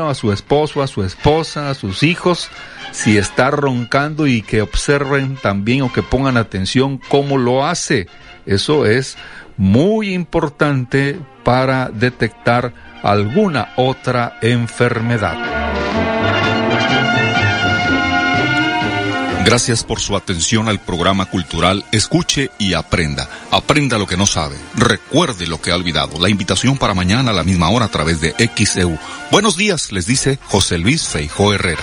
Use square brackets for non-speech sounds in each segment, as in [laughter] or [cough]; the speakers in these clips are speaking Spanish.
a su esposo, a su esposa, a sus hijos, si está roncando y que observen también o que pongan atención cómo lo hace. Eso es muy importante para detectar alguna otra enfermedad. Gracias por su atención al programa cultural Escuche y Aprenda. Aprenda lo que no sabe. Recuerde lo que ha olvidado. La invitación para mañana a la misma hora a través de XEU. Buenos días, les dice José Luis Feijó Herrera.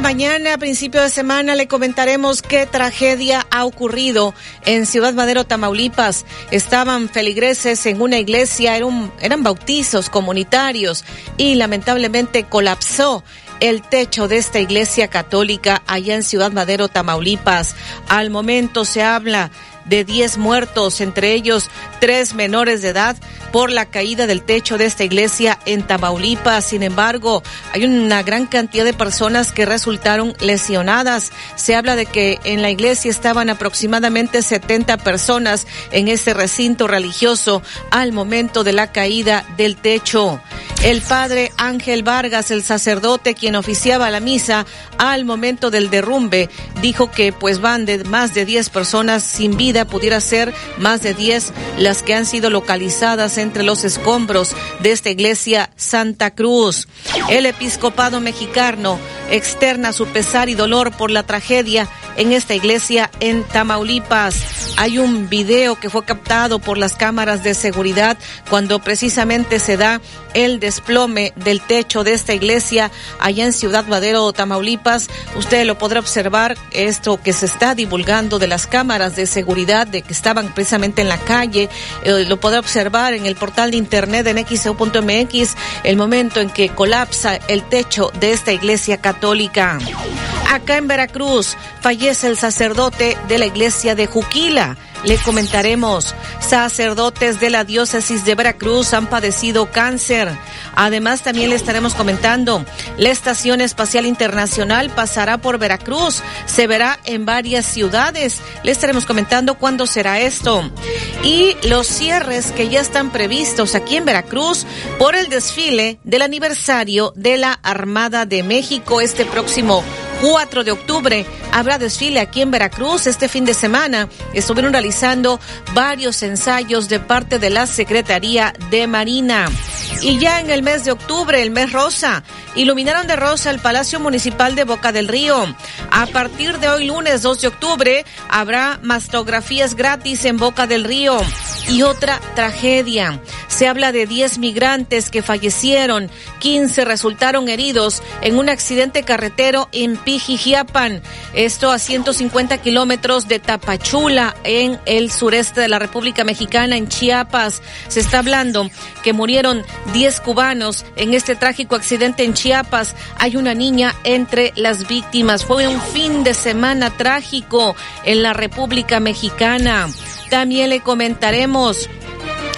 mañana, a principio de semana, le comentaremos qué tragedia ha ocurrido en Ciudad Madero, Tamaulipas. Estaban feligreses en una iglesia, eran, eran bautizos comunitarios y lamentablemente colapsó el techo de esta iglesia católica allá en Ciudad Madero, Tamaulipas. Al momento se habla de 10 muertos, entre ellos tres menores de edad, por la caída del techo de esta iglesia en Tamaulipas. Sin embargo, hay una gran cantidad de personas que resultaron lesionadas. Se habla de que en la iglesia estaban aproximadamente 70 personas en este recinto religioso al momento de la caída del techo. El padre Ángel Vargas, el sacerdote quien oficiaba la misa al momento del derrumbe, dijo que pues van de más de 10 personas sin vida, pudiera ser más de 10 las que han sido localizadas entre los escombros de esta iglesia Santa Cruz. El episcopado mexicano externa su pesar y dolor por la tragedia en esta iglesia en Tamaulipas. Hay un video que fue captado por las cámaras de seguridad cuando precisamente se da el desplome del techo de esta iglesia allá en Ciudad Madero, Tamaulipas. Usted lo podrá observar, esto que se está divulgando de las cámaras de seguridad de que estaban precisamente en la calle, eh, lo podrá observar en el portal de internet en xeu.mx, el momento en que colapsa el techo de esta iglesia católica. Acá en Veracruz fallece el sacerdote de la iglesia de Juquila. Le comentaremos, sacerdotes de la diócesis de Veracruz han padecido cáncer. Además, también le estaremos comentando, la Estación Espacial Internacional pasará por Veracruz, se verá en varias ciudades. Le estaremos comentando cuándo será esto. Y los cierres que ya están previstos aquí en Veracruz por el desfile del aniversario de la Armada de México este próximo 4 de octubre habrá desfile aquí en Veracruz este fin de semana. Estuvieron realizando varios ensayos de parte de la Secretaría de Marina. Y ya en el mes de octubre, el mes rosa, iluminaron de rosa el Palacio Municipal de Boca del Río. A partir de hoy lunes 2 de octubre habrá mastografías gratis en Boca del Río. Y otra tragedia. Se habla de 10 migrantes que fallecieron, 15 resultaron heridos en un accidente carretero en Pijijiapan. Esto a 150 kilómetros de Tapachula, en el sureste de la República Mexicana, en Chiapas. Se está hablando que murieron 10 cubanos en este trágico accidente en Chiapas. Hay una niña entre las víctimas. Fue un fin de semana trágico en la República Mexicana. También le comentaremos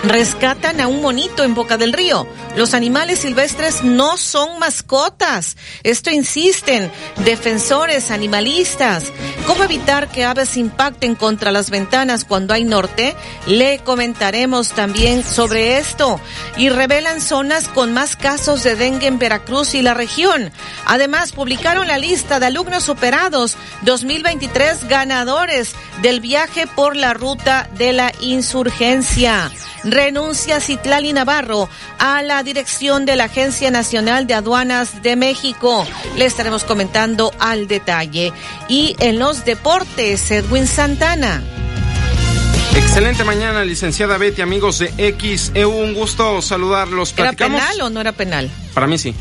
rescatan a un monito en Boca del Río. Los animales silvestres no son mascotas. Esto insisten defensores animalistas. ¿Cómo evitar que aves impacten contra las ventanas cuando hay norte? Le comentaremos también sobre esto. Y revelan zonas con más casos de dengue en Veracruz y la región. Además, publicaron la lista de alumnos superados 2023 ganadores del viaje por la ruta de la insurgencia. Renuncia Citlali Navarro a la dirección de la Agencia Nacional de Aduanas de México. Le estaremos comentando al detalle. Y en los deportes, Edwin Santana. Excelente mañana, licenciada Betty, amigos de XEU. Un gusto saludarlos. ¿Era penal o no era penal? Para mí sí.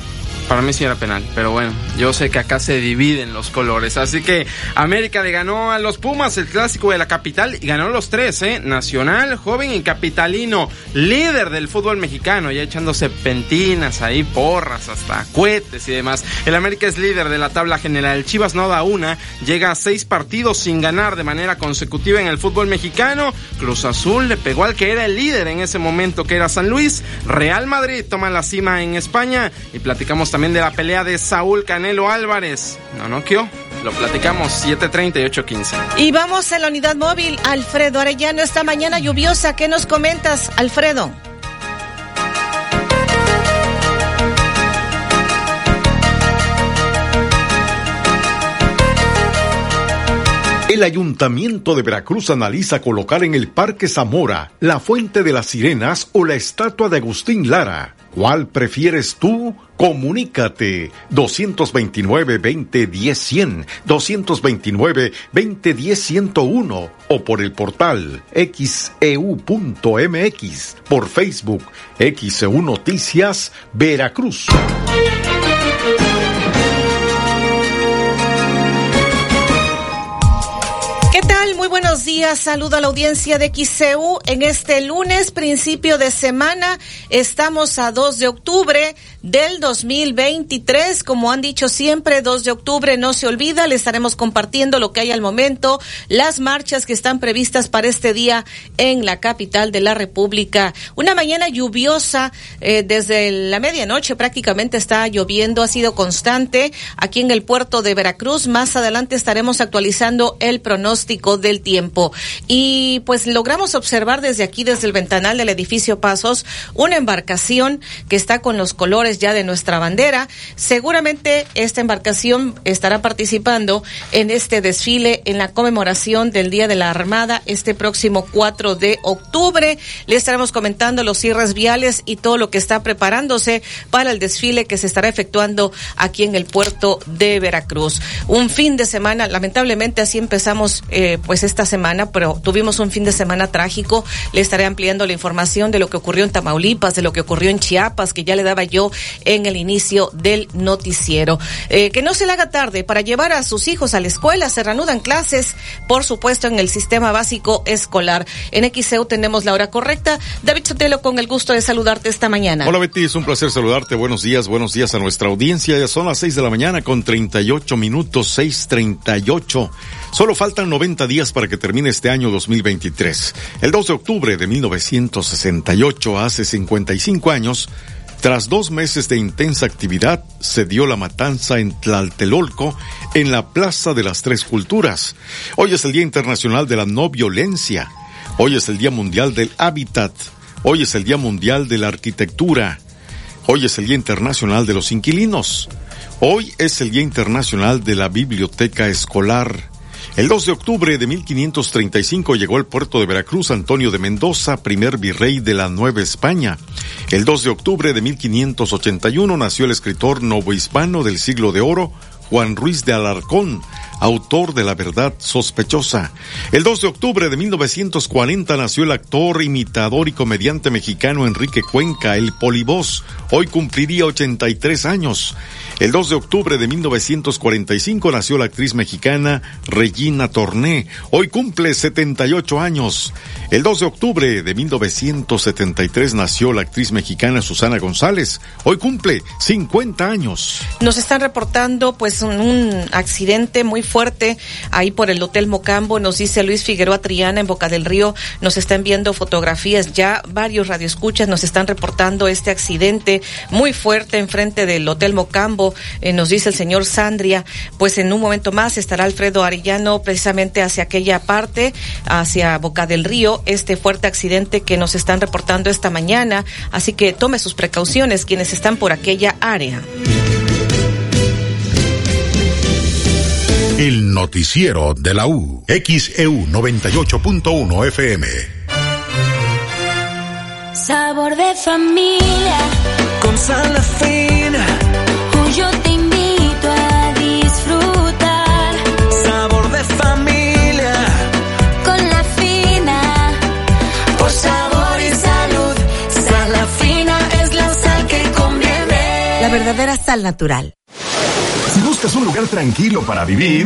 Para mí sí era penal, pero bueno, yo sé que acá se dividen los colores. Así que América le ganó a los Pumas el clásico de la capital y ganó los tres, ¿eh? Nacional, joven y capitalino, líder del fútbol mexicano, ya echándose pentinas ahí, porras, hasta cohetes y demás. El América es líder de la tabla general. Chivas no da una, llega a seis partidos sin ganar de manera consecutiva en el fútbol mexicano. Cruz Azul le pegó al que era el líder en ese momento, que era San Luis. Real Madrid toma la cima en España y platicamos también de la pelea de Saúl Canelo Álvarez. No noqueó. Lo platicamos 7.30 y 8.15. Y vamos a la unidad móvil. Alfredo Arellano, esta mañana lluviosa. ¿Qué nos comentas, Alfredo? El Ayuntamiento de Veracruz analiza colocar en el Parque Zamora la Fuente de las Sirenas o la estatua de Agustín Lara. ¿Cuál prefieres tú? Comunícate 229-2010-100, 229-2010-101 o por el portal xeu.mx, por Facebook XEU Noticias Veracruz. Buenos días. Saludo a la audiencia de XCU. En este lunes, principio de semana, estamos a 2 de octubre del 2023. Como han dicho siempre, 2 de octubre no se olvida. Le estaremos compartiendo lo que hay al momento, las marchas que están previstas para este día en la capital de la República. Una mañana lluviosa eh, desde la medianoche prácticamente está lloviendo, ha sido constante aquí en el puerto de Veracruz. Más adelante estaremos actualizando el pronóstico del tiempo. Y pues logramos observar desde aquí, desde el ventanal del edificio Pasos, una embarcación que está con los colores ya de nuestra bandera. Seguramente esta embarcación estará participando en este desfile en la conmemoración del Día de la Armada este próximo 4 de octubre. Le estaremos comentando los cierres viales y todo lo que está preparándose para el desfile que se estará efectuando aquí en el puerto de Veracruz. Un fin de semana, lamentablemente así empezamos eh, pues esta semana, pero tuvimos un fin de semana trágico. Le estaré ampliando la información de lo que ocurrió en Tamaulipas, de lo que ocurrió en Chiapas, que ya le daba yo en el inicio del noticiero. Eh, que no se le haga tarde para llevar a sus hijos a la escuela. Se reanudan clases, por supuesto, en el sistema básico escolar. En XEU tenemos la hora correcta. David Sotelo, con el gusto de saludarte esta mañana. Hola Betty, es un placer saludarte. Buenos días, buenos días a nuestra audiencia. Ya son las seis de la mañana con 38 minutos, seis treinta y ocho. Solo faltan 90 días para que termine este año 2023. El 2 de octubre de 1968, hace 55 años, tras dos meses de intensa actividad, se dio la matanza en Tlaltelolco, en la Plaza de las Tres Culturas. Hoy es el Día Internacional de la No Violencia. Hoy es el Día Mundial del Hábitat. Hoy es el Día Mundial de la Arquitectura. Hoy es el Día Internacional de los Inquilinos. Hoy es el Día Internacional de la Biblioteca Escolar. El 2 de octubre de 1535 llegó al puerto de Veracruz Antonio de Mendoza, primer virrey de la Nueva España. El 2 de octubre de 1581 nació el escritor novohispano del siglo de oro, Juan Ruiz de Alarcón, autor de La Verdad Sospechosa. El 2 de octubre de 1940 nació el actor, imitador y comediante mexicano Enrique Cuenca, el Polibos. Hoy cumpliría 83 años. El 2 de octubre de 1945 nació la actriz mexicana Regina Torné. Hoy cumple 78 años. El 2 de octubre de 1973 nació la actriz mexicana Susana González. Hoy cumple 50 años. Nos están reportando pues un, accidente muy fuerte ahí por el Hotel Mocambo, nos dice Luis Figueroa Triana en Boca del Río, nos están viendo fotografías, ya varios radioescuchas nos están reportando este accidente muy fuerte enfrente del Hotel Mocambo, eh, nos dice el señor Sandria, pues en un momento más estará Alfredo Arellano precisamente hacia aquella parte, hacia Boca del Río, este fuerte accidente que nos están reportando esta mañana, así que tome sus precauciones quienes están por aquella área. El noticiero de la U. XEU 98.1 FM. Sabor de familia. Con sal fina. Verdadera sal natural. Si buscas un lugar tranquilo para vivir,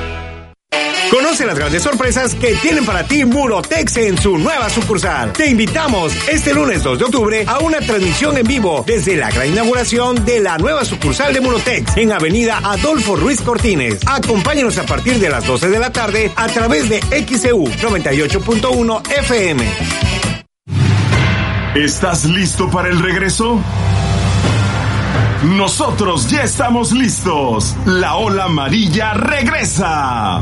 Conoce las grandes sorpresas que tienen para ti Murotex en su nueva sucursal. Te invitamos este lunes 2 de octubre a una transmisión en vivo desde la gran inauguración de la nueva sucursal de Murotex en Avenida Adolfo Ruiz Cortines. Acompáñanos a partir de las 12 de la tarde a través de XEU 98.1 FM. ¿Estás listo para el regreso? Nosotros ya estamos listos. La ola amarilla regresa.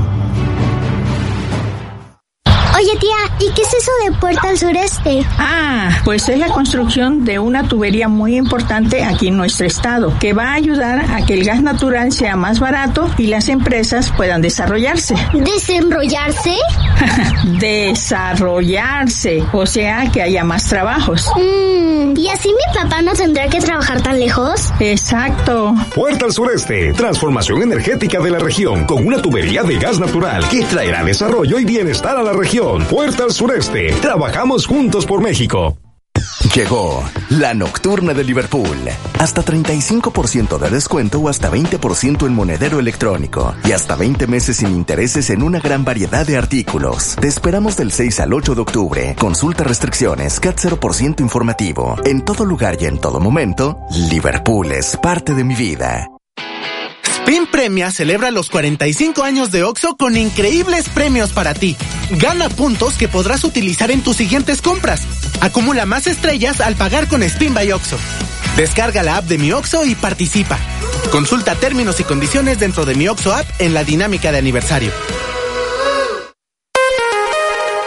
Oye tía, ¿y qué es eso de Puerta al Sureste? Ah, pues es la construcción de una tubería muy importante aquí en nuestro estado, que va a ayudar a que el gas natural sea más barato y las empresas puedan desarrollarse. ¿Desenrollarse? [laughs] desarrollarse, o sea que haya más trabajos. Mm, ¿Y así mi papá no tendrá que trabajar tan lejos? Exacto. Puerta al Sureste, transformación energética de la región con una tubería de gas natural que traerá desarrollo y bienestar a la región. Puerta al Sureste. Trabajamos juntos por México. Llegó la nocturna de Liverpool. Hasta 35% de descuento o hasta 20% en monedero electrónico. Y hasta 20 meses sin intereses en una gran variedad de artículos. Te esperamos del 6 al 8 de octubre. Consulta restricciones, CAT 0% informativo. En todo lugar y en todo momento, Liverpool es parte de mi vida. Spin Premia celebra los 45 años de OXO con increíbles premios para ti. Gana puntos que podrás utilizar en tus siguientes compras. Acumula más estrellas al pagar con Spin by OXO. Descarga la app de mi OXO y participa. Consulta términos y condiciones dentro de mi OXO app en la dinámica de aniversario.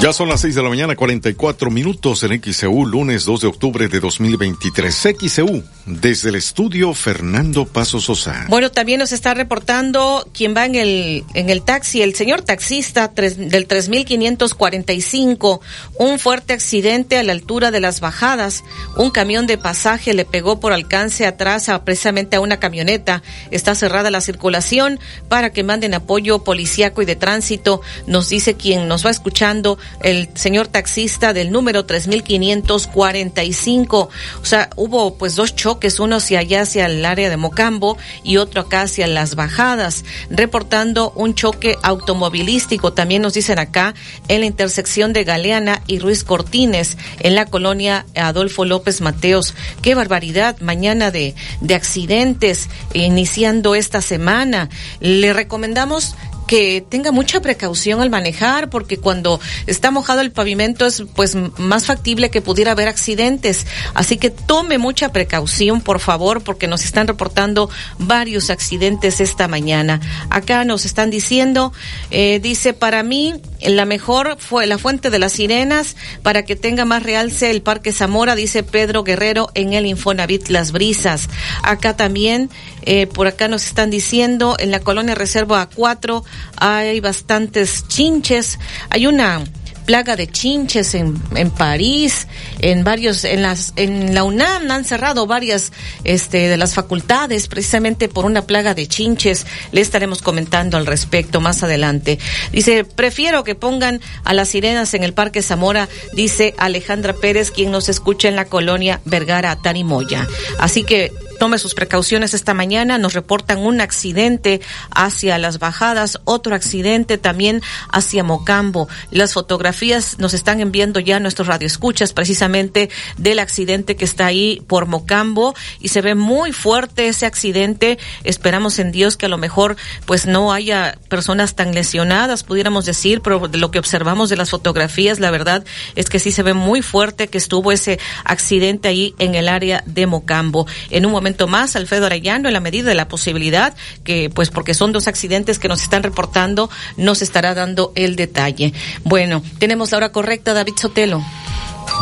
Ya son las 6 de la mañana, 44 minutos en XEU, lunes 2 de octubre de 2023. XEU, desde el estudio Fernando Paso Sosa. Bueno, también nos está reportando quien va en el, en el taxi, el señor taxista tres, del 3545, un fuerte accidente a la altura de las bajadas. Un camión de pasaje le pegó por alcance atrás a, precisamente a una camioneta. Está cerrada la circulación para que manden apoyo policíaco y de tránsito. Nos dice quien nos va escuchando el señor taxista del número 3545. O sea, hubo pues dos choques, uno hacia allá, hacia el área de Mocambo y otro acá hacia las bajadas, reportando un choque automovilístico. También nos dicen acá en la intersección de Galeana y Ruiz Cortines, en la colonia Adolfo López Mateos. Qué barbaridad, mañana de, de accidentes, iniciando esta semana. Le recomendamos que tenga mucha precaución al manejar porque cuando está mojado el pavimento es pues más factible que pudiera haber accidentes. Así que tome mucha precaución, por favor, porque nos están reportando varios accidentes esta mañana. Acá nos están diciendo, eh, dice, para mí la mejor fue la fuente de las sirenas para que tenga más realce el Parque Zamora, dice Pedro Guerrero en el Infonavit Las Brisas. Acá también, eh, por acá nos están diciendo, en la colonia Reserva A4 hay bastantes chinches, hay una plaga de chinches en, en París, en varios, en las, en la UNAM han cerrado varias, este, de las facultades precisamente por una plaga de chinches. Le estaremos comentando al respecto más adelante. Dice, prefiero que pongan a las sirenas en el Parque Zamora, dice Alejandra Pérez, quien nos escucha en la colonia Vergara Tarimoya. Así que tome sus precauciones esta mañana. Nos reportan un accidente hacia las bajadas, otro accidente también hacia Mocambo. Las fotografías nos están enviando ya nuestros radioescuchas precisamente del accidente que está ahí por Mocambo y se ve muy fuerte ese accidente. Esperamos en Dios que a lo mejor pues no haya personas tan lesionadas, pudiéramos decir, pero de lo que observamos de las fotografías, la verdad es que sí se ve muy fuerte que estuvo ese accidente ahí en el área de Mocambo. En un momento más, Alfredo Arellano, en la medida de la posibilidad, que pues porque son dos accidentes que nos están reportando, nos estará dando el detalle. Bueno, tenemos la hora correcta, David Sotelo.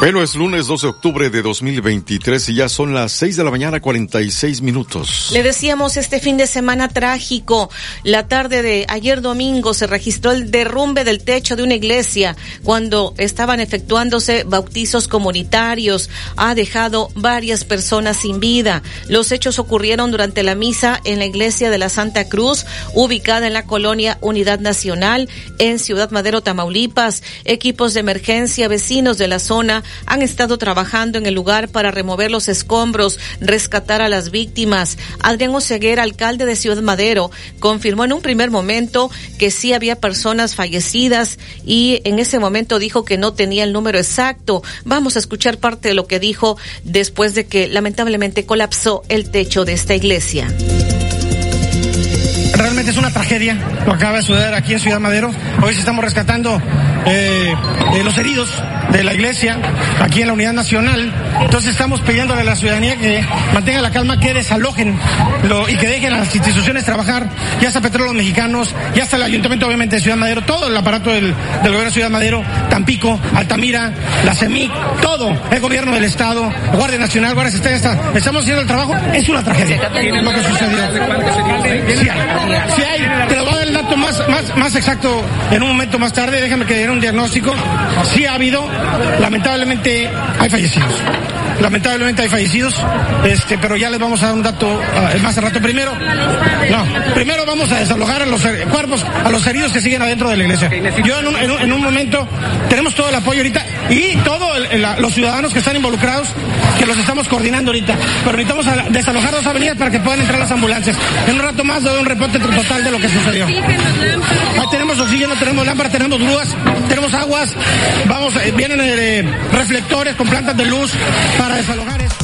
Bueno, es lunes 12 de octubre de 2023 y ya son las 6 de la mañana 46 minutos. Le decíamos este fin de semana trágico. La tarde de ayer domingo se registró el derrumbe del techo de una iglesia cuando estaban efectuándose bautizos comunitarios. Ha dejado varias personas sin vida. Los hechos ocurrieron durante la misa en la iglesia de la Santa Cruz, ubicada en la colonia Unidad Nacional en Ciudad Madero, Tamaulipas. Equipos de emergencia, vecinos de la zona han estado trabajando en el lugar para remover los escombros, rescatar a las víctimas. Adrián Oseguera, alcalde de Ciudad Madero, confirmó en un primer momento que sí había personas fallecidas y en ese momento dijo que no tenía el número exacto. Vamos a escuchar parte de lo que dijo después de que lamentablemente colapsó el techo de esta iglesia. Realmente es una tragedia lo que acaba de suceder aquí en Ciudad Madero. Hoy sí estamos rescatando eh, eh, los heridos de la iglesia aquí en la Unidad Nacional. Entonces estamos pidiéndole a la ciudadanía que mantenga la calma, que desalojen lo, y que dejen a las instituciones trabajar, ya sea Petróleos Mexicanos, ya hasta el Ayuntamiento obviamente de Ciudad Madero, todo el aparato del, del gobierno de Ciudad Madero, Tampico, Altamira, la CEMIC, todo, el gobierno del Estado, Guardia Nacional, Guardia Estatal, estamos haciendo el trabajo, es una tragedia lo que sucedió. Sí sí hay, te lo voy a dar el dato más, más, más exacto en un momento más tarde, déjame que diera un diagnóstico. Sí ha habido, lamentablemente hay fallecidos. Lamentablemente hay fallecidos, este, pero ya les vamos a dar un dato uh, más al rato. Primero, no, primero vamos a desalojar a los cuerpos, a los heridos que siguen adentro de la iglesia. Yo en un, en un, en un momento tenemos todo el apoyo ahorita y todos los ciudadanos que están involucrados, que los estamos coordinando ahorita. Pero necesitamos a, desalojar dos avenidas para que puedan entrar las ambulancias. En un rato más doy un reporte total de lo que sucedió. Ahí tenemos oxígeno, tenemos lámparas, tenemos grúas, tenemos aguas, vamos, eh, vienen eh, reflectores con plantas de luz para desalojar eso.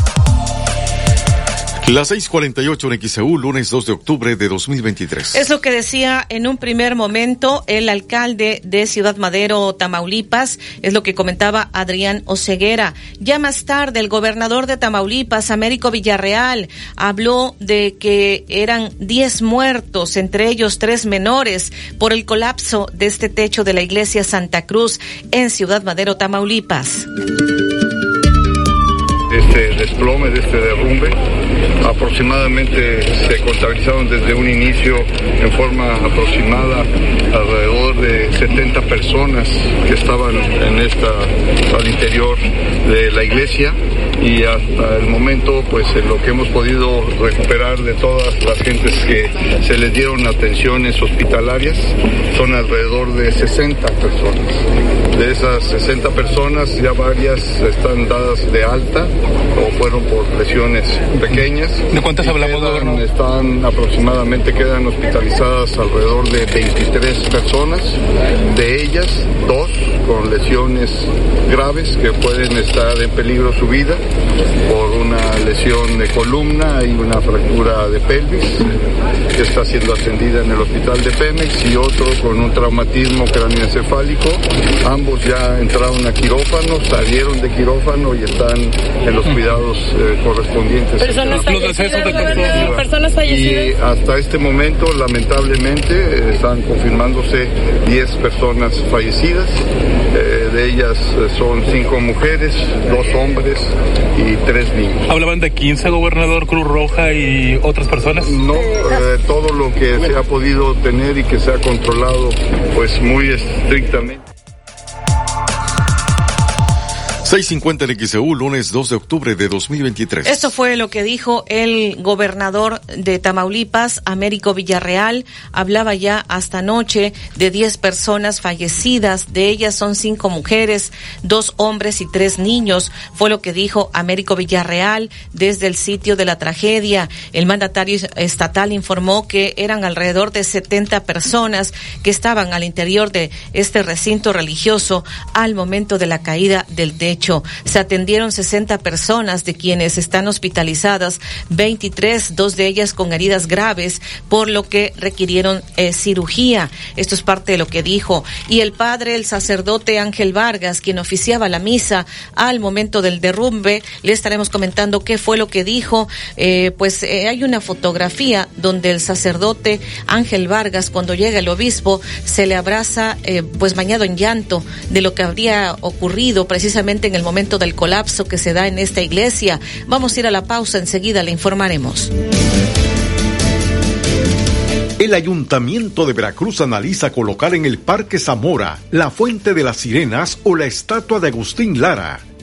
Las 6:48 en XEU, lunes 2 de octubre de 2023. Es lo que decía en un primer momento el alcalde de Ciudad Madero, Tamaulipas, es lo que comentaba Adrián Oceguera. Ya más tarde, el gobernador de Tamaulipas, Américo Villarreal, habló de que eran 10 muertos, entre ellos tres menores, por el colapso de este techo de la iglesia Santa Cruz en Ciudad Madero, Tamaulipas este desplome, de este derrumbe. Aproximadamente se contabilizaron desde un inicio en forma aproximada alrededor de 70 personas que estaban en esta, al interior de la iglesia y hasta el momento pues lo que hemos podido recuperar de todas las gentes que se les dieron atenciones hospitalarias son alrededor de 60 personas. De esas 60 personas ya varias están dadas de alta o fueron por lesiones pequeñas. ¿De cuántas hablamos, quedan, Están aproximadamente, quedan hospitalizadas alrededor de 23 personas, de ellas dos con lesiones graves que pueden estar en peligro su vida por una lesión de columna y una fractura de pelvis que está siendo atendida en el hospital de Pemex y otro con un traumatismo cráneoencefálico. Ambos ya entraron a quirófano, salieron de quirófano y están en los cuidados eh, correspondientes. Personas fallecidas, personas fallecidas. Y hasta este momento, lamentablemente, están confirmándose 10 personas fallecidas. Eh, de ellas eh, son 5 mujeres, 2 hombres y 3 niños. ¿Hablaban de 15, gobernador Cruz Roja y otras personas? No, todo lo que se ha podido tener y que se ha controlado pues muy estrictamente. 650 en XEU, lunes 2 de octubre de 2023. Esto fue lo que dijo el gobernador de Tamaulipas, Américo Villarreal. Hablaba ya hasta anoche de 10 personas fallecidas. De ellas son cinco mujeres, dos hombres y tres niños. Fue lo que dijo Américo Villarreal desde el sitio de la tragedia. El mandatario estatal informó que eran alrededor de 70 personas que estaban al interior de este recinto religioso al momento de la caída del techo se atendieron 60 personas, de quienes están hospitalizadas 23, dos de ellas con heridas graves, por lo que requirieron eh, cirugía. Esto es parte de lo que dijo. Y el padre, el sacerdote Ángel Vargas, quien oficiaba la misa al momento del derrumbe, le estaremos comentando qué fue lo que dijo. Eh, pues eh, hay una fotografía donde el sacerdote Ángel Vargas, cuando llega el obispo, se le abraza, pues bañado en llanto de lo que habría ocurrido precisamente en el momento del colapso que se da en esta iglesia. Vamos a ir a la pausa, enseguida le informaremos. El Ayuntamiento de Veracruz analiza colocar en el Parque Zamora la Fuente de las Sirenas o la estatua de Agustín Lara.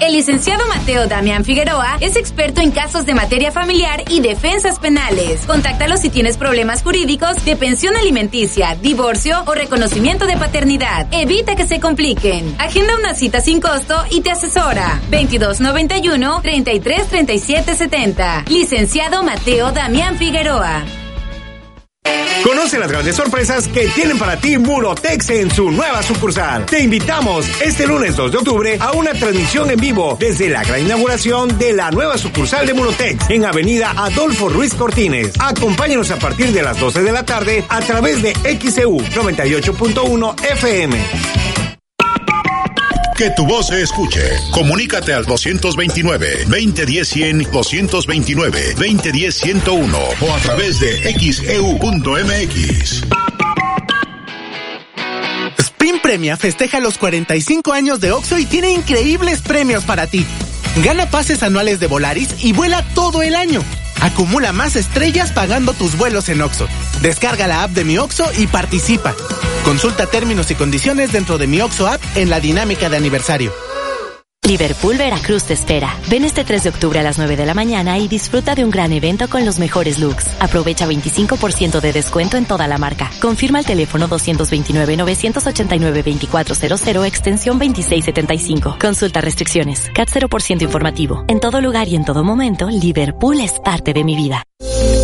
El licenciado Mateo Damián Figueroa es experto en casos de materia familiar y defensas penales. Contáctalo si tienes problemas jurídicos de pensión alimenticia, divorcio o reconocimiento de paternidad. Evita que se compliquen. Agenda una cita sin costo y te asesora. 2291 333770. Licenciado Mateo Damián Figueroa. Conoce las grandes sorpresas que tienen para ti Murotex en su nueva sucursal. Te invitamos este lunes 2 de octubre a una transmisión en vivo desde la gran inauguración de la nueva sucursal de Murotex en Avenida Adolfo Ruiz Cortines. Acompáñanos a partir de las 12 de la tarde a través de XEU 98.1 FM. Que tu voz se escuche. Comunícate al 229-2010-100, 229-2010-101 o a través de xeu.mx. Spin Premia festeja los 45 años de Oxo y tiene increíbles premios para ti. Gana pases anuales de Volaris y vuela todo el año. Acumula más estrellas pagando tus vuelos en Oxo. Descarga la app de Mi Oxo y participa. Consulta términos y condiciones dentro de Mi Oxo app en la dinámica de aniversario. Liverpool Veracruz te espera. Ven este 3 de octubre a las 9 de la mañana y disfruta de un gran evento con los mejores looks. Aprovecha 25% de descuento en toda la marca. Confirma el teléfono 229-989-2400 extensión 2675. Consulta restricciones. CAT 0% informativo. En todo lugar y en todo momento, Liverpool es parte de mi vida.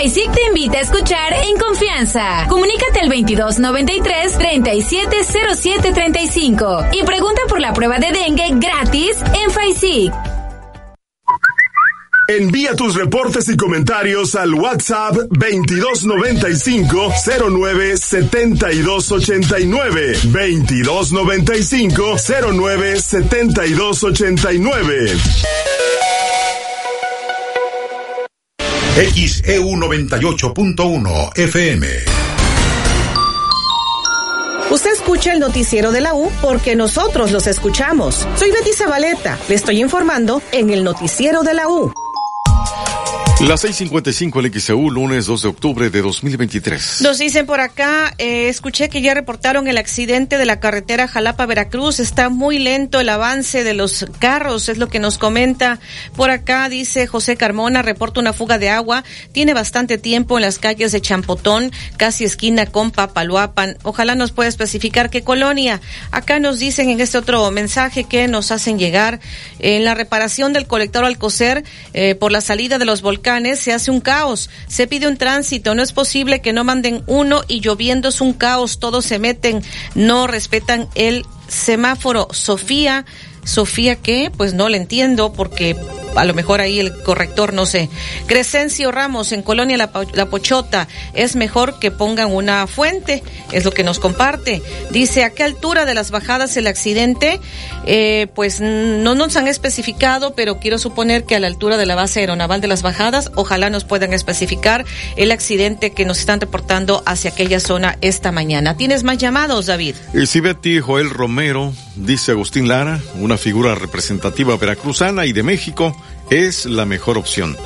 FAISIC te invita a escuchar en confianza. Comunícate al 2293-370735 y pregunta por la prueba de dengue gratis en FAISIC. Envía tus reportes y comentarios al WhatsApp 2295 09 7289 2295 09 7289 XEU 98.1 FM. Usted escucha el noticiero de la U porque nosotros los escuchamos. Soy Betty Zabaleta. Le estoy informando en el noticiero de la U. Las 6:55 el XEU, lunes 2 de octubre de 2023. Nos dicen por acá, eh, escuché que ya reportaron el accidente de la carretera Jalapa-Veracruz. Está muy lento el avance de los carros, es lo que nos comenta. Por acá dice José Carmona, reporta una fuga de agua. Tiene bastante tiempo en las calles de Champotón, casi esquina con Papaloapan. Ojalá nos pueda especificar qué colonia. Acá nos dicen en este otro mensaje que nos hacen llegar en la reparación del colector Alcocer eh, por la salida de los volcanes se hace un caos. Se pide un tránsito. No es posible que no manden uno y lloviendo es un caos. Todos se meten, no respetan el semáforo. Sofía, Sofía, ¿qué? Pues no le entiendo porque a lo mejor ahí el corrector, no sé. Crescencio Ramos en Colonia La, Pochota, es mejor que pongan una fuente, es lo que nos comparte. Dice, ¿a qué altura de las bajadas el accidente? Eh, pues no nos han especificado, pero quiero suponer que a la altura de la base aeronaval de las bajadas, ojalá nos puedan especificar el accidente que nos están reportando hacia aquella zona esta mañana. ¿Tienes más llamados, David? Y si Joel Romero, dice Agustín Lara, una figura representativa veracruzana y de México, es la mejor opción.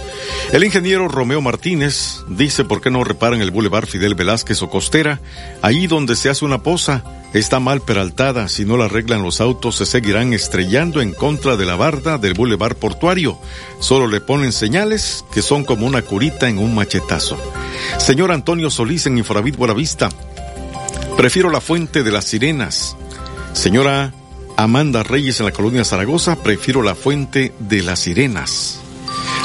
El ingeniero Romeo Martínez dice por qué no reparan el Boulevard Fidel Velázquez o Costera, ahí donde se hace una poza. Está mal peraltada, si no la arreglan los autos se seguirán estrellando en contra de la barda del Boulevard Portuario. Solo le ponen señales que son como una curita en un machetazo. Señor Antonio Solís en Infravit Buenavista, prefiero la fuente de las sirenas. Señora Amanda Reyes en la colonia Zaragoza, prefiero la fuente de las sirenas.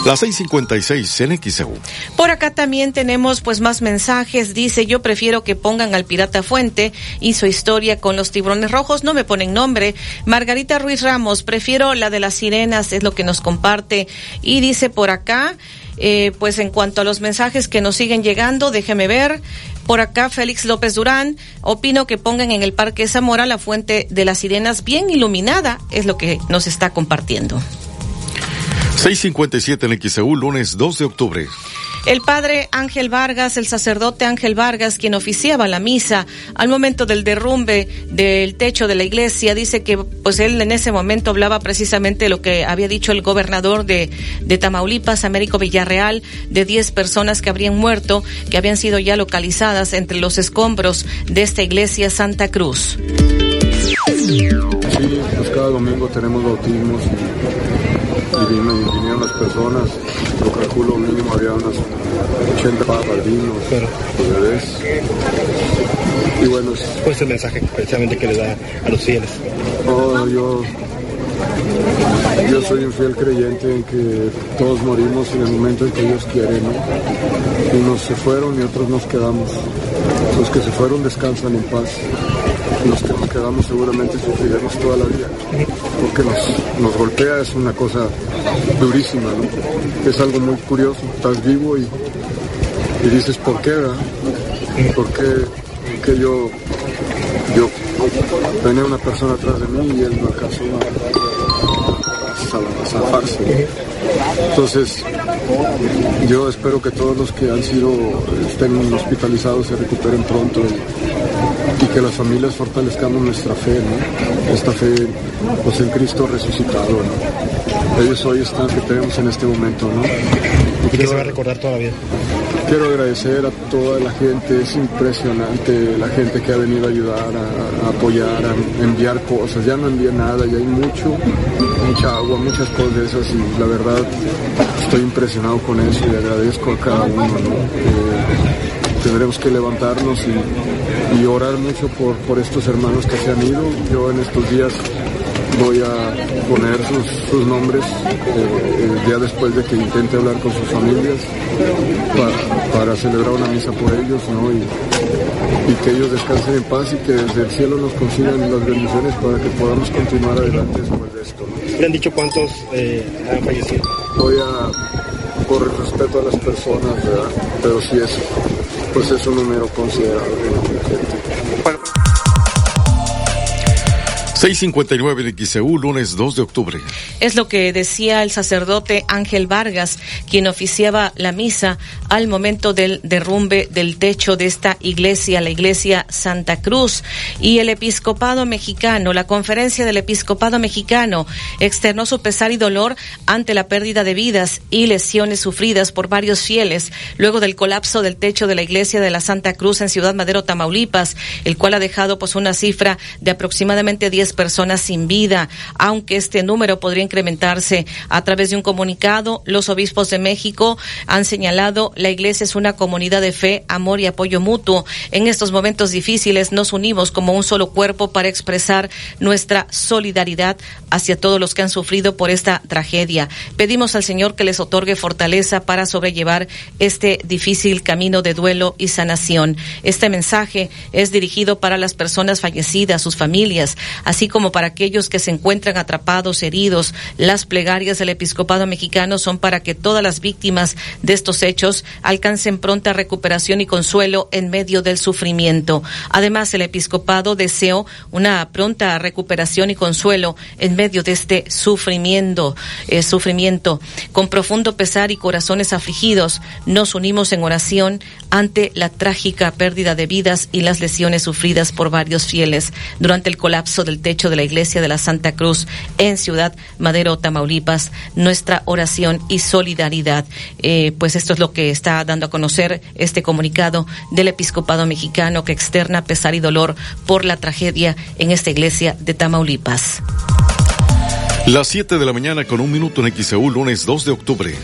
Las 6:56 en XEU. Por acá también tenemos pues más mensajes. Dice, yo prefiero que pongan al Pirata Fuente y su historia con los tiburones rojos. No me ponen nombre. Margarita Ruiz Ramos, prefiero la de las sirenas, es lo que nos comparte. Y dice por acá, eh, pues en cuanto a los mensajes que nos siguen llegando, déjeme ver. Por acá, Félix López Durán, opino que pongan en el Parque Zamora la fuente de las sirenas bien iluminada, es lo que nos está compartiendo. 657 en XEU, lunes 2 de octubre. El padre Ángel Vargas, el sacerdote Ángel Vargas, quien oficiaba la misa al momento del derrumbe del techo de la iglesia, dice que pues él en ese momento hablaba precisamente de lo que había dicho el gobernador de, de Tamaulipas, Américo Villarreal, de 10 personas que habrían muerto, que habían sido ya localizadas entre los escombros de esta iglesia Santa Cruz. Sí, pues cada domingo tenemos bautismos y vinieron las personas, lo calculo mínimo había unas 80 padrinos, bebés. Y bueno, ¿cuál es el mensaje precisamente que le da a los fieles? Oh, yo, yo soy un fiel creyente en que todos morimos en el momento en que Dios quiere, ¿no? Unos se fueron y otros nos quedamos. Los que se fueron descansan en paz los que nos quedamos seguramente sufriremos toda la vida, porque nos, nos golpea, es una cosa durísima, ¿no? Es algo muy curioso, estás vivo y, y dices, ¿por qué, verdad? ¿Por qué, yo, yo tenía una persona atrás de mí y él no alcanzó a, zafarse. Entonces, yo espero que todos los que han sido, estén hospitalizados se recuperen pronto que las familias fortalezcamos nuestra fe, ¿no? Esta fe pues, en Cristo resucitado, Ellos hoy están que tenemos en este momento, ¿no? Y que se va a recordar toda la vida. Quiero agradecer a toda la gente, es impresionante la gente que ha venido a ayudar, a, apoyar, a enviar cosas. Ya no envía nada, ya hay mucho, mucha agua, muchas cosas de esas y la verdad estoy impresionado con eso y agradezco a cada uno. Eh, tendremos que levantarnos y, orar mucho por, por estos hermanos que se han ido. Yo en estos días voy a poner sus, nombres eh, ya después de que intente hablar con sus familias para, celebrar una misa por ellos ¿no? y, que ellos descansen en paz y que desde el cielo nos consigan las bendiciones para que podamos continuar adelante después de esto. ¿Le han dicho cuántos eh, han fallecido? Voy a, por el respeto a las personas, pero sí es, pues es un número considerable. 659 de XEU, lunes 2 de octubre. Es lo que decía el sacerdote Ángel Vargas, quien oficiaba la misa al momento del derrumbe del techo de esta iglesia, la iglesia Santa Cruz. Y el episcopado mexicano, la conferencia del episcopado mexicano, externó su pesar y dolor ante la pérdida de vidas y lesiones sufridas por varios fieles luego del colapso del techo de la iglesia de la Santa Cruz en Ciudad Madero, Tamaulipas, el cual ha dejado pues una cifra de aproximadamente 10 personas sin vida, aunque este número podría incrementarse. A través de un comunicado, los obispos de México han señalado la iglesia es una comunidad de fe, amor y apoyo mutuo. En estos momentos difíciles nos unimos como un solo cuerpo para expresar nuestra solidaridad hacia todos los que han sufrido por esta tragedia. Pedimos al Señor que les otorgue fortaleza para sobrellevar este difícil camino de duelo y sanación. Este mensaje es dirigido para las personas fallecidas, sus familias, así como para aquellos que se encuentran atrapados, heridos. Las plegarias del episcopado mexicano son para que todas las víctimas de estos hechos alcancen pronta recuperación y consuelo en medio del sufrimiento. Además, el episcopado deseó una pronta recuperación y consuelo en medio de este sufrimiento, eh, sufrimiento. Con profundo pesar y corazones afligidos, nos unimos en oración ante la trágica pérdida de vidas y las lesiones sufridas por varios fieles durante el colapso del techo de la iglesia de la Santa Cruz en Ciudad Madero, Tamaulipas. Nuestra oración y solidaridad. Eh, pues esto es lo que está dando a conocer este comunicado del episcopado mexicano que externa pesar y dolor por la tragedia en esta iglesia de Tamaulipas. Las 7 de la mañana con un minuto en XEU, lunes 2 de octubre.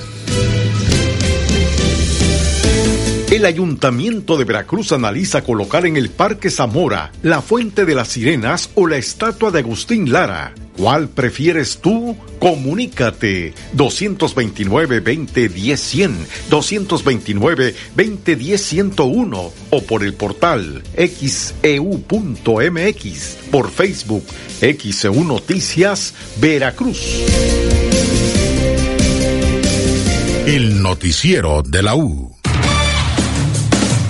El Ayuntamiento de Veracruz analiza colocar en el Parque Zamora la Fuente de las Sirenas o la estatua de Agustín Lara. ¿Cuál prefieres tú? Comunícate 229-2010-100, 229-2010-101 o por el portal xeu.mx, e por Facebook XEU Noticias Veracruz. El noticiero de la U.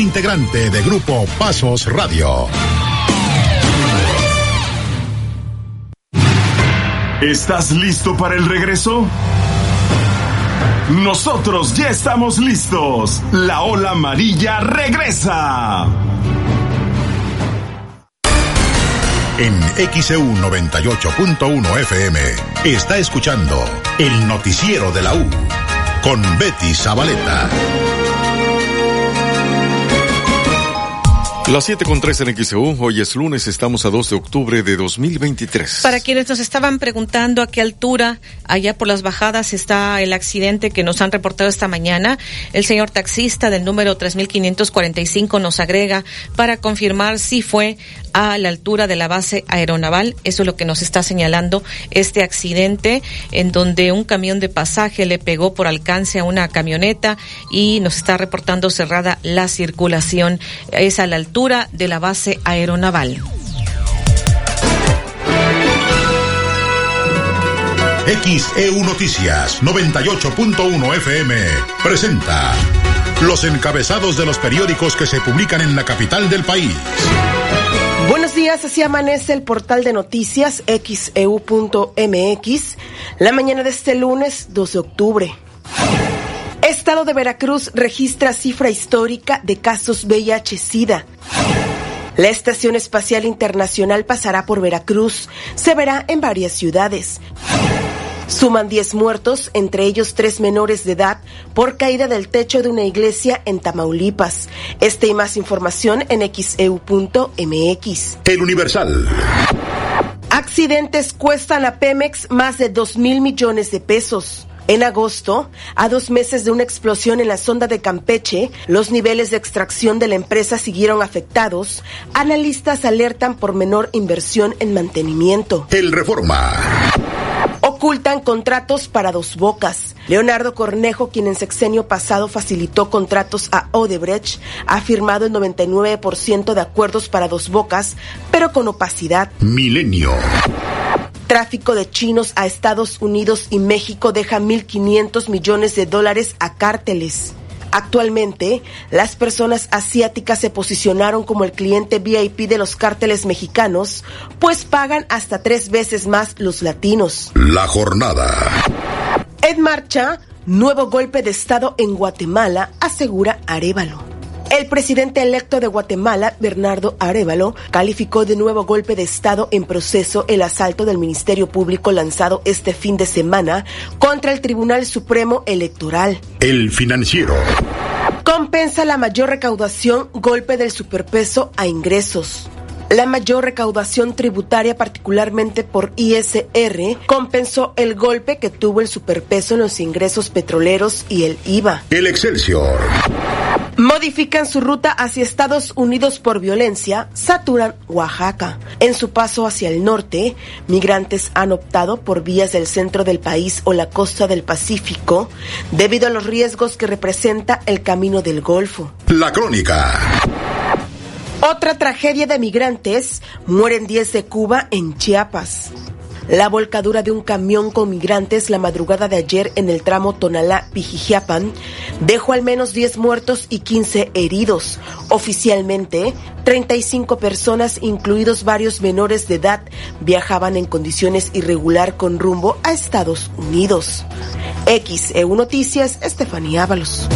integrante de Grupo Pasos Radio. ¿Estás listo para el regreso? Nosotros ya estamos listos. La ola amarilla regresa. En XEU 98.1 FM está escuchando el noticiero de la U con Betty Zabaleta. Las 7 con 3 en XEU, hoy es lunes, estamos a 2 de octubre de 2023. Para quienes nos estaban preguntando a qué altura, allá por las bajadas, está el accidente que nos han reportado esta mañana, el señor taxista del número 3545 nos agrega para confirmar si fue a la altura de la base aeronaval. Eso es lo que nos está señalando este accidente en donde un camión de pasaje le pegó por alcance a una camioneta y nos está reportando cerrada la circulación. Es a la altura de la base aeronaval. XEU Noticias 98.1 FM presenta los encabezados de los periódicos que se publican en la capital del país. Buenos días, así amanece el portal de noticias xeu.mx la mañana de este lunes 2 de octubre. Estado de Veracruz registra cifra histórica de casos VIH-Sida. La Estación Espacial Internacional pasará por Veracruz. Se verá en varias ciudades. Suman 10 muertos, entre ellos tres menores de edad, por caída del techo de una iglesia en Tamaulipas. Este y más información en xeu.mx. El Universal. Accidentes cuestan a Pemex más de 2 mil millones de pesos. En agosto, a dos meses de una explosión en la sonda de Campeche, los niveles de extracción de la empresa siguieron afectados. Analistas alertan por menor inversión en mantenimiento. El Reforma. Ocultan contratos para dos bocas. Leonardo Cornejo, quien en sexenio pasado facilitó contratos a Odebrecht, ha firmado el 99% de acuerdos para dos bocas, pero con opacidad. Milenio. Tráfico de chinos a Estados Unidos y México deja 1.500 millones de dólares a cárteles. Actualmente, las personas asiáticas se posicionaron como el cliente VIP de los cárteles mexicanos, pues pagan hasta tres veces más los latinos. La jornada. En marcha, nuevo golpe de Estado en Guatemala, asegura Arevalo. El presidente electo de Guatemala, Bernardo Arevalo, calificó de nuevo golpe de Estado en proceso el asalto del Ministerio Público lanzado este fin de semana contra el Tribunal Supremo Electoral. El financiero. Compensa la mayor recaudación golpe del superpeso a ingresos. La mayor recaudación tributaria, particularmente por ISR, compensó el golpe que tuvo el superpeso en los ingresos petroleros y el IVA. El Excelsior. Modifican su ruta hacia Estados Unidos por violencia, saturan Oaxaca. En su paso hacia el norte, migrantes han optado por vías del centro del país o la costa del Pacífico debido a los riesgos que representa el camino del Golfo. La crónica. Otra tragedia de migrantes, mueren 10 de Cuba en Chiapas. La volcadura de un camión con migrantes la madrugada de ayer en el tramo Tonalá-Pijijiapan dejó al menos 10 muertos y 15 heridos. Oficialmente, 35 personas, incluidos varios menores de edad, viajaban en condiciones irregular con rumbo a Estados Unidos. XEU Noticias, Estefanía Ábalos.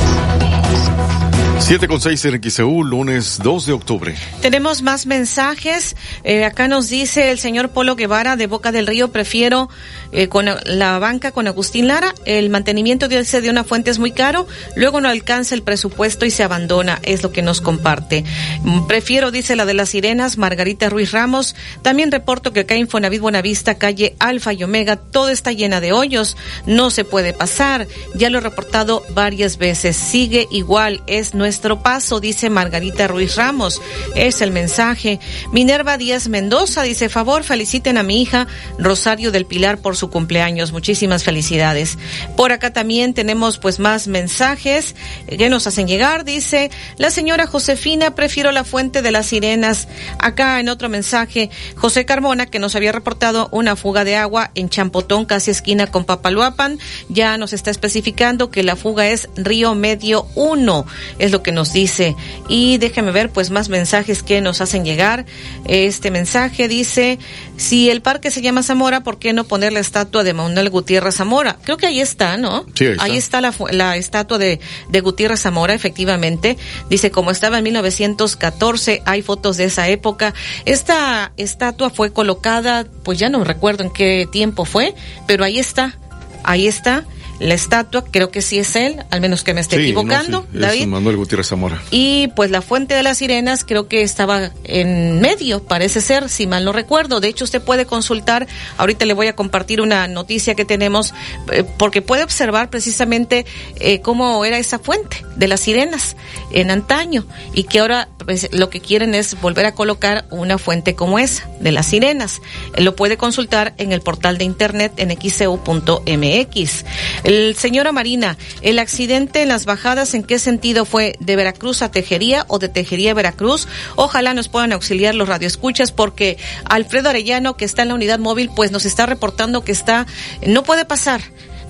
7 con 6 en XEU, lunes 2 de octubre. Tenemos más mensajes. Eh, acá nos dice el señor Polo Guevara de Boca del Río, prefiero eh, con la banca con Agustín Lara. El mantenimiento de, de una fuente es muy caro, luego no alcanza el presupuesto y se abandona, es lo que nos comparte. Mm, Prefiero, dice la de las sirenas, Margarita Ruiz Ramos. También reporto que acá en Infonavit Buenavista, calle Alfa y Omega, todo está llena de hoyos, no se puede pasar. Ya lo he reportado varias veces. Sigue igual, es nuestro paso, dice Margarita Ruiz Ramos. Es el mensaje. Minerva Díaz Mendoza dice, favor, feliciten a mi hija Rosario del Pilar por su cumpleaños. Muchísimas felicidades. Por acá también tenemos pues más mensajes que nos hacen llegar. Dice, la señora Josefina, prefiero la fuente de las sirenas. Acá en otro mensaje, José Carmona, que nos había reportado una fuga de agua en Champotón, casi esquina con Papaluapan, ya nos está especificando que la fuga es Río Medio 1, es lo nos dice. Y déjeme ver pues más mensajes que nos hacen llegar. Este mensaje dice, si el parque se llama Zamora, ¿por qué no poner la estatua de Manuel Gutiérrez Zamora? Creo que ahí está, ¿no? Sí, ahí está. Ahí está la estatua de, de Gutiérrez Zamora, efectivamente. Dice, como estaba en 1914, hay fotos de esa época. Esta estatua fue colocada, pues ya no recuerdo en qué tiempo fue, pero ahí está, ahí está. La estatua, creo que sí es él, al menos que me esté Sí, equivocando, no, sí, es David. Manuel Gutiérrez Zamora. Y pues la fuente de las sirenas creo que estaba en medio, parece ser, si mal no recuerdo. De hecho, usted puede consultar, ahorita le voy a compartir una noticia que tenemos, eh, porque puede observar precisamente eh, cómo era esa fuente de las sirenas en antaño y que ahora pues, lo que quieren es volver a colocar una fuente como esa de las sirenas. Eh, Lo puede consultar en el portal de internet en xcu.mx. El señora Marina, el accidente en las bajadas, ¿en qué sentido fue? ¿De Veracruz a Tejería o de Tejería a Veracruz? Ojalá nos puedan auxiliar los radioescuchas porque Alfredo Arellano, que está en la unidad móvil, pues nos está reportando que está, no puede pasar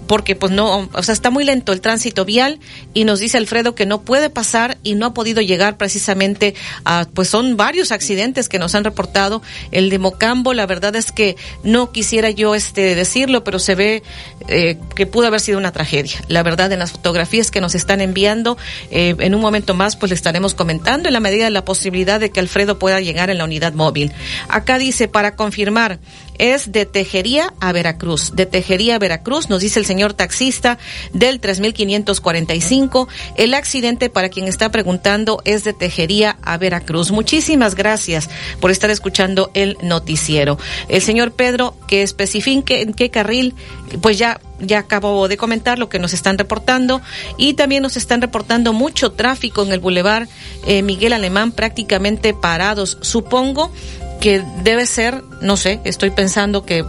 porque pues no, o sea, está muy lento el tránsito vial y nos dice Alfredo que no puede pasar y no ha podido llegar precisamente a, pues son varios accidentes que nos han reportado. El de Mocambo, la verdad es que no quisiera yo este decirlo, pero se ve eh, que pudo haber sido una tragedia. La verdad, en las fotografías que nos están enviando, eh, en un momento más pues le estaremos comentando en la medida de la posibilidad de que Alfredo pueda llegar en la unidad móvil. Acá dice, para confirmar, es de Tejería a Veracruz. De Tejería a Veracruz, nos dice el señor taxista del 3545. El accidente, para quien está preguntando, es de Tejería a Veracruz. Muchísimas gracias por estar escuchando el noticiero. El señor Pedro, que especifique en qué carril, pues ya ya acabo de comentar lo que nos están reportando y también nos están reportando mucho tráfico en el bulevar eh, Miguel Alemán prácticamente parados. Supongo que debe ser, no sé, estoy pensando que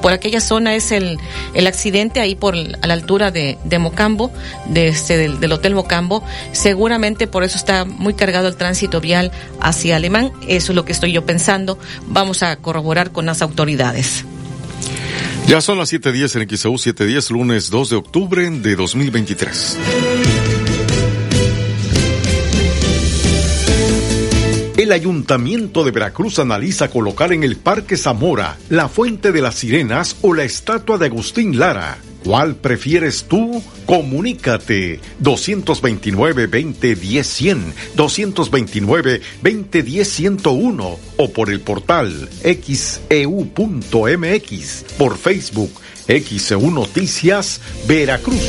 por aquella zona es el, el accidente ahí por a la altura de, Mocambo, de este, del, del Hotel Mocambo, seguramente por eso está muy cargado el tránsito vial hacia Alemán, eso es lo que estoy yo pensando, vamos a corroborar con las autoridades. Ya son las 7.10 en XEU 7.10, lunes 2 de octubre de 2023. El Ayuntamiento de Veracruz analiza colocar en el Parque Zamora la Fuente de las Sirenas o la estatua de Agustín Lara. ¿Cuál prefieres tú? Comunícate 229-2010-100, 229-2010-101 o por el portal xeu.mx, por Facebook XEU Noticias Veracruz.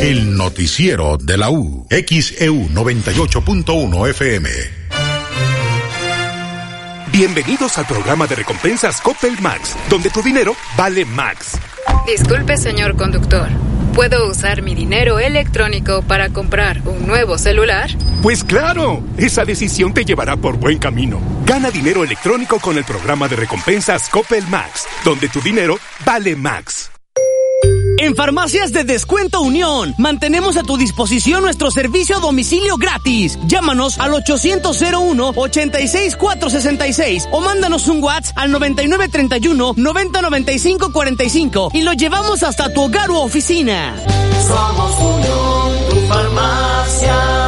El noticiero de la U. XEU 98.1 FM. Bienvenidos al programa de recompensas Coppel Max, donde tu dinero vale Max. Disculpe, señor conductor. ¿Puedo usar mi dinero electrónico para comprar un nuevo celular? Pues claro, esa decisión te llevará por buen camino. Gana dinero electrónico con el programa de recompensas Coppel Max, donde tu dinero vale Max. En Farmacias de Descuento Unión, mantenemos a tu disposición nuestro servicio a domicilio gratis. Llámanos al 800-01-86466 o mándanos un WhatsApp al 9931-909545 y lo llevamos hasta tu hogar u oficina. Somos Unión, tu farmacia.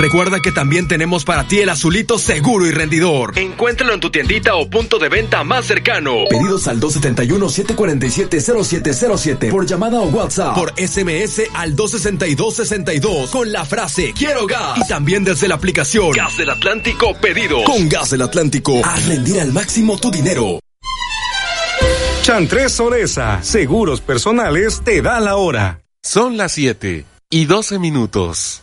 Recuerda que también tenemos para ti el azulito seguro y rendidor. Encuéntralo en tu tiendita o punto de venta más cercano. Pedidos al 271-747-0707 por llamada o WhatsApp. Por SMS al 262-62 con la frase Quiero gas. Y también desde la aplicación Gas del Atlántico Pedidos. Con Gas del Atlántico, haz rendir al máximo tu dinero. Chantres Soresa, seguros personales, te da la hora. Son las 7 y 12 minutos.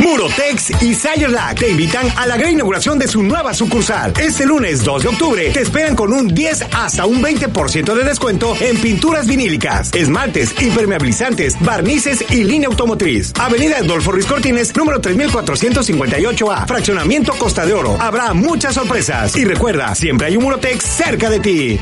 Murotex y Sayerlac te invitan a la gran inauguración de su nueva sucursal. Este lunes 2 de octubre te esperan con un 10 hasta un 20% de descuento en pinturas vinílicas, esmaltes, impermeabilizantes, barnices y línea automotriz. Avenida Adolfo Ruiz Cortines, número 3458A, fraccionamiento Costa de Oro. Habrá muchas sorpresas y recuerda, siempre hay un Murotex cerca de ti.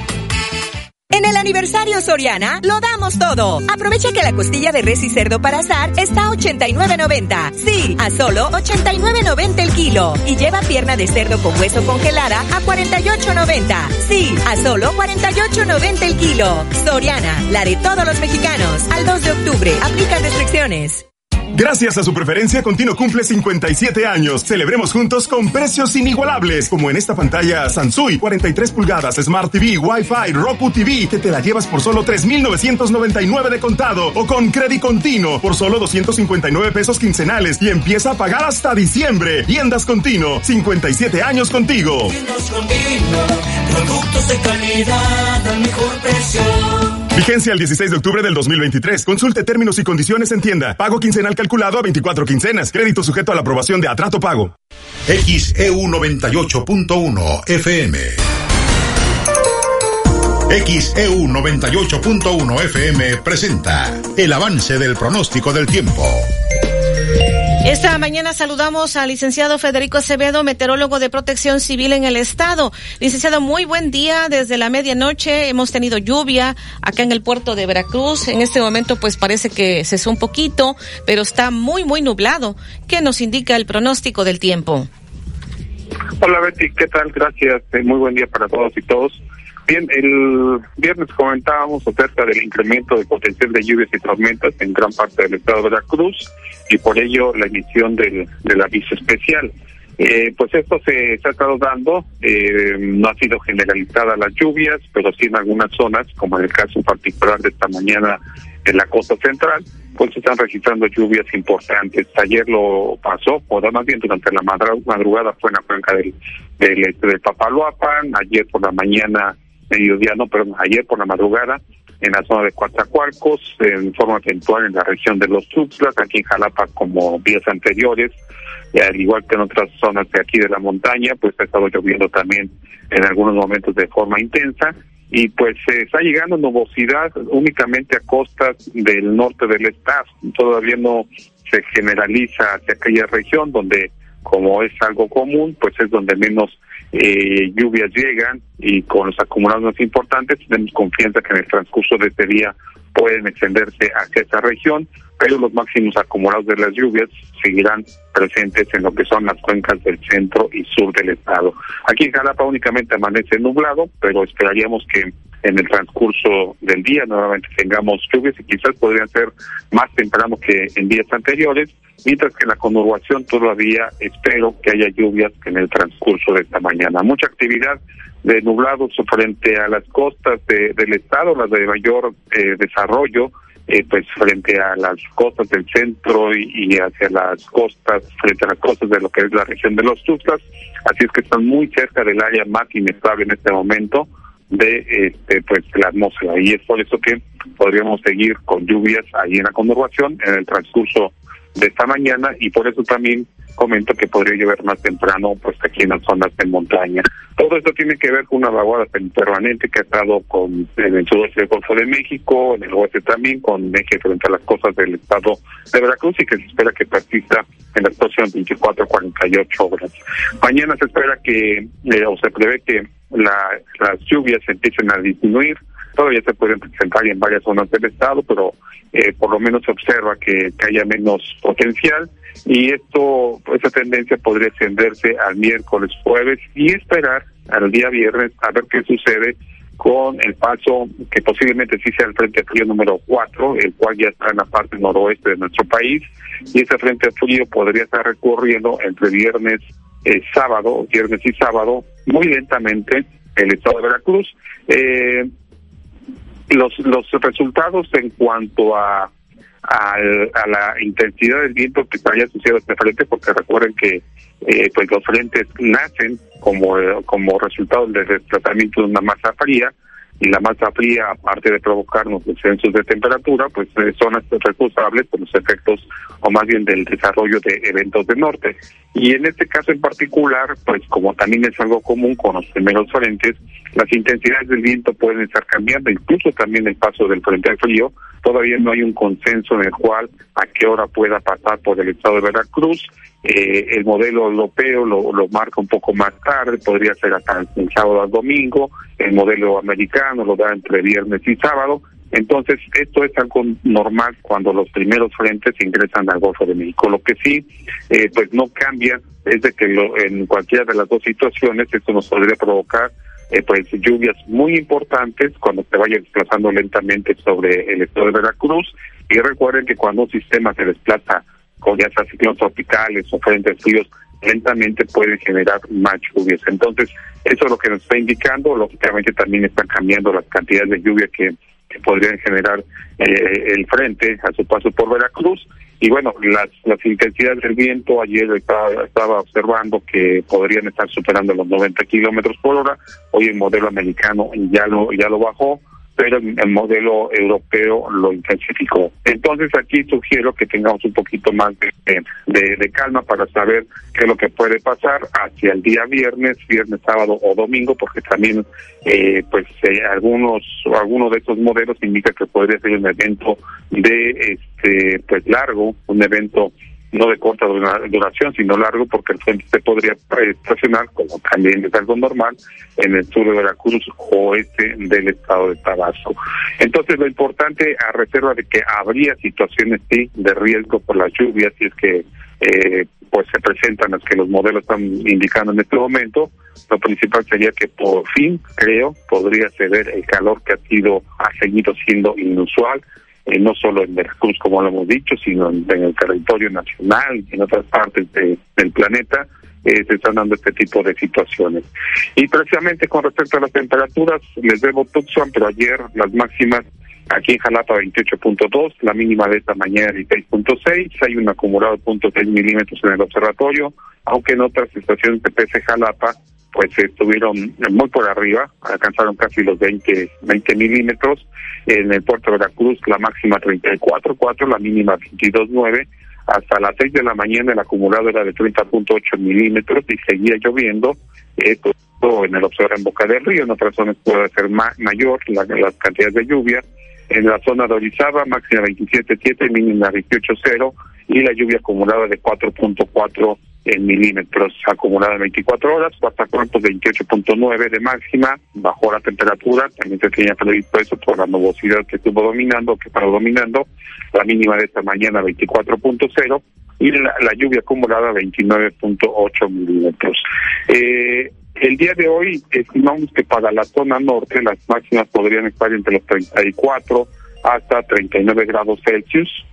En el aniversario Soriana lo damos todo. Aprovecha que la costilla de res y cerdo para asar está a 89.90. Sí, a solo 89.90 el kilo. Y lleva pierna de cerdo con hueso congelada a 48.90. Sí, a solo 48.90 el kilo. Soriana, la de todos los mexicanos. Al 2 de octubre, aplica restricciones. Gracias a su preferencia, Contino cumple 57 años. Celebremos juntos con precios inigualables, como en esta pantalla Sansui 43 pulgadas, Smart TV, Wi-Fi, Roku TV, que te la llevas por solo 3,999 de contado, o con Credit Continuo por solo 259 pesos quincenales y empieza a pagar hasta diciembre. Tiendas Contino, 57 años contigo. productos de calidad al mejor precio. Vigencia el 16 de octubre del 2023. Consulte términos y condiciones en tienda. Pago quincenal calculado a 24 quincenas. Crédito sujeto a la aprobación de Atrato Pago. XEU 98.1 FM. XEU 98.1 FM presenta el avance del pronóstico del tiempo. Esta mañana saludamos al licenciado Federico Acevedo, meteorólogo de protección civil en el estado. Licenciado, muy buen día. Desde la medianoche hemos tenido lluvia acá en el puerto de Veracruz. En este momento pues parece que cesó un poquito, pero está muy, muy nublado. ¿Qué nos indica el pronóstico del tiempo? Hola Betty, ¿qué tal? Gracias. Eh, Muy buen día para todos y todos. Bien, el viernes comentábamos acerca del incremento de potencial de lluvias y tormentas en gran parte del estado de Veracruz y por ello la emisión del, del aviso especial. Eh, pues esto se, se ha estado dando, eh, no ha sido generalizada las lluvias, pero sí en algunas zonas, como en el caso particular de esta mañana en la costa central, pues se están registrando lluvias importantes. Ayer lo pasó, o más bien durante la madrugada fue en la cuenca del, del, este, del Papaloapan, ayer por la mañana, mediodía, no, pero ayer por la madrugada, en la zona de Coatzacoalcos, en forma eventual en la región de los Tuxtlas, aquí en Jalapa como días anteriores, al igual que en otras zonas de aquí de la montaña, pues ha estado lloviendo también en algunos momentos de forma intensa y pues se está llegando nubosidad únicamente a costas del norte del estado. Todavía no se generaliza hacia aquella región donde, como es algo común, pues es donde menos eh, lluvias llegan y con los acumulados más importantes tenemos confianza que en el transcurso de este día pueden extenderse hacia esa región, pero los máximos acumulados de las lluvias seguirán presentes en lo que son las cuencas del centro y sur del estado. Aquí en Jalapa únicamente amanece nublado, pero esperaríamos que en el transcurso del día nuevamente tengamos lluvias y quizás podrían ser más temprano que en días anteriores, mientras que en la conurbación todavía espero que haya lluvias en el transcurso de esta mañana. Mucha actividad de nublados frente a las costas de- del estado, las de mayor eh, desarrollo, eh, pues frente a las costas del centro y, y hacia las costas, frente a las costas de lo que es la región de los Tuxtlas, así es que están muy cerca del área más inestable en este momento de este pues la atmósfera y es por eso que podríamos seguir con lluvias ahí en la conurbación en el transcurso de esta mañana y por eso también comento que podría llover más temprano pues aquí en las zonas de montaña. Todo esto tiene que ver con una vaguada permanente que ha estado con en el sudeste del Golfo de México, en el oeste también, con eje frente a las costas del estado de Veracruz y que se espera que persista en las próximas 24 48 horas. Mañana se espera que, eh, o se prevé que la- las lluvias empiecen a disminuir. Todavía se pueden presentar en varias zonas del estado, pero eh, por lo menos se observa que, que haya menos potencial y esto, esa tendencia podría extenderse al miércoles, jueves y esperar al día viernes a ver qué sucede con el paso que posiblemente sí sea el Frente Frío número 4, el cual ya está en la parte noroeste de nuestro país, y ese Frente Frío podría estar recorriendo entre viernes, eh, sábado, viernes y sábado, muy lentamente el estado de Veracruz. Eh, los, los resultados en cuanto a, a la intensidad del viento que vaya asociado a este frente, porque recuerden que eh, pues los frentes nacen como, como resultado del desplazamiento de una masa fría y la masa fría, aparte de provocarnos descensos de temperatura, pues eh, son responsables por los efectos, o más bien del desarrollo de eventos de norte. Y en este caso en particular, pues como también es algo común con los primeros frentes, las intensidades del viento pueden estar cambiando, incluso también el paso del frente al frío todavía no hay un consenso en el cual a qué hora pueda pasar por el estado de Veracruz. Eh, el modelo europeo lo, lo marca un poco más tarde, podría ser hasta el sábado al domingo, el modelo americano lo da entre viernes y sábado, entonces, esto es algo normal cuando los primeros frentes ingresan al Golfo de México. Lo que sí, eh, pues no cambia es de que lo, en cualquiera de las dos situaciones esto nos podría provocar eh, pues lluvias muy importantes cuando se vaya desplazando lentamente sobre el estado de Veracruz. Y recuerden que cuando un sistema se desplaza con ya sea ciclones tropicales o frentes fríos, lentamente puede generar más lluvias. Entonces, eso es lo que nos está indicando. Lógicamente también están cambiando las cantidades de lluvia que que podrían generar eh, el frente a su paso por Veracruz. Y bueno, las, las intensidades del viento, ayer estaba, estaba observando que podrían estar superando los 90 kilómetros por hora. Hoy el modelo americano ya lo, ya lo bajó pero el modelo europeo lo intensificó. Entonces aquí sugiero que tengamos un poquito más de, de, calma para saber qué es lo que puede pasar hacia el día viernes, viernes, sábado o domingo, porque también eh, pues eh, algunos algunos de estos modelos indican que podría ser un evento de este pues largo, un evento no de corta duración, sino largo, porque el frente se podría estacionar, como también es algo normal, en el sur de Veracruz o este del estado de Tabasco. Entonces, lo importante, a reserva de que habría situaciones, sí, de riesgo por las lluvias, si es que eh, pues se presentan las que los modelos están indicando en este momento, lo principal sería que por fin, creo, podría ceder el calor que ha sido, ha seguido siendo inusual, eh, no solo en Veracruz, como lo hemos dicho, sino en, el territorio nacional y en otras partes del planeta, eh, se están dando este tipo de situaciones. Y precisamente con respecto a las temperaturas, les debo Tucson, pero ayer las máximas aquí en Jalapa 28.2, la mínima de esta mañana 16.6, hay un acumulado de 0.6 milímetros en el observatorio, aunque en otras estaciones de PC Jalapa pues estuvieron muy por arriba, alcanzaron casi los 20, 20 milímetros. En el puerto de Veracruz la máxima 34.4, la mínima 22.9. Hasta las 6 de la mañana el acumulado era de 30.8 milímetros y seguía lloviendo. Esto en el observador en Boca del Río, en otras zonas puede ser mayor la, las cantidades de lluvia. En la zona de Orizaba, máxima 27.7, mínima 28.0 y la lluvia acumulada de 4.4 en milímetros acumulada en 24 horas, cuartos 28.9 de máxima, bajó la temperatura, también se tenía previsto eso por la nubosidad que estuvo dominando, que estaba dominando, la mínima de esta mañana 24.0 y la, lluvia acumulada 29.8 milímetros. Eh, el día de hoy estimamos que para la zona norte las máximas podrían estar entre los 34 hasta 39 grados Celsius,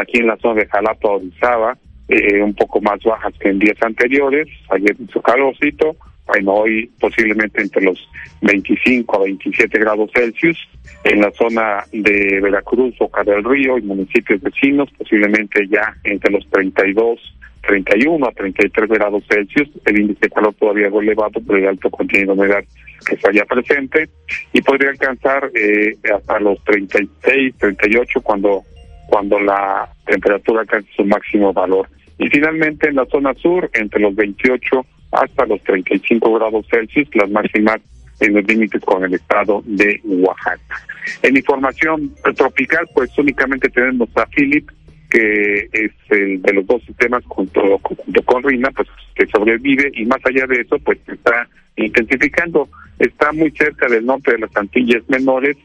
aquí en la zona de Jalapa, Orizaba, eh, un poco más bajas que en días anteriores, ayer su calorcito, bueno, hoy posiblemente entre los 25 a 27 grados Celsius, en la zona de Veracruz, Boca del Río y municipios vecinos, posiblemente ya entre los 32, 31 a 33 grados Celsius, el índice de calor todavía algo elevado por el alto contenido de humedad que está ya presente, y podría alcanzar eh, hasta los 36, 38 cuando cuando la temperatura alcance su máximo valor. Y finalmente en la zona sur, entre los 28 hasta los 35 grados Celsius, las máximas en los límites con el estado de Oaxaca. En información tropical, pues únicamente tenemos a Philip, que es el de los dos sistemas junto, con Rina, pues que sobrevive y más allá de eso, pues está intensificando. Está muy cerca del norte de las Antillas Menores,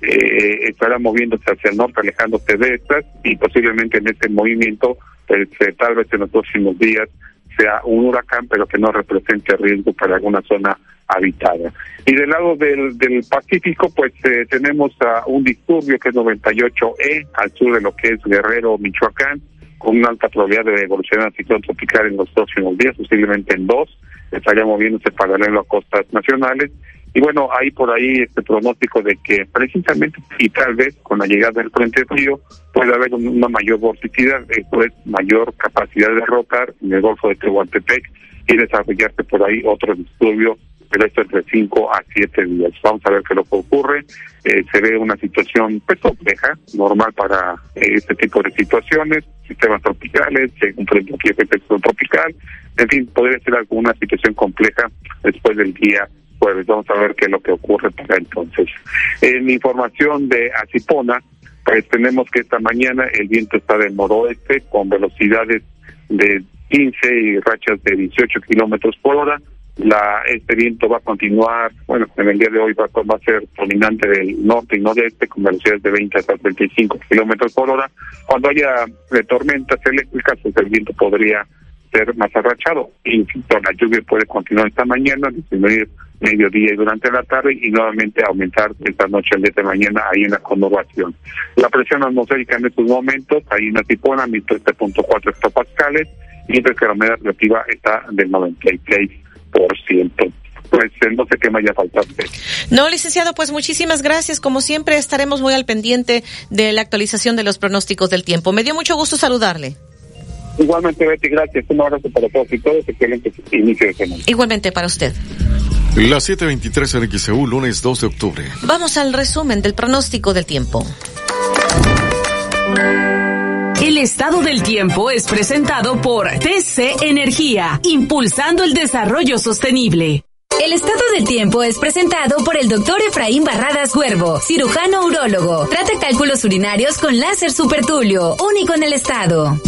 eh, estará moviéndose hacia el norte, alejándose de estas y posiblemente en este movimiento tal vez en los próximos días sea un huracán, pero que no represente riesgo para alguna zona habitada. Y del lado del, del Pacífico, pues eh, tenemos a un disturbio que es 98E, al sur de lo que es Guerrero, Michoacán, con una alta probabilidad de evolucionar a ciclón tropical en los próximos días, posiblemente en dos, estaría moviéndose paralelo a costas nacionales y bueno, hay por ahí este pronóstico de que precisamente y tal vez con la llegada del Frente Frío puede haber una mayor vorticidad, es mayor capacidad de rotar en el Golfo de Tehuantepec y desarrollarse por ahí otro disturbio, pero esto es de 5 a 7 días. Vamos a ver qué lo que ocurre. Eh, se ve una situación pues compleja, normal para eh, este tipo de situaciones, sistemas tropicales, un frente efecto tropical, en fin, podría ser alguna situación compleja después del día Vamos a ver qué es lo que ocurre para entonces. En información de Acipona, Pues tenemos que esta mañana el viento está del noroeste con velocidades de 15 y rachas de 18 kilómetros por hora. La, este viento va a continuar, bueno, en el día de hoy va, va a ser dominante del norte y nordeste con velocidades de 20 hasta 35 kilómetros por hora. Cuando haya eh, tormentas eléctricas, pues el viento podría ser más arrachado. Y la lluvia puede continuar esta mañana, disminuir mediodía y durante la tarde y nuevamente aumentar esta noche al día de mañana ahí en la conurbación. La presión atmosférica en estos momentos, hay una tipona, 1.7.4 hectopascales, mientras que la humedad relativa está del 96%. Pues eh, no sé qué me haya faltado. No, licenciado, pues muchísimas gracias. Como siempre, estaremos muy al pendiente de la actualización de los pronósticos del tiempo. Me dio mucho gusto saludarle. Igualmente, Betty, gracias. Un abrazo para todos y todos. Excelente inicio de semana. Igualmente para usted. Las 7:23 en XEU, lunes 2 de octubre. Vamos al resumen del pronóstico del tiempo. El estado del tiempo es presentado por TC Energía, impulsando el desarrollo sostenible. El estado del tiempo es presentado por el doctor Efraín Barradas Huervo, cirujano urólogo. Trata cálculos urinarios con láser supertulio, único en el estado.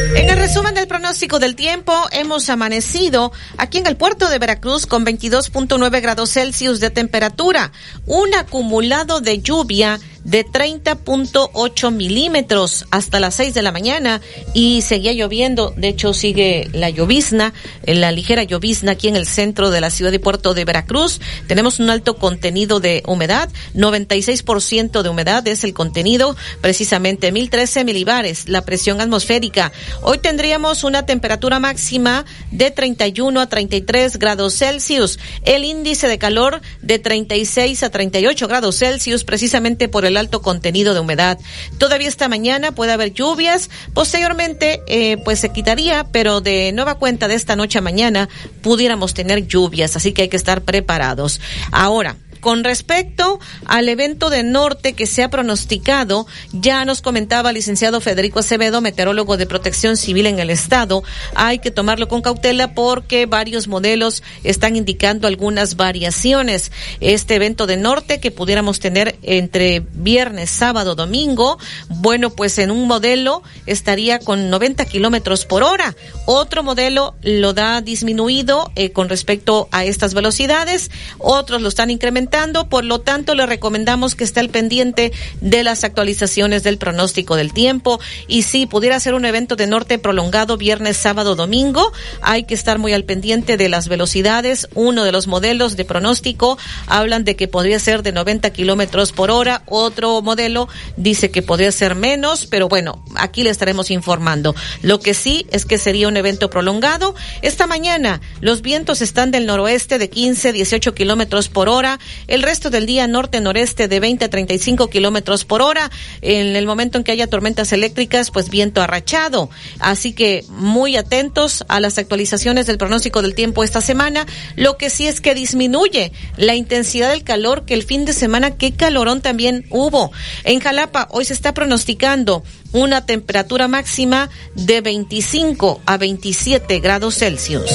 En el resumen del pronóstico del tiempo, hemos amanecido aquí en el puerto de Veracruz con 22.9 grados Celsius de temperatura, un acumulado de lluvia de 30.8 milímetros hasta las 6 de la mañana y seguía lloviendo. De hecho, sigue la llovizna, la ligera llovizna aquí en el centro de la ciudad de Puerto de Veracruz. Tenemos un alto contenido de humedad, 96% de humedad es el contenido, precisamente 1013 milibares, la presión atmosférica. Hoy tendríamos una temperatura máxima de 31 a 33 grados Celsius, el índice de calor de 36 a 38 grados Celsius, precisamente por el alto contenido de humedad. Todavía esta mañana puede haber lluvias, posteriormente eh, pues se quitaría, pero de nueva cuenta de esta noche a mañana pudiéramos tener lluvias, así que hay que estar preparados. Ahora, con respecto al evento de norte que se ha pronosticado, ya nos comentaba el licenciado Federico Acevedo, meteorólogo de protección civil en el estado, hay que tomarlo con cautela porque varios modelos están indicando algunas variaciones. Este evento de norte que pudiéramos tener entre viernes, sábado, domingo, bueno, pues en un modelo estaría con 90 kilómetros por hora. Otro modelo lo da disminuido eh, con respecto a estas velocidades, otros lo están incrementando por lo tanto le recomendamos que esté al pendiente de las actualizaciones del pronóstico del tiempo y si pudiera ser un evento de norte prolongado viernes, sábado, domingo, hay que estar muy al pendiente de las velocidades. Uno de los modelos de pronóstico hablan de que podría ser de 90 kilómetros por hora, otro modelo dice que podría ser menos, pero bueno, aquí le estaremos informando. Lo que sí es que sería un evento prolongado. Esta mañana los vientos están del noroeste de 15, 18 kilómetros por hora. El resto del día norte-noreste de 20 a 35 kilómetros por hora. En el momento en que haya tormentas eléctricas, pues viento arrachado. Así que muy atentos a las actualizaciones del pronóstico del tiempo esta semana. Lo que sí es que disminuye la intensidad del calor que el fin de semana, qué calorón también hubo. En Jalapa hoy se está pronosticando una temperatura máxima de 25 a 27 grados Celsius.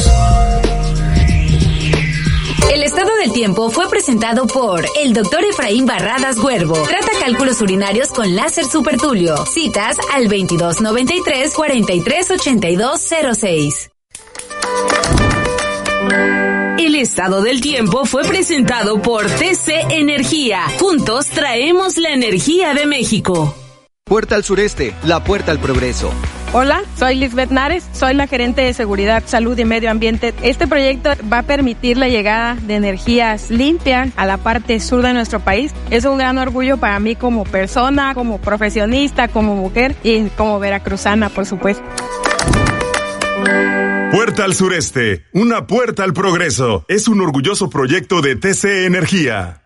El estado del tiempo fue presentado por el doctor Efraín Barradas Huervo. Trata cálculos urinarios con láser supertulio. Citas al 2293 438206. El estado del tiempo fue presentado por TC Energía. Juntos traemos la energía de México. Puerta al sureste, la puerta al progreso. Hola, soy Lisbeth Nares, soy la gerente de Seguridad, Salud y Medio Ambiente. Este proyecto va a permitir la llegada de energías limpias a la parte sur de nuestro país. Es un gran orgullo para mí como persona, como profesionista, como mujer y como veracruzana, por supuesto. Puerta al sureste, una puerta al progreso. Es un orgulloso proyecto de TC Energía.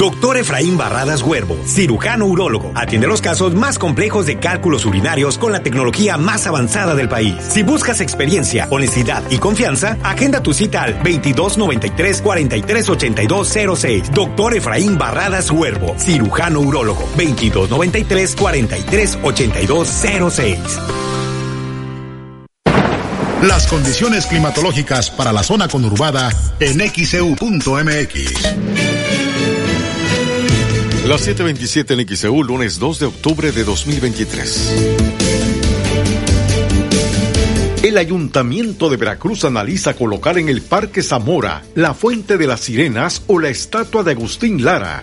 Doctor Efraín Barradas Huervo, cirujano urólogo, atiende los casos más complejos de cálculos urinarios con la tecnología más avanzada del país. Si buscas experiencia, honestidad y confianza, agenda tu cita al 2293 438206. Doctor Efraín Barradas Huervo, cirujano urólogo, 2293 438206. Las condiciones climatológicas para la zona conurbada en xeu.mx. Las 7:27 en XEU, lunes 2 de octubre de 2023. El Ayuntamiento de Veracruz analiza colocar en el Parque Zamora la Fuente de las Sirenas o la estatua de Agustín Lara.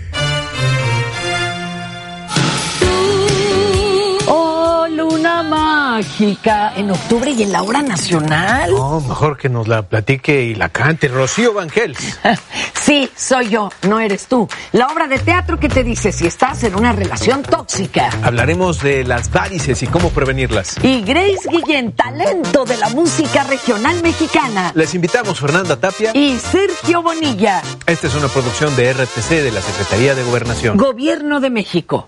Mágica. En octubre y en la hora nacional. No, mejor que nos la platique y la cante Rocío Vangels. [laughs] sí, soy yo, no eres tú. La obra de teatro que te dice si estás en una relación tóxica. Hablaremos de las varices y cómo prevenirlas. Y Grace Guillén, talento de la música regional mexicana. Les invitamos Fernanda Tapia y Sergio Bonilla. Esta es una producción de RTC de la Secretaría de Gobernación. Gobierno de México.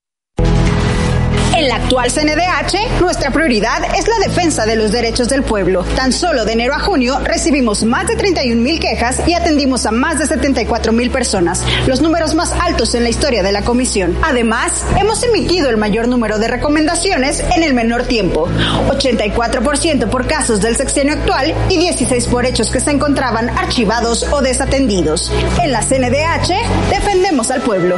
En la actual CNDH, nuestra prioridad es la defensa de los derechos del pueblo. Tan solo de enero a junio recibimos más de 31 mil quejas y atendimos a más de 74 mil personas, los números más altos en la historia de la comisión. Además, hemos emitido el mayor número de recomendaciones en el menor tiempo, 84% por casos del sexenio actual y 16 por hechos que se encontraban archivados o desatendidos. En la CNDH, defendemos al pueblo.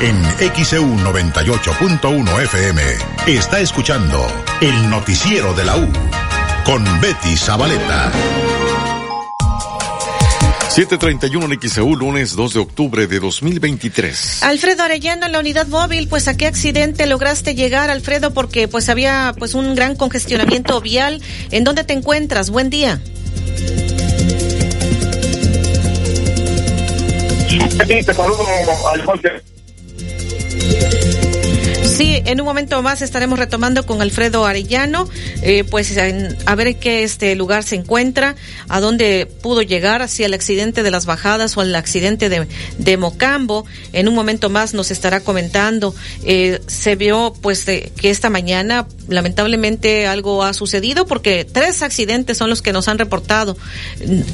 En XEU 98.1 FM está escuchando el noticiero de la U con Betty Zabaleta. 731 en XEU, lunes 2 de octubre de 2023. Alfredo Arellano en la unidad móvil, pues a qué accidente lograste llegar, Alfredo, porque pues había pues un gran congestionamiento vial. ¿En dónde te encuentras? Buen día. Sí, te saludo, Alfonso. Thank you. Sí, en un momento más estaremos retomando con Alfredo Arellano, eh, pues a ver qué este lugar se encuentra, a dónde pudo llegar, hacia el accidente de las bajadas o el accidente de, Mocambo. En un momento más nos estará comentando. Eh, se vio pues que esta mañana lamentablemente algo ha sucedido porque tres accidentes son los que nos han reportado.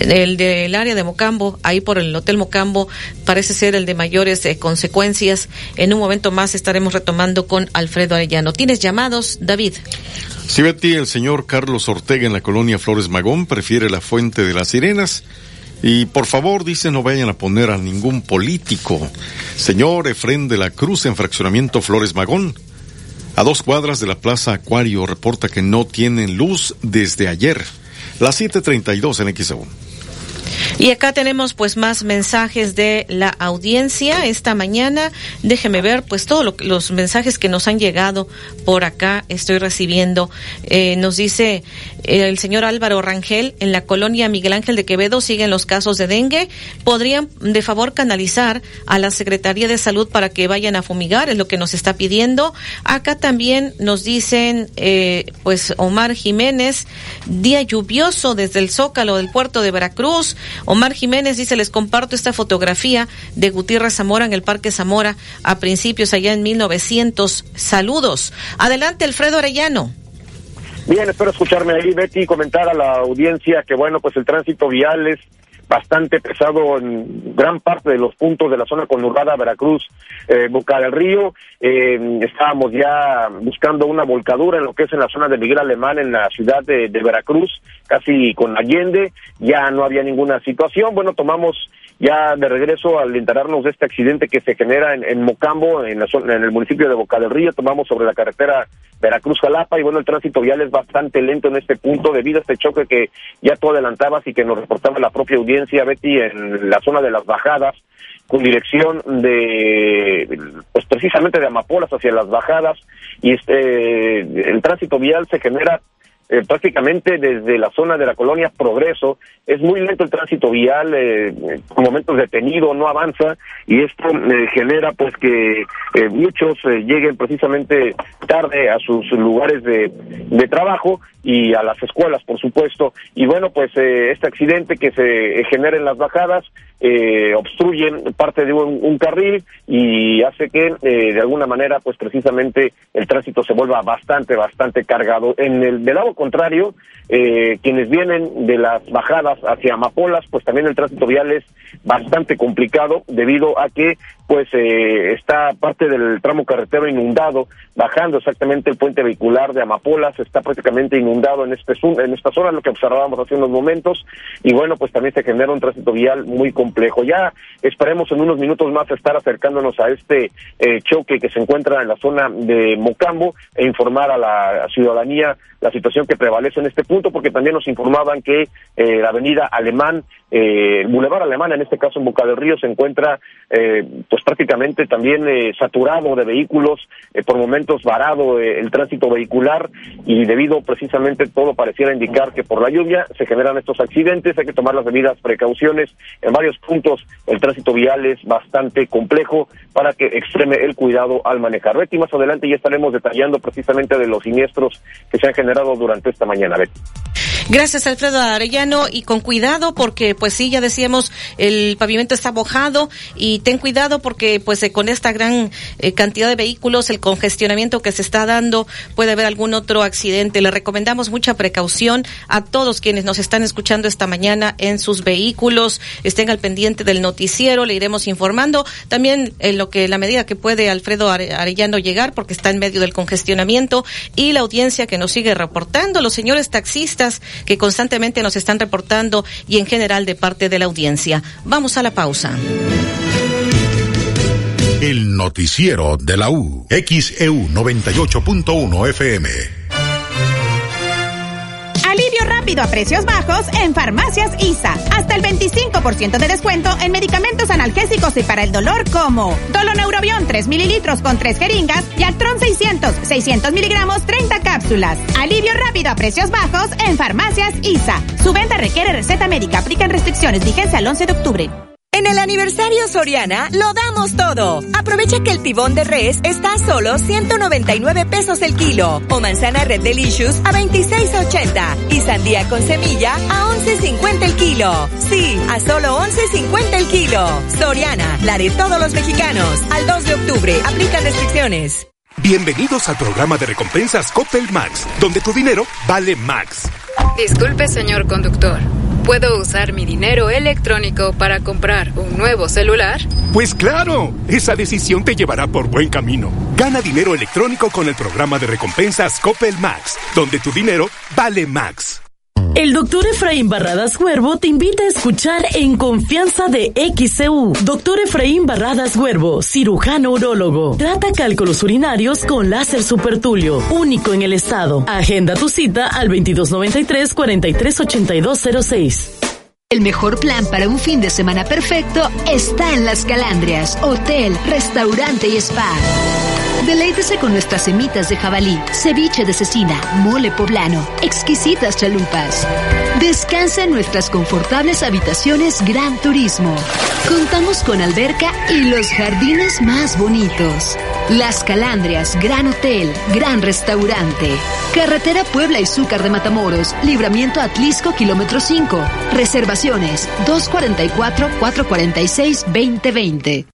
El del área de Mocambo, ahí por el Hotel Mocambo, parece ser el de mayores eh, consecuencias. En un momento más estaremos retomando con Alfredo Arellano. ¿Tienes llamados, David? Si Betty, el señor Carlos Ortega en la colonia Flores Magón prefiere la fuente de las sirenas. Y por favor, dice, no vayan a poner a ningún político. Señor Efren de la Cruz en fraccionamiento Flores Magón. A dos cuadras de la Plaza Acuario reporta que no tienen luz desde ayer. Las 7.32 en XEU. Y acá tenemos pues más mensajes de la audiencia esta mañana. Déjeme ver pues todos los mensajes que nos han llegado por acá. Estoy recibiendo. Eh, nos dice eh, el señor Álvaro Rangel, en la colonia Miguel Ángel de Quevedo siguen los casos de dengue. ¿Podrían de favor canalizar a la Secretaría de Salud para que vayan a fumigar? Es lo que nos está pidiendo. Acá también nos dicen eh, pues Omar Jiménez, día lluvioso desde el Zócalo del puerto de Veracruz. Omar Jiménez dice, les comparto esta fotografía de Gutiérrez Zamora en el Parque Zamora a principios allá en 1900. Saludos. Adelante, Alfredo Arellano. Bien, espero escucharme ahí, Betty, y comentar a la audiencia que, bueno, pues el tránsito vial es bastante pesado en gran parte de los puntos de la zona conurbada Veracruz, eh, Boca del Río. Eh, estábamos ya buscando una volcadura en lo que es en la zona de Miguel Alemán, en la ciudad de, Veracruz, casi con Allende. Ya no había ninguna situación. Bueno, tomamos ya de regreso al enterarnos de este accidente que se genera en, Mocambo, en, la zona, en el municipio de Boca del Río, tomamos sobre la carretera Veracruz-Jalapa y bueno, el tránsito vial es bastante lento en este punto debido a este choque que ya tú adelantabas y que nos reportaba la propia audiencia, Betty, en la zona de las bajadas con dirección de, pues precisamente de Amapolas hacia las bajadas y este, el tránsito vial se genera eh, prácticamente desde la zona de la colonia Progreso. Es muy lento el tránsito vial, eh, momentos detenido, no avanza, y esto eh, genera pues que eh, muchos lleguen precisamente tarde a sus lugares de, de, trabajo y a las escuelas, por supuesto. Y bueno, pues este accidente que se genera en las bajadas eh, obstruyen parte de un, carril y hace que de alguna manera pues precisamente el tránsito se vuelva bastante bastante cargado. En el del lado contrario eh, quienes vienen de las bajadas hacia Amapolas pues también el tránsito vial es bastante complicado debido a que pues eh, está parte del tramo carretero inundado, bajando exactamente el puente vehicular de Amapolas, está prácticamente inundado en, este, en esta zona, lo que observábamos hace unos momentos, y bueno, pues también se genera un tránsito vial muy complejo. Ya esperemos en unos minutos más estar acercándonos a este eh, choque que se encuentra en la zona de Mocambo e informar a la ciudadanía la situación que prevalece en este punto, porque también nos informaban que eh, la avenida Alemán, eh, el Boulevard Alemán, en este caso en Boca del Río, se encuentra eh, pues prácticamente también eh, saturado de vehículos, eh, por momentos varado eh, el tránsito vehicular y debido precisamente todo pareciera indicar que por la lluvia se generan estos accidentes, hay que tomar las debidas precauciones. En varios puntos el tránsito vial es bastante complejo para que extreme el cuidado al manejar. Betty, más adelante ya estaremos detallando precisamente de los siniestros que se han generado durante esta mañana, Betty. Gracias, Alfredo Arellano, y con cuidado porque, pues sí, ya decíamos, el pavimento está mojado y ten cuidado porque, pues, eh, con esta gran eh, cantidad de vehículos, el congestionamiento que se está dando, puede haber algún otro accidente. Le recomendamos mucha precaución a todos quienes nos están escuchando esta mañana en sus vehículos. Estén al pendiente del noticiero, le iremos informando. También en lo que, la medida que puede Alfredo Arellano llegar, porque está en medio del congestionamiento, y la audiencia que nos sigue reportando, los señores taxistas que constantemente nos están reportando y en general de parte de la audiencia. Vamos a la pausa. El noticiero de la U, XEU 98.1 FM rápido a precios bajos en Farmacias ISA. Hasta el 25% de descuento en medicamentos analgésicos y para el dolor como Doloneurobión 3 mililitros con 3 jeringas y Altron 600, 600 miligramos, 30 cápsulas. Alivio rápido a precios bajos en Farmacias ISA. Su venta requiere receta médica. Aplican restricciones. Vigencia al 11 de octubre. En el aniversario Soriana lo damos todo. Aprovecha que el tibón de res está a solo 199 pesos el kilo o manzana Red Delicious a 26.80 y sandía con semilla a 11.50 el kilo. Sí, a solo 11.50 el kilo. Soriana, la de todos los mexicanos. Al 2 de octubre, aplican restricciones. Bienvenidos al programa de recompensas Coppel Max, donde tu dinero vale Max. Disculpe, señor conductor. ¿Puedo usar mi dinero electrónico para comprar un nuevo celular? Pues claro, esa decisión te llevará por buen camino. Gana dinero electrónico con el programa de recompensas Coppel Max, donde tu dinero vale Max. El doctor Efraín Barradas Huervo te invita a escuchar En Confianza de XCU. Doctor Efraín Barradas Huervo, cirujano urólogo. Trata cálculos urinarios con láser supertulio, único en el estado. Agenda tu cita al 2293-438206. El mejor plan para un fin de semana perfecto está en Las Calandrias, hotel, restaurante y spa. Deleítese con nuestras semitas de jabalí, ceviche de cecina, mole poblano, exquisitas chalupas. Descansa en nuestras confortables habitaciones Gran Turismo. Contamos con alberca y los jardines más bonitos. Las Calandrias, Gran Hotel, Gran Restaurante. Carretera Puebla y Zúcar de Matamoros, Libramiento Atlisco, kilómetro 5. Reservaciones 244-446-2020.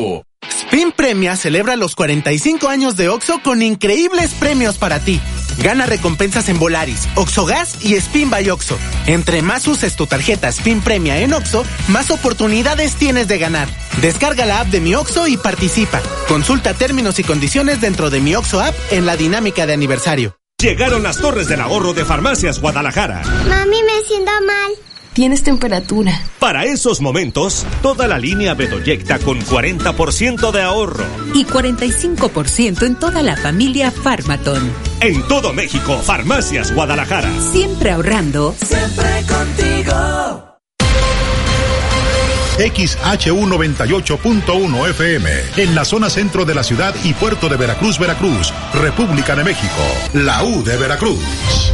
Spin Premia celebra los 45 años de OXO con increíbles premios para ti. Gana recompensas en Volaris, OXO Gas y Spin by OXO. Entre más uses tu tarjeta Spin Premia en OXO, más oportunidades tienes de ganar. Descarga la app de Mi OXO y participa. Consulta términos y condiciones dentro de Mi OXO app en la dinámica de aniversario. Llegaron las torres del ahorro de Farmacias Guadalajara. Mami, me siento mal. Tienes temperatura. Para esos momentos, toda la línea Bedoyecta con 40% de ahorro. Y 45% en toda la familia Farmaton. En todo México, Farmacias Guadalajara. Siempre ahorrando. Siempre contigo. XHU98.1 FM, en la zona centro de la ciudad y puerto de Veracruz, Veracruz, República de México, la U de Veracruz.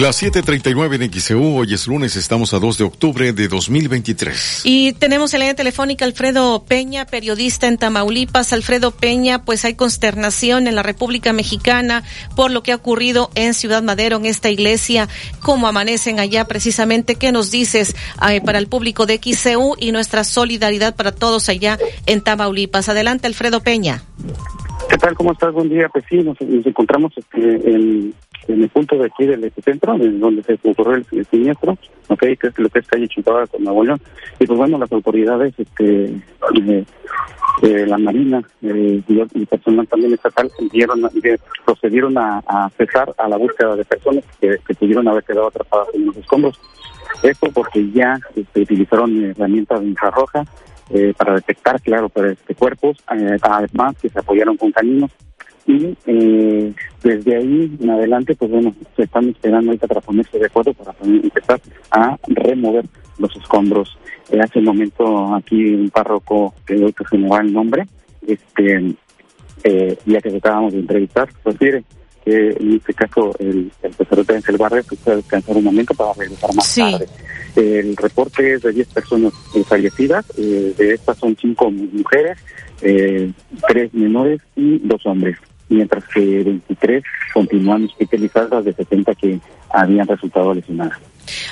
Las 7:39 en XEU, hoy es lunes, estamos a 2 de octubre de 2023. Y tenemos en la línea telefónica Alfredo Peña, periodista en Tamaulipas. Alfredo Peña, pues hay consternación en la República Mexicana por lo que ha ocurrido en Ciudad Madero, en esta iglesia. ¿Cómo amanecen allá precisamente? ¿Qué nos dices eh, para el público de XEU y nuestra solidaridad para todos allá en Tamaulipas? Adelante, Alfredo Peña. ¿Qué tal? ¿Cómo estás? Buen día. Pues sí, nos, nos encontramos este, en en el punto de aquí del epicentro, en donde se ocurrió el, el siniestro, okay, que es lo que es calle Chihuahua con Nuevo León. Y pues bueno, las autoridades, este, eh, eh, la Marina eh, y, personal también estatal de- procedieron a, cesar a la búsqueda de personas que, pudieron haber quedado atrapadas en los escombros. Esto porque ya este, utilizaron herramientas de infrarroja eh, para detectar, claro, para este, cuerpos, eh, además que se apoyaron con caninos y eh, desde ahí en adelante, pues bueno, se están esperando ahorita para ponerse de acuerdo para empezar a remover los escombros. Eh, hace un momento aquí un párroco que hoy que se me va el nombre, este, eh, ya que acabamos de entrevistar, refiere que en este caso el, el sacerdote Ángel Barrio que puede descansar un momento para regresar más Sí. tarde. El reporte es de 10 personas eh, fallecidas, eh, de estas son 5 mujeres, eh, 3 menores y 2 hombres, mientras que 23 continúan hospitalizadas de 70 que habían resultado lesionadas.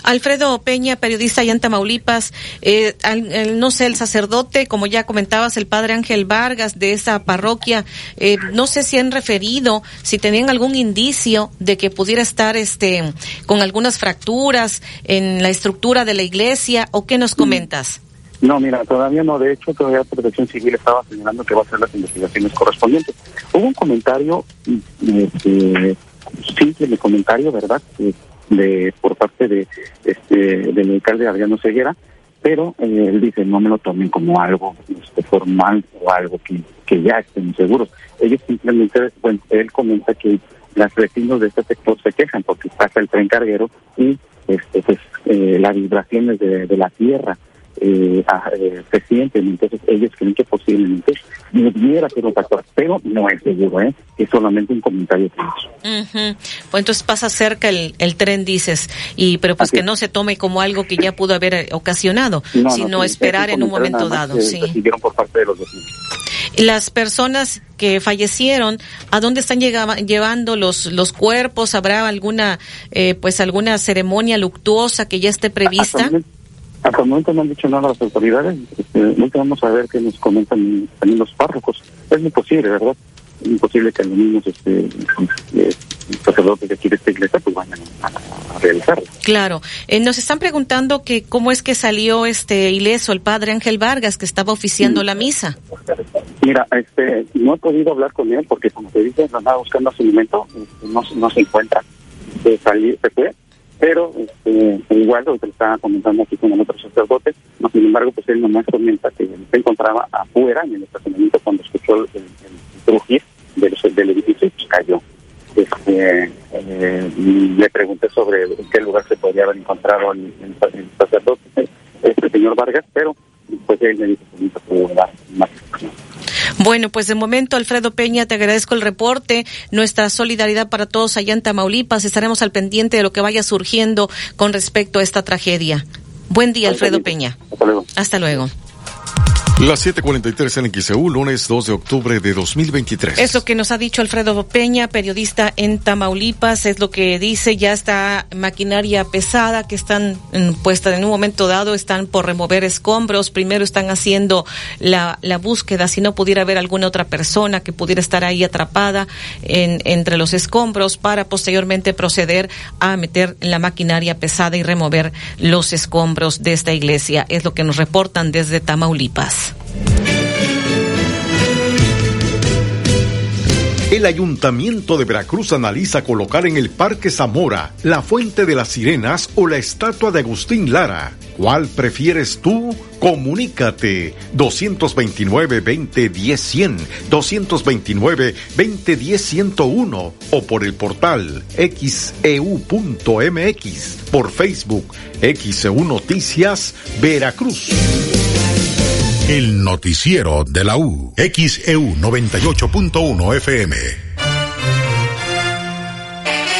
Alfredo Peña, periodista allá en Tamaulipas, eh, al- no sé, el sacerdote, como ya comentabas, el padre Ángel Vargas de esa parroquia, eh, no sé si han referido, si tenían algún indicio de que pudiera estar este con algunas fracturas en la estructura de la iglesia, o qué nos comentas. No, mira, todavía no. De hecho, todavía Protección Civil estaba señalando que va a hacer las investigaciones correspondientes. Hubo un comentario, mm, este, simple comentario, ¿verdad? Eh, De, por parte de este del alcalde Adriano Ceguera, pero eh, él dice no me lo tomen como algo este, formal o algo que, ya estén seguros. Ellos simplemente, bueno, él comenta que las vecinos de este sector se quejan porque pasa el tren carguero y este, pues, eh, las vibraciones de la tierra eh, eh, recientemente. Entonces ellos creen que posiblemente pudiera ser un factor, pero no es seguro, ¿eh? es solamente un comentario Pues entonces pasa cerca el, el tren, dices, y pero pues que no se tome como algo que ya pudo haber eh, ocasionado, sino esperar en un momento dado. Sí. por parte de los Las personas que fallecieron, ¿a dónde están llevando los los cuerpos? ¿Habrá alguna eh, pues alguna ceremonia luctuosa que ya esté prevista? Hasta el momento no han dicho nada las autoridades. Este, vamos a ver qué nos comentan también los párrocos. Es imposible, ¿verdad? Es imposible que los mismos este, eh, sacerdotes de aquí de esta iglesia pues vayan a, realizarlo. Claro. Eh, nos están preguntando que cómo es que salió este ileso el padre Ángel Vargas que estaba oficiando la misa. Mira, este, no he podido hablar con él porque como te dije, andaba buscando su este, no, no se encuentra. Se, salió, se fue pero este, igual lo que estaba comentando aquí con el otro sacerdote, no, sin embargo, pues él nomás comenta que se encontraba afuera en el estacionamiento cuando escuchó el, el, del, del, edificio y pues cayó. Este, eh, le pregunté sobre en qué lugar se podría haber encontrado el, sacerdote, este señor Vargas, pero pues él me dijo que no pudo dar más bueno, pues de momento, Alfredo Peña, te agradezco el reporte, nuestra solidaridad para todos allá en Tamaulipas. Estaremos al pendiente de lo que vaya surgiendo con respecto a esta tragedia. Buen día, Alfredo Peña. Hasta luego. Hasta luego. Las 7:43 en XEU, lunes 2 de octubre de 2023. Es lo que nos ha dicho Alfredo Peña, periodista en Tamaulipas, es lo que dice, ya está maquinaria pesada que están puesta en un momento dado, están por remover escombros, primero están haciendo la, la búsqueda, si no pudiera haber alguna otra persona que pudiera estar ahí atrapada en, entre los escombros para posteriormente proceder a meter la maquinaria pesada y remover los escombros de esta iglesia, es lo que nos reportan desde Tamaulipas. El Ayuntamiento de Veracruz analiza colocar en el Parque Zamora la Fuente de las Sirenas o la estatua de Agustín Lara. ¿Cuál prefieres tú? Comunícate 229-2010-100, 229-2010-101 o por el portal xeu.mx, e por Facebook, XEU Noticias, Veracruz. El noticiero de la U. XEU 98.1 FM.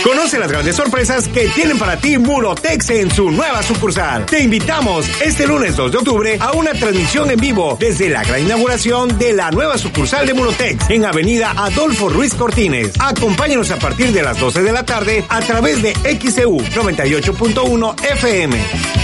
Conoce las grandes sorpresas que tienen para ti Murotex en su nueva sucursal. Te invitamos este lunes 2 de octubre a una transmisión en vivo desde la gran inauguración de la nueva sucursal de Murotex en Avenida Adolfo Ruiz Cortines. Acompáñanos a partir de las 12 de la tarde a través de XEU 98.1 FM.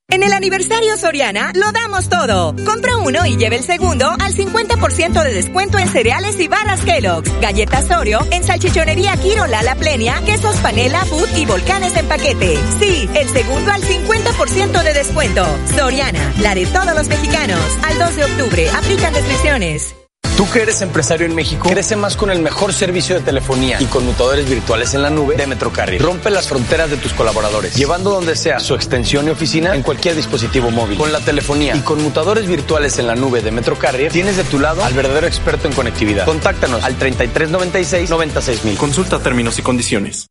En el aniversario Soriana lo damos todo. Compra uno y lleve el segundo al 50% de descuento en cereales y barras Kellogg's, galletas Oreo, en salchichonería Quiro Lala Plenia, quesos panela, food y volcanes en paquete. Sí, el segundo al 50% de descuento. Soriana, la de todos los mexicanos. Al 2 de octubre, aplican descripciones. Tú que eres empresario en México, crece más con el mejor servicio de telefonía y conmutadores virtuales en la nube de Metrocarrier. Rompe las fronteras de tus colaboradores, llevando donde sea su extensión y oficina en cualquier dispositivo móvil. Con la telefonía y conmutadores virtuales en la nube de Metrocarrier, tienes de tu lado al verdadero experto en conectividad. Contáctanos al 3396 96000. Consulta términos y condiciones.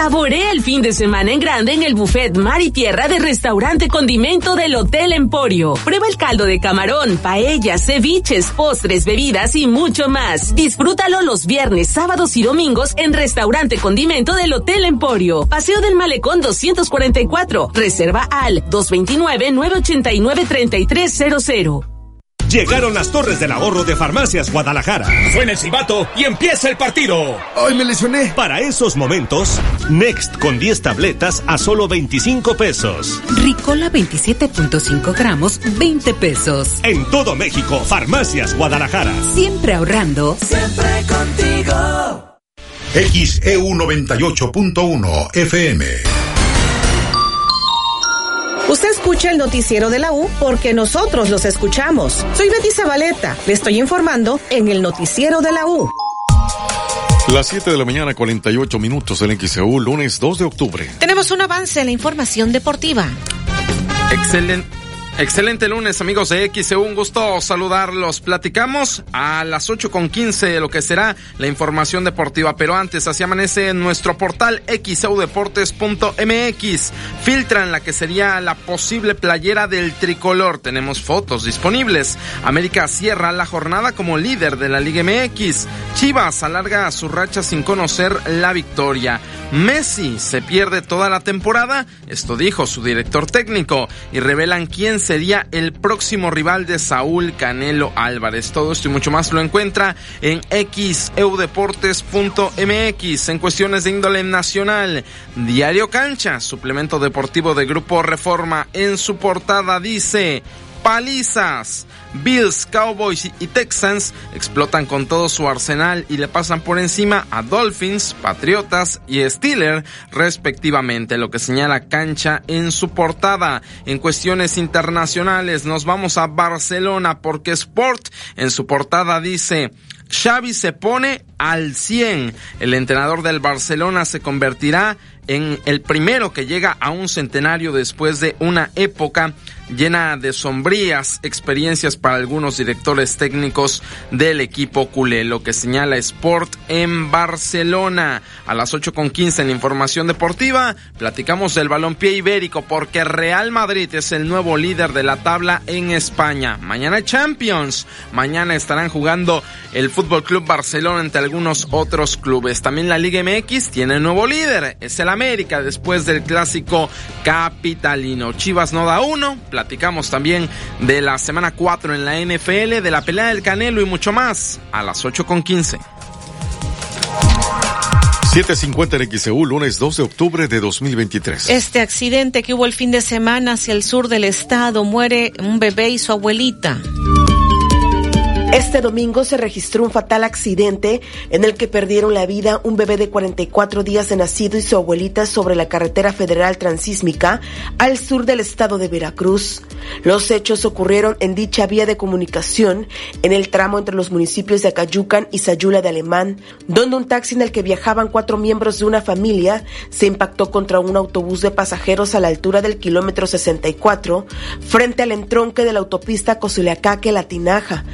Saborea el fin de semana en grande en el buffet Mar y Tierra de Restaurante Condimento del Hotel Emporio. Prueba el caldo de camarón, paellas, ceviches, postres, bebidas y mucho más. Disfrútalo los viernes, sábados y domingos en Restaurante Condimento del Hotel Emporio. Paseo del Malecón 244. Reserva al 229-989-3300. Llegaron las torres del ahorro de Farmacias Guadalajara. Suena el cibato y empieza el partido. Hoy me lesioné. Para esos momentos, Next con 10 tabletas a solo 25 pesos. Ricola 27.5 gramos, 20 pesos. En todo México, Farmacias Guadalajara. Siempre ahorrando. Siempre contigo. XEU 98.1 FM. Usted escucha el noticiero de la U porque nosotros los escuchamos. Soy Betty Zabaleta. Le estoy informando en el noticiero de la U. Las 7 de la mañana, 48 minutos en XEU, lunes 2 de octubre. Tenemos un avance en la información deportiva. Excelente. Excelente lunes, amigos de X. Un gusto saludarlos. Platicamos a las 8 con 15 de lo que será la información deportiva. Pero antes, así amanece en nuestro portal xeudeportes.mx. Filtran la que sería la posible playera del tricolor. Tenemos fotos disponibles. América cierra la jornada como líder de la Liga MX. Chivas alarga su racha sin conocer la victoria. Messi se pierde toda la temporada. Esto dijo su director técnico. Y revelan quién sería el próximo rival de Saúl Canelo Álvarez. Todo esto y mucho más lo encuentra en xeudeportes.mx en cuestiones de índole nacional. Diario Cancha, suplemento deportivo de Grupo Reforma, en su portada dice palizas. Bills, Cowboys y Texans explotan con todo su arsenal y le pasan por encima a Dolphins, Patriotas y Steelers respectivamente, lo que señala cancha en su portada. En cuestiones internacionales nos vamos a Barcelona porque Sport en su portada dice Xavi se pone al 100. El entrenador del Barcelona se convertirá en el primero que llega a un centenario después de una época llena de sombrías experiencias para algunos directores técnicos del equipo culé, lo que señala Sport en Barcelona. A las 8 con 15 en Información Deportiva, platicamos del balompié ibérico porque Real Madrid es el nuevo líder de la tabla en España. Mañana Champions. Mañana estarán jugando el Fútbol Club Barcelona entre algunos otros clubes. También la Liga MX tiene nuevo líder, es el América después del clásico capitalino. Chivas no da uno, platicamos también de la semana 4 en la NFL, de la pelea del Canelo y mucho más a las 8 con 15. 750 en XEU, lunes 2 de octubre de 2023. Este accidente que hubo el fin de semana hacia el sur del estado, muere un bebé y su abuelita. Este domingo se registró un fatal accidente en el que perdieron la vida un bebé de 44 días de nacido y su abuelita sobre la carretera federal transísmica al sur del estado de Veracruz. Los hechos ocurrieron en dicha vía de comunicación en el tramo entre los municipios de Acayucan y Sayula de Alemán, donde un taxi en el que viajaban cuatro miembros de una familia se impactó contra un autobús de pasajeros a la altura del kilómetro 64 frente al entronque de la autopista Cozuleacaque-La Tinaja.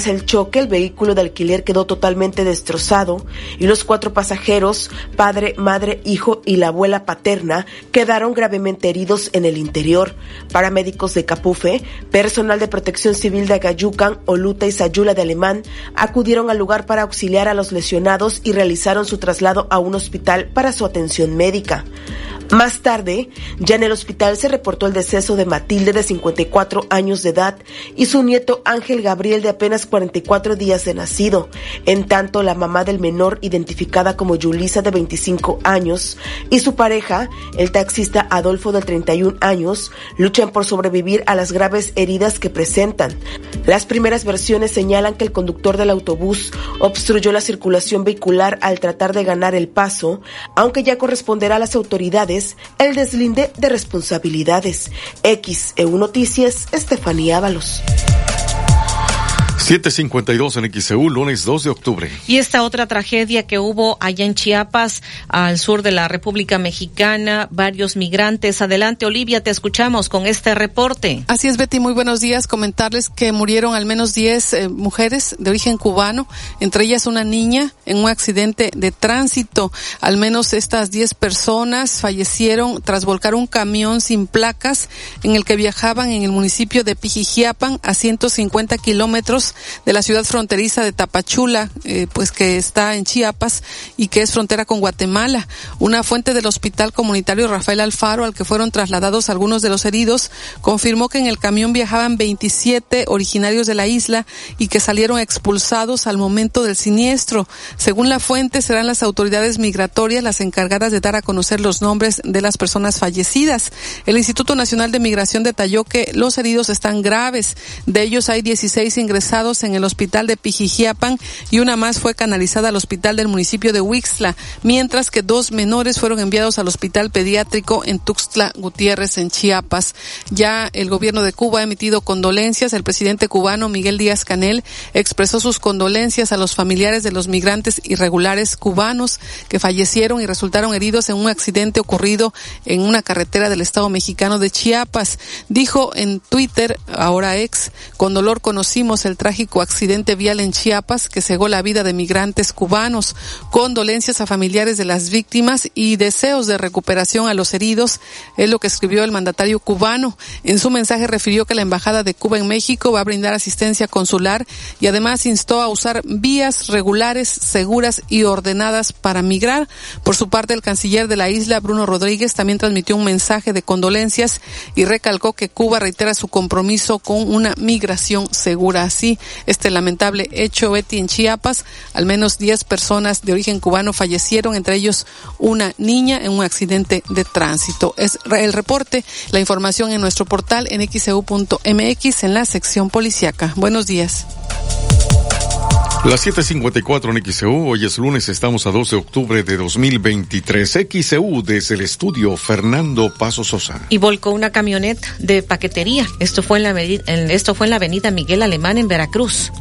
Tras el choque, el vehículo de alquiler quedó totalmente destrozado y los cuatro pasajeros, padre, madre, hijo y la abuela paterna, quedaron gravemente heridos en el interior. Paramédicos de Capufe, personal de protección civil de Agayucan, Oluta y Sayula de Alemán acudieron al lugar para auxiliar a los lesionados y realizaron su traslado a un hospital para su atención médica. Más tarde, ya en el hospital se reportó el deceso de Matilde de 54 años de edad y su nieto Ángel Gabriel de apenas 44 días de nacido. En tanto, la mamá del menor, identificada como Yulisa de 25 años, y su pareja, el taxista Adolfo de 31 años, luchan por sobrevivir a las graves heridas que presentan. Las primeras versiones señalan que el conductor del autobús obstruyó la circulación vehicular al tratar de ganar el paso, aunque ya corresponderá a las autoridades el deslinde de responsabilidades. XEU Noticias, Estefanía Ábalos. 752 en XEU, lunes 2 de octubre. Y esta otra tragedia que hubo allá en Chiapas, al sur de la República Mexicana, varios migrantes. Adelante, Olivia, te escuchamos con este reporte. Así es, Betty, muy buenos días. Comentarles que murieron al menos 10 eh, mujeres de origen cubano, entre ellas una niña, en un accidente de tránsito. Al menos estas 10 personas fallecieron tras volcar un camión sin placas en el que viajaban en el municipio de Pijijiapan a 150 kilómetros de la ciudad fronteriza de Tapachula, eh, pues que está en Chiapas y que es frontera con Guatemala. Una fuente del Hospital Comunitario Rafael Alfaro, al que fueron trasladados algunos de los heridos, confirmó que en el camión viajaban 27 originarios de la isla y que salieron expulsados al momento del siniestro. Según la fuente, serán las autoridades migratorias las encargadas de dar a conocer los nombres de las personas fallecidas. El Instituto Nacional de Migración detalló que los heridos están graves. De ellos hay 16 ingresados en el hospital de Pijijiapan y una más fue canalizada al hospital del municipio de Huixla, mientras que dos menores fueron enviados al hospital pediátrico en Tuxtla Gutiérrez, en Chiapas. Ya el gobierno de Cuba ha emitido condolencias. El presidente cubano Miguel Díaz Canel expresó sus condolencias a los familiares de los migrantes irregulares cubanos que fallecieron y resultaron heridos en un accidente ocurrido en una carretera del estado mexicano de Chiapas. Dijo en Twitter, ahora ex, con dolor conocimos el trágico accidente vial en Chiapas que cegó la vida de migrantes cubanos. Condolencias a familiares de las víctimas y deseos de recuperación a los heridos, es lo que escribió el mandatario cubano. En su mensaje refirió que la Embajada de Cuba en México va a brindar asistencia consular y además instó a usar vías regulares, seguras y ordenadas para migrar. Por su parte, el canciller de la isla, Bruno Rodríguez, también transmitió un mensaje de condolencias y recalcó que Cuba reitera su compromiso con una migración segura. Así, este lamentable hecho, Betty, en Chiapas. Al menos 10 personas de origen cubano fallecieron, entre ellos una niña en un accidente de tránsito. Es el reporte, la información en nuestro portal en xeu.mx e en la sección policiaca. Buenos días. Las 7:54 en XEU, hoy es lunes, estamos a 12 de octubre de 2023. XEU desde el estudio Fernando Paso Sosa. Y volcó una camioneta de paquetería. Esto fue en la, esto fue en la avenida Miguel Alemán en Veracruz.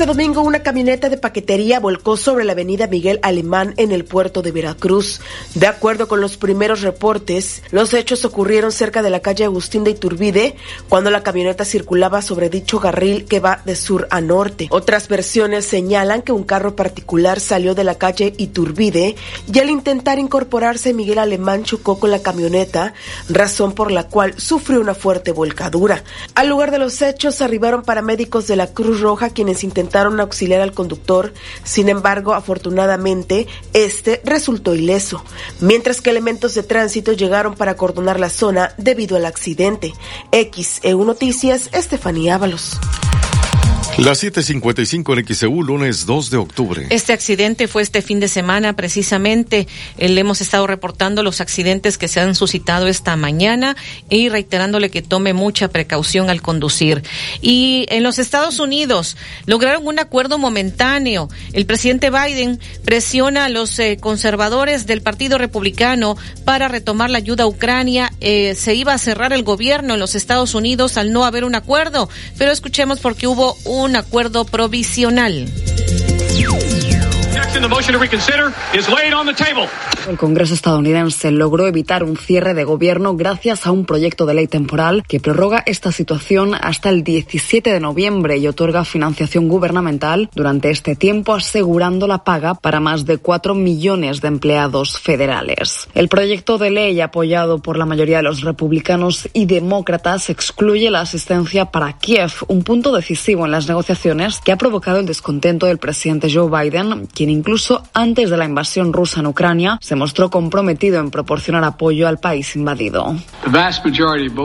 Este domingo una camioneta de paquetería volcó sobre la avenida Miguel Alemán en el puerto de Veracruz. De acuerdo con los primeros reportes, los hechos ocurrieron cerca de la calle Agustín de Iturbide cuando la camioneta circulaba sobre dicho carril que va de sur a norte. Otras versiones señalan que un carro particular salió de la calle Iturbide y al intentar incorporarse Miguel Alemán chocó con la camioneta, razón por la cual sufrió una fuerte volcadura. Al lugar de los hechos arribaron paramédicos de la Cruz Roja quienes intentaron auxiliar al conductor, sin embargo, afortunadamente, este resultó ileso, mientras que elementos de tránsito llegaron para acordonar la zona debido al accidente. XEU Noticias, Estefanía Ábalos. Las 7:55 en XEU, lunes 2 de octubre. Este accidente fue este fin de semana, precisamente. Le hemos estado reportando los accidentes que se han suscitado esta mañana y reiterándole que tome mucha precaución al conducir. Y en los Estados Unidos lograron un acuerdo momentáneo. El presidente Biden presiona a los eh, conservadores del Partido Republicano para retomar la ayuda a Ucrania. Eh, se iba a cerrar el gobierno en los Estados Unidos al no haber un acuerdo, pero escuchemos porque hubo un un acuerdo provisional. El Congreso estadounidense logró evitar un cierre de gobierno gracias a un proyecto de ley temporal que prorroga esta situación hasta el 17 de noviembre y otorga financiación gubernamental durante este tiempo, asegurando la paga para más de 4 millones de empleados federales. El proyecto de ley, apoyado por la mayoría de los republicanos y demócratas, excluye la asistencia para Kiev, un punto decisivo en las negociaciones que ha provocado el descontento del presidente Joe Biden, quien incluso antes de la invasión rusa en Ucrania se mostró comprometido en proporcionar apoyo al país invadido.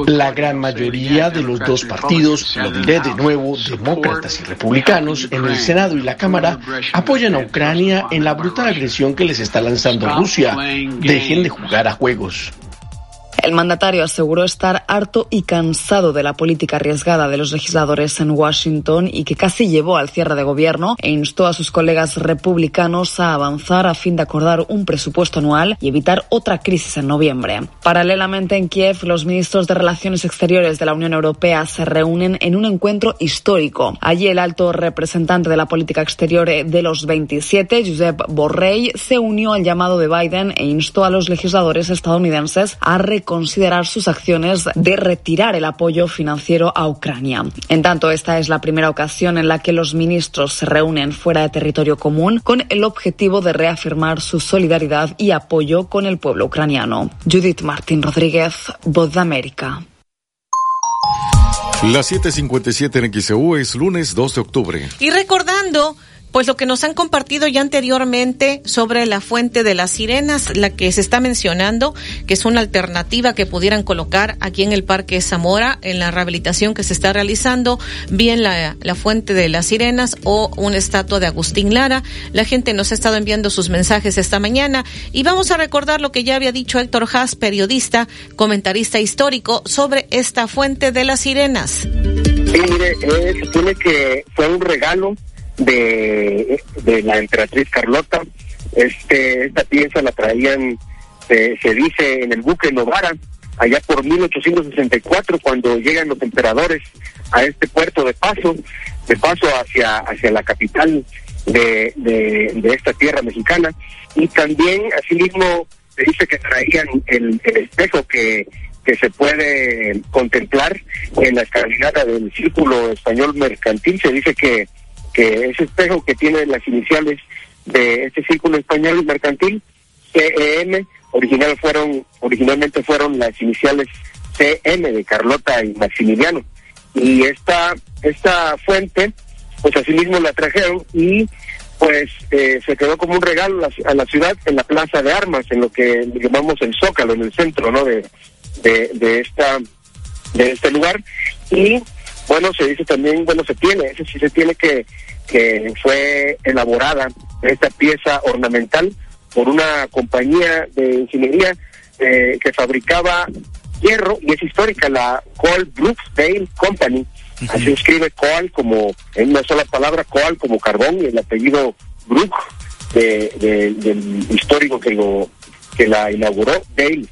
La gran mayoría de los dos partidos, lo diré de nuevo, demócratas y republicanos, en el Senado y la Cámara, apoyan a Ucrania en la brutal agresión que les está lanzando Rusia. Dejen de jugar a juegos. El mandatario aseguró estar harto y cansado de la política arriesgada de los legisladores en Washington y que casi llevó al cierre de gobierno e instó a sus colegas republicanos a avanzar a fin de acordar un presupuesto anual y evitar otra crisis en noviembre. Paralelamente en Kiev, los ministros de Relaciones Exteriores de la Unión Europea se reúnen en un encuentro histórico. Allí el alto representante de la política exterior de los 27, Josep Borrell, se unió al llamado de Biden e instó a los legisladores estadounidenses a reconocer considerar sus acciones de retirar el apoyo financiero a Ucrania. En tanto, esta es la primera ocasión en la que los ministros se reúnen fuera de territorio común con el objetivo de reafirmar su solidaridad y apoyo con el pueblo ucraniano. Judith Martín Rodríguez, Voz de América. Las 7:57 en XEU es lunes 2 de octubre. Y recordando pues lo que nos han compartido ya anteriormente sobre la fuente de las sirenas, la que se está mencionando, que es una alternativa que pudieran colocar aquí en el Parque Zamora, en la rehabilitación que se está realizando, bien la, fuente de las sirenas o una estatua de Agustín Lara. La gente nos ha estado enviando sus mensajes esta mañana y vamos a recordar lo que ya había dicho Héctor Haas, periodista, comentarista histórico, sobre esta fuente de las sirenas. Sí, mire, eh, se tiene que fue un regalo de, de la emperatriz Carlota. Este, esta pieza la traían, se dice, en el buque Novara, allá por 1864, cuando llegan los emperadores a este puerto de paso, de paso hacia, hacia la capital de, de, esta tierra mexicana. Y también, asimismo, se dice que traían el, el espejo que, que se puede contemplar en la escalinata del Círculo Español Mercantil. Se dice que que ese espejo que tiene las iniciales de este círculo español mercantil, CEM, original fueron, originalmente fueron las iniciales CM de Carlota y Maximiliano. Y esta, esta fuente, pues asimismo la trajeron y pues eh, se quedó como un regalo a la, ciudad en la plaza de armas, en lo que llamamos el Zócalo, en el centro, ¿no? De, de, de esta, de este lugar. Y bueno, se dice también, bueno, se tiene, ese sí se tiene que, que fue elaborada esta pieza ornamental por una compañía de ingeniería eh, que fabricaba hierro y es histórica, la Coal Brooksdale Company. Así escribe Coal como, en una sola palabra, Coal como carbón y el apellido Brook del histórico que lo que la inauguró, Dale.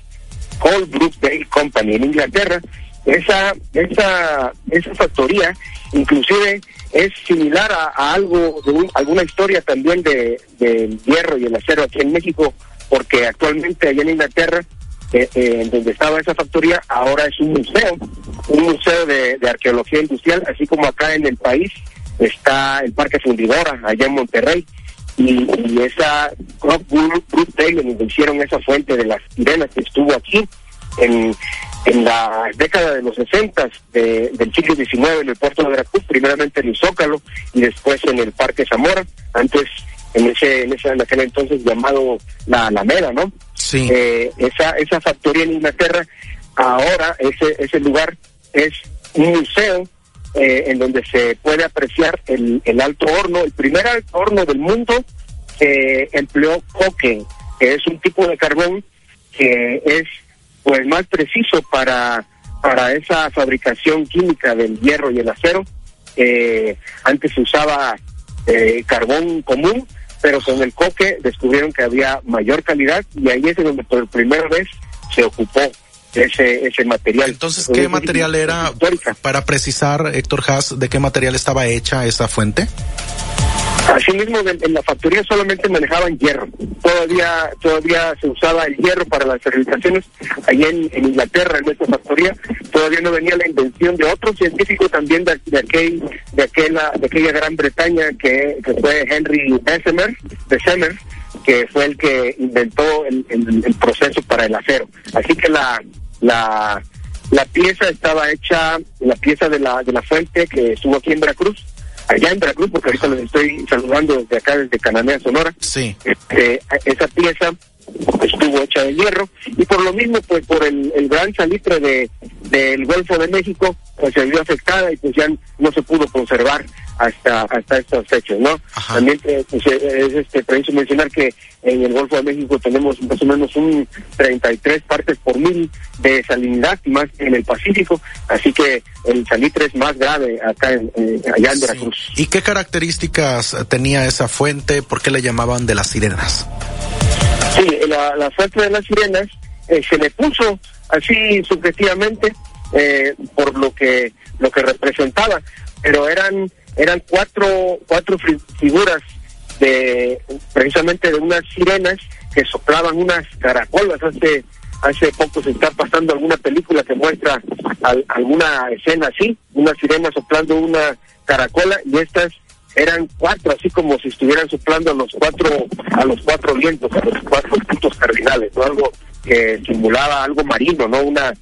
Coal Brooksdale Company en Inglaterra esa, esa, esa factoría inclusive es similar a, algo, de alguna historia también de, del hierro y el acero aquí en México, porque actualmente allá en Inglaterra, eh, eh, donde estaba esa factoría, ahora es un museo, un museo de, arqueología industrial, así como acá en el país está el Parque Fundidora, allá en Monterrey, y, esa Crop Taylor, donde hicieron esa fuente de las sirenas que estuvo aquí, en, en la década de los 60 del siglo XIX en el puerto de Veracruz, primeramente en el Zócalo y después en el Parque Zamora, antes en ese en, ese, en aquel entonces llamado la Alameda, ¿no? Sí. Eh, esa, esa factoría en Inglaterra, ahora ese, ese lugar es un museo eh, en donde se puede apreciar el, el alto horno, el primer alto horno del mundo que empleó coque, que es un tipo de carbón que es pues más preciso para, para esa fabricación química del hierro y el acero. Eh, antes se usaba eh, carbón común, pero con el coque descubrieron que había mayor calidad y ahí es donde por primera vez se ocupó ese, ese material. Entonces, ¿qué material era, para precisar, Héctor Haas, de qué material estaba hecha esa fuente? Asimismo, en la factoría solamente manejaban hierro. Todavía todavía se usaba el hierro para las fermentaciones. Allá en, Inglaterra, en esta factoría, todavía no venía la invención de otro científico también de, de, aquel, de, aquella, de aquella Gran Bretaña que, fue Henry Bessemer, Bessemer, que fue el que inventó el, el, proceso para el acero. Así que la, la, la pieza estaba hecha, la pieza de la, de la fuente que estuvo aquí en Veracruz, allá en Veracruz, porque ahorita les estoy saludando desde acá, desde Cananea, Sonora. Sí. Este, esa pieza estuvo hecha de hierro y por lo mismo pues por el, gran salitre de del Golfo de México pues se vio afectada y pues ya no se pudo conservar hasta hasta estos hechos no también eh, pues, eh, es este preciso mencionar que en el Golfo de México tenemos más o menos un 33 partes por mil de salinidad más en el Pacífico así que el salitre es más grave acá en, allá en Veracruz. Y qué características tenía esa fuente por qué le llamaban de las sirenas Sí, la, la de las sirenas eh, se le puso así subjetivamente eh, por lo que lo que representaba, pero eran eran cuatro cuatro figuras de precisamente de unas sirenas que soplaban unas caracolas. Hace hace poco se está pasando alguna película que muestra alguna escena así, una sirena soplando una caracola y estas eran cuatro, así como si estuvieran soplando a los cuatro, a los cuatro vientos, a los cuatro puntos cardinales, ¿no? Algo que simulaba algo marino, ¿no? Una,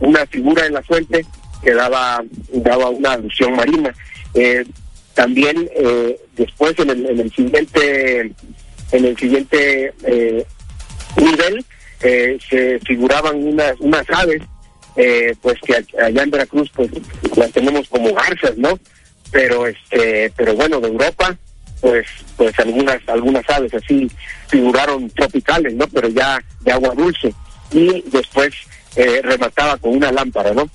una figura en la fuente que daba, daba una alusión marina. Eh, también eh, después en el, en el siguiente, en el siguiente eh, nivel se figuraban unas, unas aves, pues que allá en Veracruz pues las tenemos como garzas, ¿no? Pero este pero bueno de Europa pues pues algunas algunas aves así figuraron tropicales no pero ya de agua dulce. Y después eh, remataba con una lámpara no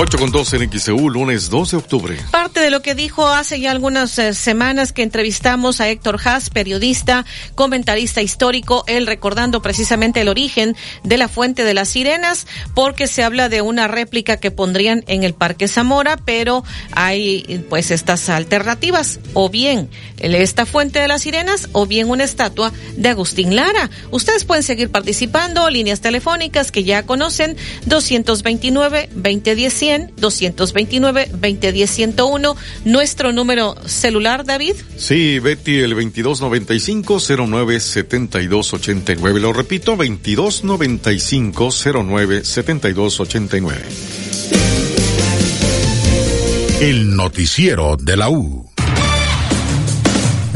8 con 12 en XEU, lunes 2 de octubre. Parte de lo que dijo hace ya algunas eh, semanas que entrevistamos a Héctor Haas, periodista, comentarista histórico, él recordando precisamente el origen de la Fuente de las Sirenas, porque se habla de una réplica que pondrían en el Parque Zamora, pero hay pues estas alternativas, o bien esta Fuente de las Sirenas, o bien una estatua de Agustín Lara. Ustedes pueden seguir participando, líneas telefónicas que ya conocen, 229 2010 229 2010 101 Nuestro número celular, David. Sí, Betty, el 2295 09 72 89. Lo repito, 2295 09 72 89. El noticiero de la U.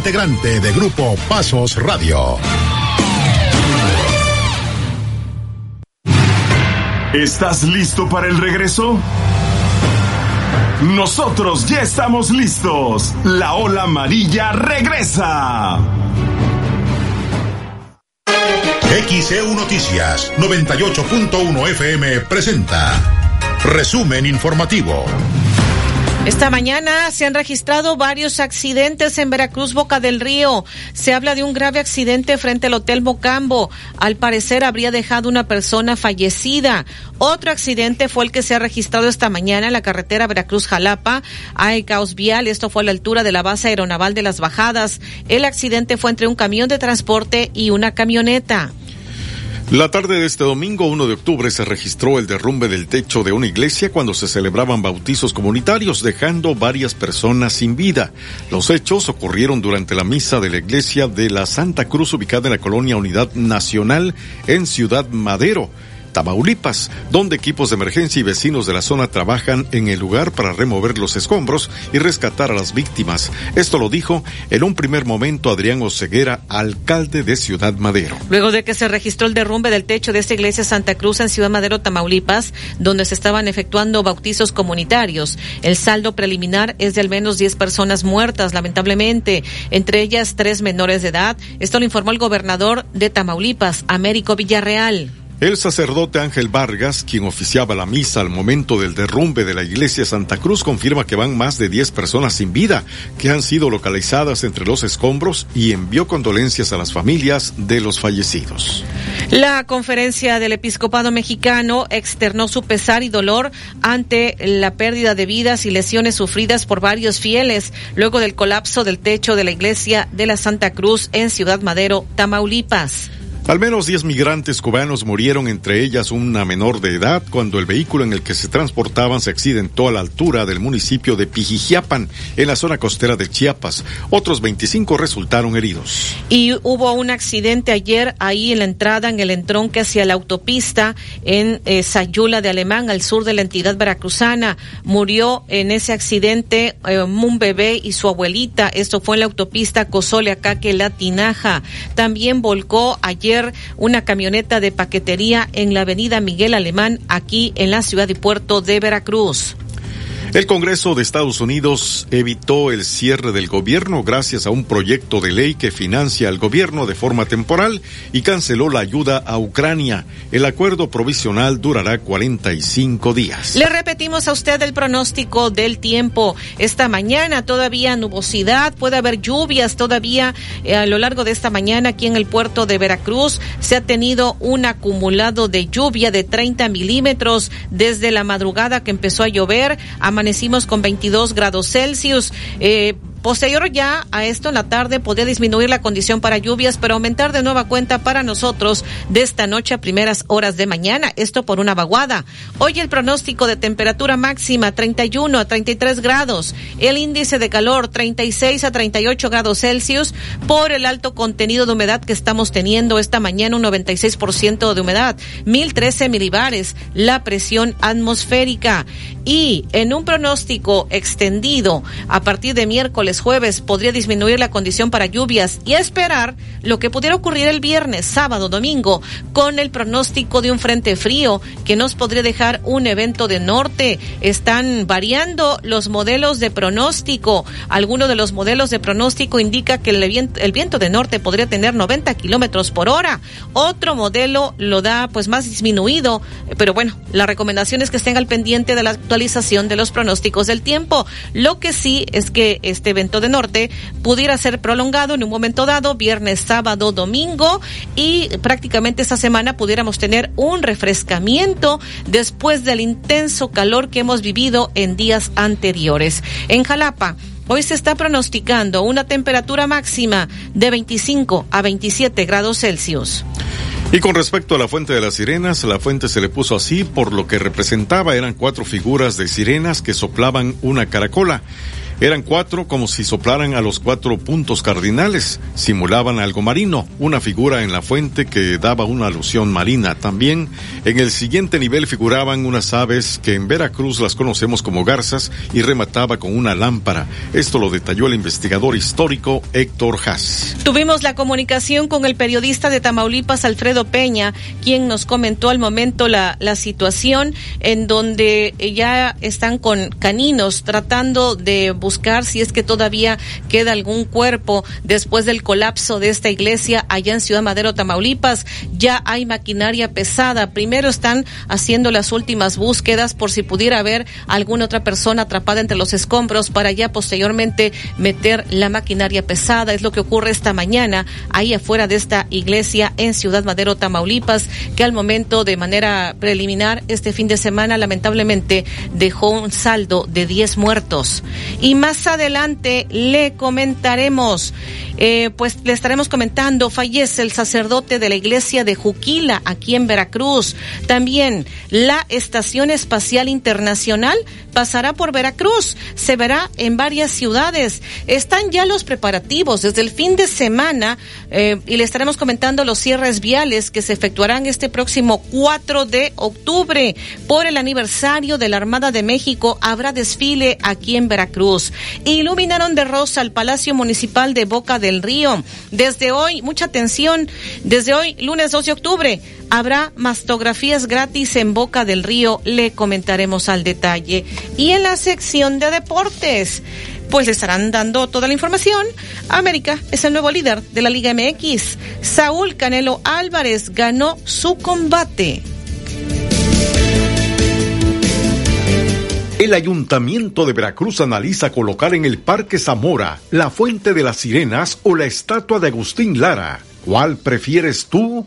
integrante de Grupo Pasos Radio. ¿Estás listo para el regreso? Nosotros ya estamos listos. La ola amarilla regresa. XEU Noticias 98.1 FM presenta Resumen informativo. Esta mañana se han registrado varios accidentes en Veracruz, Boca del Río. Se habla de un grave accidente frente al Hotel Mocambo. Al parecer habría dejado una persona fallecida. Otro accidente fue el que se ha registrado esta mañana en la carretera Veracruz-Jalapa. Hay caos vial. Esto fue a la altura de la base aeronaval de las Bajadas. El accidente fue entre un camión de transporte y una camioneta. La tarde de este domingo 1 de octubre se registró el derrumbe del techo de una iglesia cuando se celebraban bautizos comunitarios, dejando varias personas sin vida. Los hechos ocurrieron durante la misa de la iglesia de la Santa Cruz ubicada en la colonia Unidad Nacional en Ciudad Madero. Tamaulipas, donde equipos de emergencia y vecinos de la zona trabajan en el lugar para remover los escombros y rescatar a las víctimas. Esto lo dijo en un primer momento Adrián Oceguera, alcalde de Ciudad Madero. Luego de que se registró el derrumbe del techo de esta iglesia Santa Cruz en Ciudad Madero, Tamaulipas, donde se estaban efectuando bautizos comunitarios, el saldo preliminar es de al menos 10 personas muertas, lamentablemente, entre ellas tres menores de edad. Esto lo informó el gobernador de Tamaulipas, Américo Villarreal. El sacerdote Ángel Vargas, quien oficiaba la misa al momento del derrumbe de la iglesia Santa Cruz, confirma que van más de 10 personas sin vida que han sido localizadas entre los escombros y envió condolencias a las familias de los fallecidos. La conferencia del episcopado mexicano externó su pesar y dolor ante la pérdida de vidas y lesiones sufridas por varios fieles luego del colapso del techo de la iglesia de la Santa Cruz en Ciudad Madero, Tamaulipas. Al menos 10 migrantes cubanos murieron, entre ellas una menor de edad, cuando el vehículo en el que se transportaban se accidentó a la altura del municipio de Pijijiapan, en la zona costera de Chiapas. Otros 25 resultaron heridos. Y hubo un accidente ayer ahí en la entrada, en el entronque hacia la autopista en eh, Sayula de Alemán, al sur de la entidad veracruzana. Murió en ese accidente eh, un bebé y su abuelita. Esto fue en la autopista Cozole, Acaque, La Tinaja. También volcó ayer una camioneta de paquetería en la avenida Miguel Alemán, aquí en la ciudad y puerto de Veracruz. El Congreso de Estados Unidos evitó el cierre del gobierno gracias a un proyecto de ley que financia al gobierno de forma temporal y canceló la ayuda a Ucrania. El acuerdo provisional durará 45 días. Le repetimos a usted el pronóstico del tiempo. Esta mañana todavía nubosidad, puede haber lluvias todavía eh, a lo largo de esta mañana aquí en el puerto de Veracruz. Se ha tenido un acumulado de lluvia de 30 milímetros desde la madrugada que empezó a llover. A amanecimos con 22 grados Celsius. Eh, Posterior ya a esto en la tarde podría disminuir la condición para lluvias, pero aumentar de nueva cuenta para nosotros de esta noche a primeras horas de mañana. Esto por una vaguada. Hoy el pronóstico de temperatura máxima 31 a 33 grados. El índice de calor 36 a 38 grados Celsius por el alto contenido de humedad que estamos teniendo esta mañana, un 96% de humedad, 1013 milibares la presión atmosférica. Y en un pronóstico extendido a partir de miércoles jueves podría disminuir la condición para lluvias y esperar lo que pudiera ocurrir el viernes, sábado, domingo, con el pronóstico de un frente frío que nos podría dejar un evento de norte. Están variando los modelos de pronóstico. Alguno de los modelos de pronóstico indica que el viento, el viento de norte podría tener 90 kilómetros por hora. Otro modelo lo da pues más disminuido, pero bueno, la recomendación es que estén al pendiente de la actualización de los pronósticos del tiempo. Lo que sí es que este de norte pudiera ser prolongado en un momento dado, viernes, sábado, domingo, y prácticamente esta semana pudiéramos tener un refrescamiento después del intenso calor que hemos vivido en días anteriores. En Jalapa, Hoy se está pronosticando una temperatura máxima de 25 a 27 grados Celsius. Y con respecto a la fuente de las sirenas, la fuente se le puso así por lo que representaba eran cuatro figuras de sirenas que soplaban una caracola. Eran cuatro como si soplaran a los cuatro puntos cardinales, simulaban algo marino, una figura en la fuente que daba una alusión marina. También en el siguiente nivel figuraban unas aves que en Veracruz las conocemos como garzas y remataba con una lámpara. Esto lo detalló el investigador histórico Héctor Haas. Tuvimos la comunicación con el periodista de Tamaulipas, Alfredo Peña, quien nos comentó al momento la, la situación en donde ya están con caninos tratando de buscar buscar si es que todavía queda algún cuerpo después del colapso de esta iglesia allá en Ciudad Madero, Tamaulipas. Ya hay maquinaria pesada. Primero están haciendo las últimas búsquedas por si pudiera haber alguna otra persona atrapada entre los escombros para ya posteriormente meter la maquinaria pesada. Es lo que ocurre esta mañana ahí afuera de esta iglesia en Ciudad Madero, Tamaulipas, que al momento de manera preliminar este fin de semana lamentablemente dejó un saldo de 10 muertos. Más adelante le comentaremos, eh, pues le estaremos comentando, fallece el sacerdote de la iglesia de Juquila, aquí en Veracruz. También la Estación Espacial Internacional pasará por Veracruz, se verá en varias ciudades. Están ya los preparativos desde el fin de semana eh, y le estaremos comentando los cierres viales que se efectuarán este próximo 4 de octubre por el aniversario de la Armada de México. Habrá desfile aquí en Veracruz. Iluminaron de rosa el Palacio Municipal de Boca del Río. Desde hoy, mucha atención, desde hoy, lunes 2 de octubre, habrá mastografías gratis en Boca del Río. Le comentaremos al detalle. Y en la sección de deportes, pues le estarán dando toda la información. América es el nuevo líder de la Liga MX. Saúl Canelo Álvarez ganó su combate. El Ayuntamiento de Veracruz analiza colocar en el Parque Zamora la Fuente de las Sirenas o la estatua de Agustín Lara. ¿Cuál prefieres tú?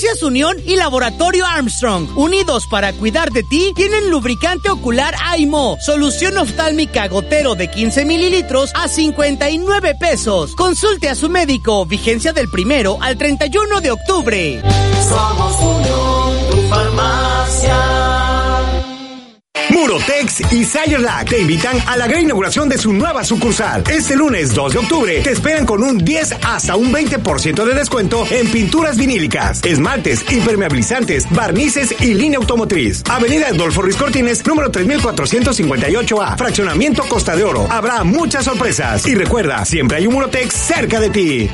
Farmacias Unión y Laboratorio Armstrong, unidos para cuidar de ti, tienen lubricante ocular AIMO, solución oftálmica gotero de 15 mililitros a 59 pesos. Consulte a su médico, vigencia del primero al 31 de octubre. Somos Unión, tu farmacia. Murotex y Sayerlac te invitan a la gran inauguración de su nueva sucursal. Este lunes 2 de octubre te esperan con un 10 hasta un 20% de descuento en pinturas vinílicas, esmaltes, impermeabilizantes, barnices y línea automotriz. Avenida Adolfo Ruiz Cortines, número 3458A, fraccionamiento Costa de Oro. Habrá muchas sorpresas y recuerda, siempre hay un Murotex cerca de ti.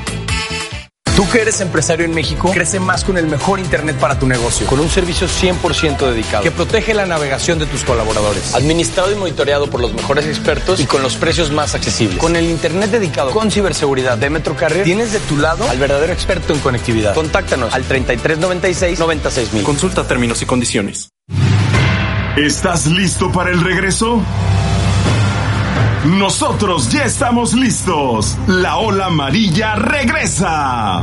Tú que eres empresario en México, crece más con el mejor Internet para tu negocio, con un servicio 100% dedicado, que protege la navegación de tus colaboradores, administrado y monitoreado por los mejores expertos y con los precios más accesibles. Con el Internet dedicado con ciberseguridad de Metro Carrier, tienes de tu lado al verdadero experto en conectividad. Contáctanos al 3396 96000. Consulta términos y condiciones. ¿Estás listo para el regreso? Nosotros ya estamos listos. La ola amarilla regresa.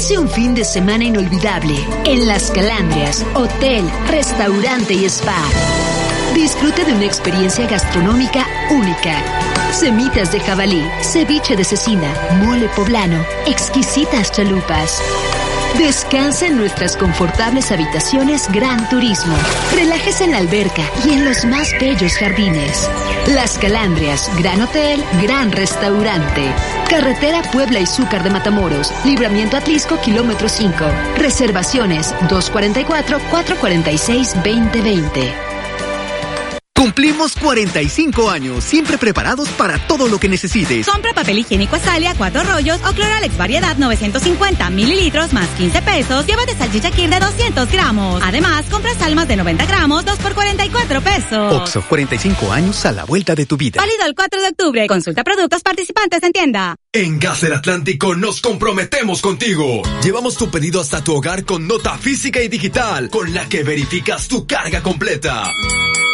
Pase un fin de semana inolvidable en Las Calandrias, hotel, restaurante y spa. Disfrute de una experiencia gastronómica única. Semitas de jabalí, ceviche de cecina, mole poblano, exquisitas chalupas. Descansa en nuestras confortables habitaciones Gran Turismo. Relájese en la alberca y en los más bellos jardines. Las Calandrias, Gran Hotel, Gran Restaurante. Carretera Puebla y Zúcar de Matamoros. Libramiento Atlisco, kilómetro 5. Reservaciones 244-446-2020. Cumplimos 45 años, siempre preparados para todo lo que necesites. Compra papel higiénico Azalia, cuatro rollos o Cloralex variedad 950 mililitros más 15 pesos. Llévate salchicha Kir de 200 gramos. Además, compra salmas de 90 gramos, 2 por 44 pesos. Oxo, 45 años a la vuelta de tu vida. Válido el 4 de octubre. Consulta productos participantes en tienda. En Gas del Atlántico nos comprometemos contigo. Llevamos tu pedido hasta tu hogar con nota física y digital, con la que verificas tu carga completa.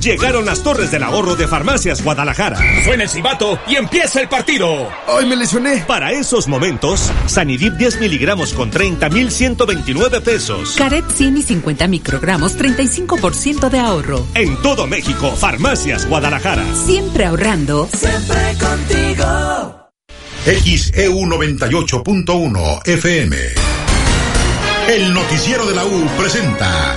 Llegaron las torres del ahorro de Farmacias Guadalajara. Suena el silbato y empieza el partido. ¡Ay, me lesioné! Para esos momentos, Sanidip 10 miligramos con 30,129 pesos. Caret 100 y 50 microgramos, 35% de ahorro. En todo México, Farmacias Guadalajara. Siempre ahorrando. Siempre contigo. XEU 98.1 FM. El noticiero de la U presenta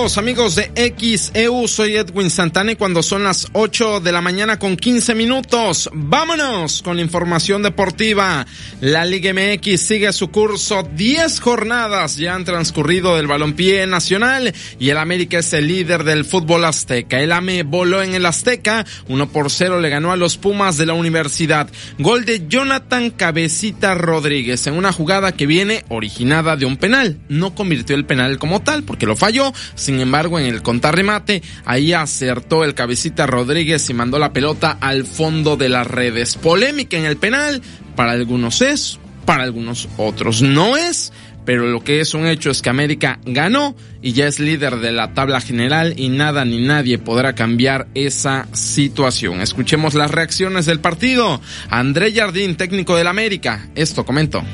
Saludos amigos de XEU, soy Edwin Santana y cuando son las 8 de la mañana con 15 minutos, vámonos con la información deportiva. La Liga MX sigue su curso, 10 jornadas ya han transcurrido del balompié nacional y el América es el líder del fútbol azteca. El AME voló en el Azteca, 1 por 0 le ganó a los Pumas de la universidad. Gol de Jonathan Cabecita Rodríguez en una jugada que viene originada de un penal. No convirtió el penal como tal porque lo falló, sin Embargo, en el contrarremate, ahí acertó el cabecita Rodríguez y mandó la pelota al fondo de las redes. Polémica en el penal, para algunos es, para algunos otros no es pero lo que es un hecho es que América ganó y ya es líder de la tabla general y nada ni nadie podrá cambiar esa situación. Escuchemos las reacciones del partido. André Jardín, técnico del América, esto comentó.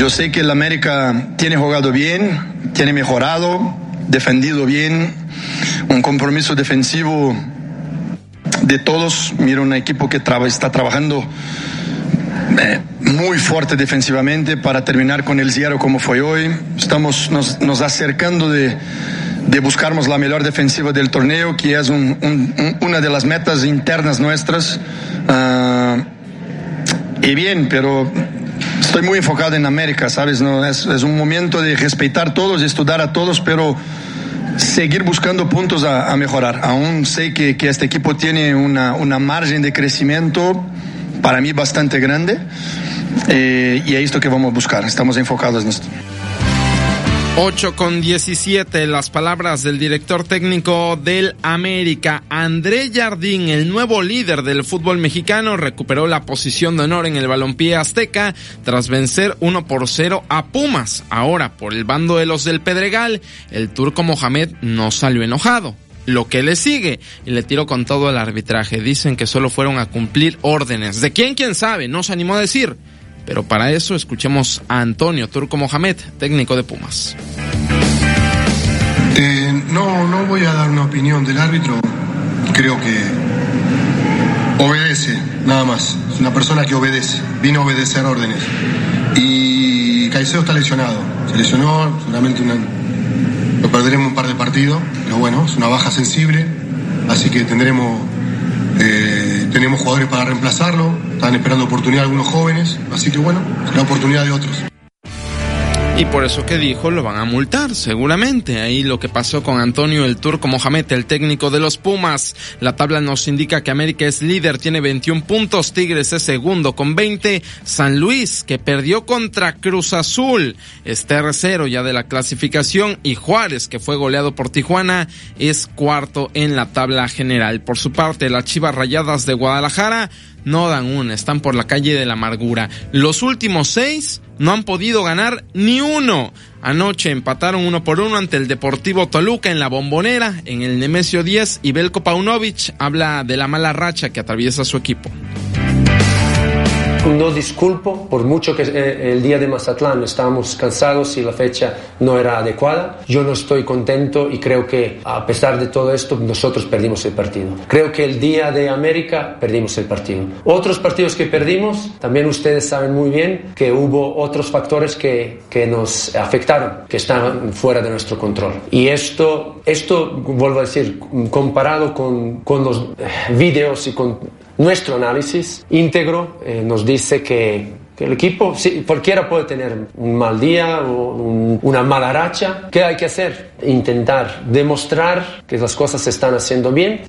Yo sé que el América tiene jugado bien, tiene mejorado, defendido bien, un compromiso defensivo de todos. Mira un equipo que está trabajando eh, muy fuerte defensivamente para terminar con el cierre como fue hoy. Estamos nos, acercando de, de, la mejor defensiva del torneo, que es un, un, una de las metas internas nuestras. Uh, y bien, pero estoy muy enfocado en América, ¿sabes? No, es, un momento de respetar a todos, estudiar a todos, pero seguir buscando puntos a, a mejorar. Aún sé que, que, este equipo tiene una, una margen de crecimiento para mí bastante grande eh, y es esto que vamos a buscar. Estamos enfocados en esto. 8 con 17, las palabras del director técnico del América, André Jardín, el nuevo líder del fútbol mexicano, recuperó la posición de honor en el balompié azteca tras vencer 1 por 0 a Pumas. Ahora, por el bando de los del Pedregal, el turco Mohamed no salió enojado lo que le sigue y le tiró con todo el arbitraje. Dicen que solo fueron a cumplir órdenes. ¿De quién? ¿Quién sabe? No se animó a decir. Pero para eso escuchemos a Antonio Turco Mohamed, técnico de Pumas. Eh, no, no voy a dar una opinión del árbitro. Creo que obedece, nada más. Es una persona que obedece, vino a obedecer órdenes. Y Caicedo está lesionado. Se lesionó, seguramente una, lo perderemos un par de partidos, pero bueno, es una baja sensible, así que tendremos, eh, tenemos jugadores para reemplazarlo, están esperando oportunidad algunos jóvenes, así que bueno, la oportunidad de otros. Y por eso que dijo, lo van a multar, seguramente. Ahí lo que pasó con Antonio el Turco Mohamed, el técnico de los Pumas. La tabla nos indica que América es líder, tiene 21 puntos, Tigres es segundo con 20, San Luis, que perdió contra Cruz Azul, es tercero ya de la clasificación, y Juárez, que fue goleado por Tijuana, es cuarto en la tabla general. Por su parte, las Chivas Rayadas de Guadalajara no dan una, están por la calle de la amargura. Los últimos seis no han podido ganar ni uno. Anoche empataron uno por uno ante el Deportivo Toluca en la Bombonera, en el Nemesio 10, y Belko Paunovic habla de la mala racha que atraviesa su equipo. No disculpo por mucho que eh, el día de Mazatlán estábamos cansados y la fecha no era adecuada. Yo no estoy contento y creo que a pesar de todo esto nosotros perdimos el partido. Creo que el día de América perdimos el partido. Otros partidos que perdimos, también ustedes saben muy bien que hubo otros factores que, que nos afectaron, que estaban fuera de nuestro control. Y esto, esto vuelvo a decir, comparado con, con los videos y con nuestro análisis íntegro eh, nos dice que, el equipo, sí, cualquiera puede tener un mal día o un, una mala racha. ¿Qué hay que hacer? Intentar demostrar que las cosas se están haciendo bien.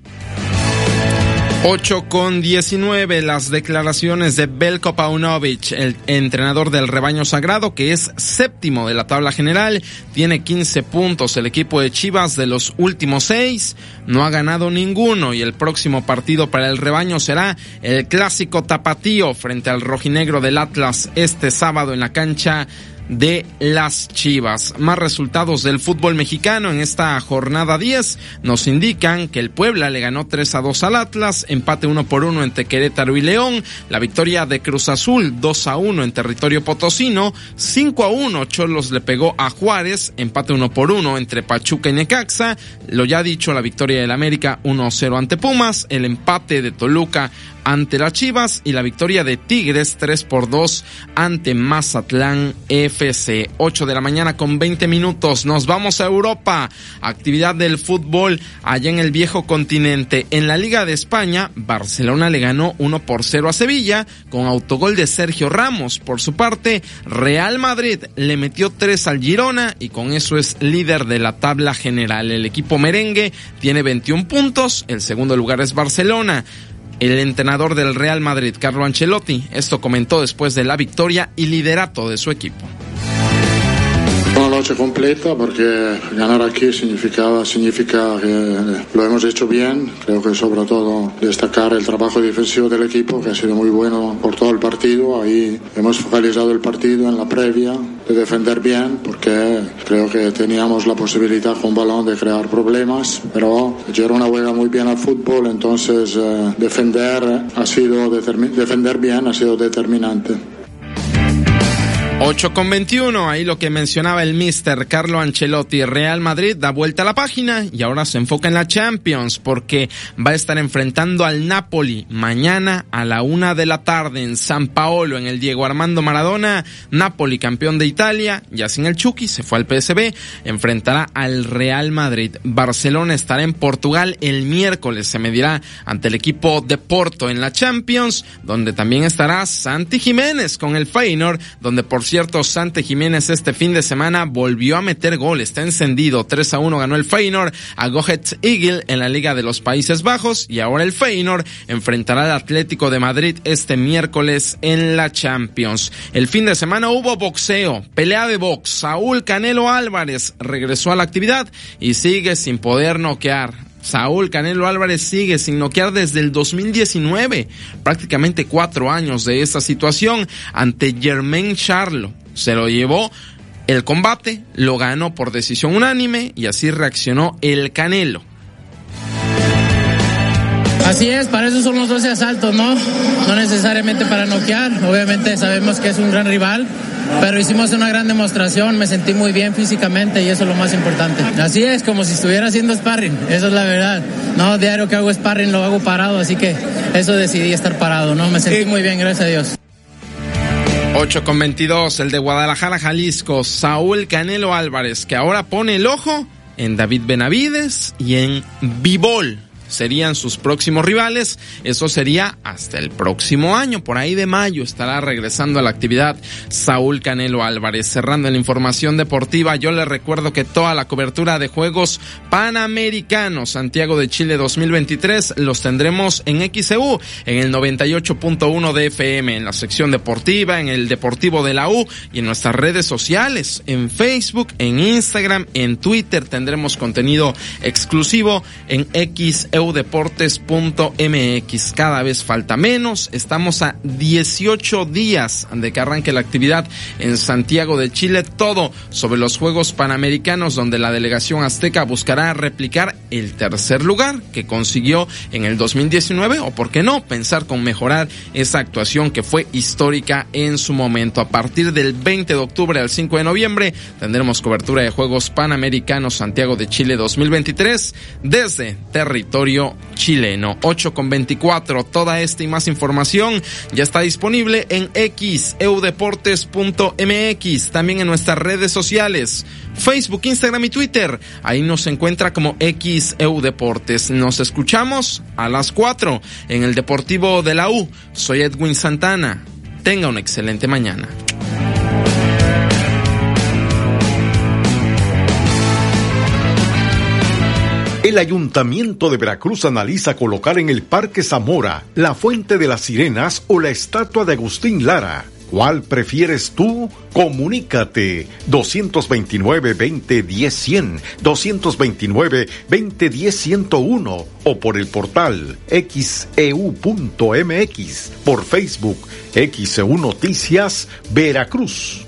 8 con 19, las declaraciones de Belko Paunovic, el entrenador del rebaño sagrado, que es séptimo de la tabla general, tiene 15 puntos. El equipo de Chivas de los últimos seis no ha ganado ninguno y el próximo partido para el rebaño será el clásico tapatío frente al rojinegro del Atlas este sábado en la cancha de las Chivas. Más resultados del fútbol mexicano en esta jornada 10 nos indican que el Puebla le ganó 3 a 2 al Atlas, empate 1 por 1 entre Querétaro y León, la victoria de Cruz Azul 2 a 1 en territorio potosino, 5 a 1 Cholos le pegó a Juárez, empate 1 por 1 entre Pachuca y Necaxa, lo ya dicho la victoria del América 1 a 0 ante Pumas, el empate de Toluca ante las Chivas y la victoria de Tigres 3 por 2 ante Mazatlán FC. 8 de la mañana con 20 minutos. Nos vamos a Europa. Actividad del fútbol allá en el viejo continente. En la Liga de España, Barcelona le ganó 1 por 0 a Sevilla con autogol de Sergio Ramos. Por su parte, Real Madrid le metió 3 al Girona y con eso es líder de la tabla general. El equipo merengue tiene 21 puntos. El segundo lugar es Barcelona el entrenador del Real Madrid, Carlo Ancelotti. Esto comentó después de la victoria y liderato de su equipo. Noche completa porque ganar aquí significaba, significa que lo hemos hecho bien. Creo que sobre todo destacar el trabajo defensivo del equipo que ha sido muy bueno por todo el partido. Ahí hemos focalizado el partido en la previa de defender bien porque creo que teníamos la posibilidad con balón de crear problemas, pero Girona juega muy bien al fútbol, entonces eh, defender ha sido defender bien ha sido determinante. 8 con 21, ahí lo que mencionaba el mister Carlo Ancelotti. Real Madrid da vuelta a la página y ahora se enfoca en la Champions porque va a estar enfrentando al Napoli mañana a la una de la tarde en San Paolo en el Diego Armando Maradona. Napoli, campeón de Italia, ya sin el Chucky, se fue al PSB, enfrentará al Real Madrid. Barcelona estará en Portugal el miércoles, se medirá ante el equipo de Porto en la Champions, donde también estará Santi Jiménez con el Feyenoord, donde por cierto, Sante Jiménez este fin de semana volvió a meter gol, está encendido. 3 a 1 ganó el Feyenoord a Gohet Eagle en la Liga de los Países Bajos y ahora el Feyenoord enfrentará al Atlético de Madrid este miércoles en la Champions. El fin de semana hubo boxeo, pelea de box. Saúl Canelo Álvarez regresó a la actividad y sigue sin poder noquear Saúl Canelo Álvarez sigue sin noquear desde el 2019, prácticamente cuatro años de esta situación ante Germain Charlo. Se lo llevó el combate, lo ganó por decisión unánime y así reaccionó el Canelo. Así es, para eso son los 12 asaltos, ¿no? No necesariamente para noquear. Obviamente sabemos que es un gran rival, pero hicimos una gran demostración. Me sentí muy bien físicamente y eso es lo más importante. Así es, como si estuviera haciendo sparring. Eso es la verdad. No, diario que hago sparring lo hago parado, así que eso decidí estar parado, ¿no? Me sentí muy bien, gracias a Dios. 8 con 22, el de Guadalajara, Jalisco, Saúl Canelo Álvarez, que ahora pone el ojo en David Benavides y en Bibol serían sus próximos rivales. Eso sería hasta el próximo año, por ahí de mayo estará regresando a la actividad Saúl Canelo Álvarez. Cerrando la información deportiva, yo le recuerdo que toda la cobertura de Juegos Panamericanos Santiago de Chile 2023 los tendremos en XEU, en el 98.1 de FM, en la sección deportiva, en el Deportivo de la U y en nuestras redes sociales, en Facebook, en Instagram, en Twitter tendremos contenido exclusivo en XEU eudeportes.mx. Cada vez falta menos. Estamos a 18 días de que arranque la actividad en Santiago de Chile. Todo sobre los Juegos Panamericanos donde la delegación azteca buscará replicar el tercer lugar que consiguió en el 2019 o por qué no pensar con mejorar esa actuación que fue histórica en su momento. A partir del 20 de octubre al 5 de noviembre tendremos cobertura de Juegos Panamericanos Santiago de Chile 2023 desde territorio chileno. 8 con 24. Toda esta y más información ya está disponible en xeudeportes.mx. También en nuestras redes sociales. Facebook, Instagram y Twitter. Ahí nos encuentra como XEUDeportes. Nos escuchamos a las 4 en el Deportivo de la U. Soy Edwin Santana. Tenga una excelente mañana. El Ayuntamiento de Veracruz analiza colocar en el Parque Zamora la Fuente de las Sirenas o la estatua de Agustín Lara. ¿Cuál prefieres tú? Comunícate 229-2010-100, 229-2010-101 o por el portal xeu.mx, e por Facebook XEU Noticias Veracruz.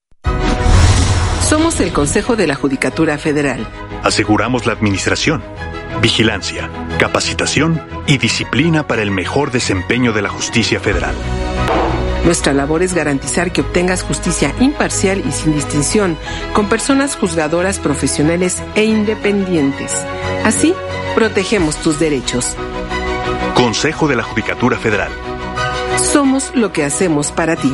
Somos el Consejo de la Judicatura Federal. Aseguramos la administración, vigilancia, capacitación y disciplina para el mejor desempeño de la justicia federal. Nuestra labor es garantizar que obtengas justicia imparcial y sin distinción, con personas juzgadoras profesionales e independientes. Así, protegemos tus derechos. Consejo de la Judicatura Federal. Somos lo que hacemos para ti.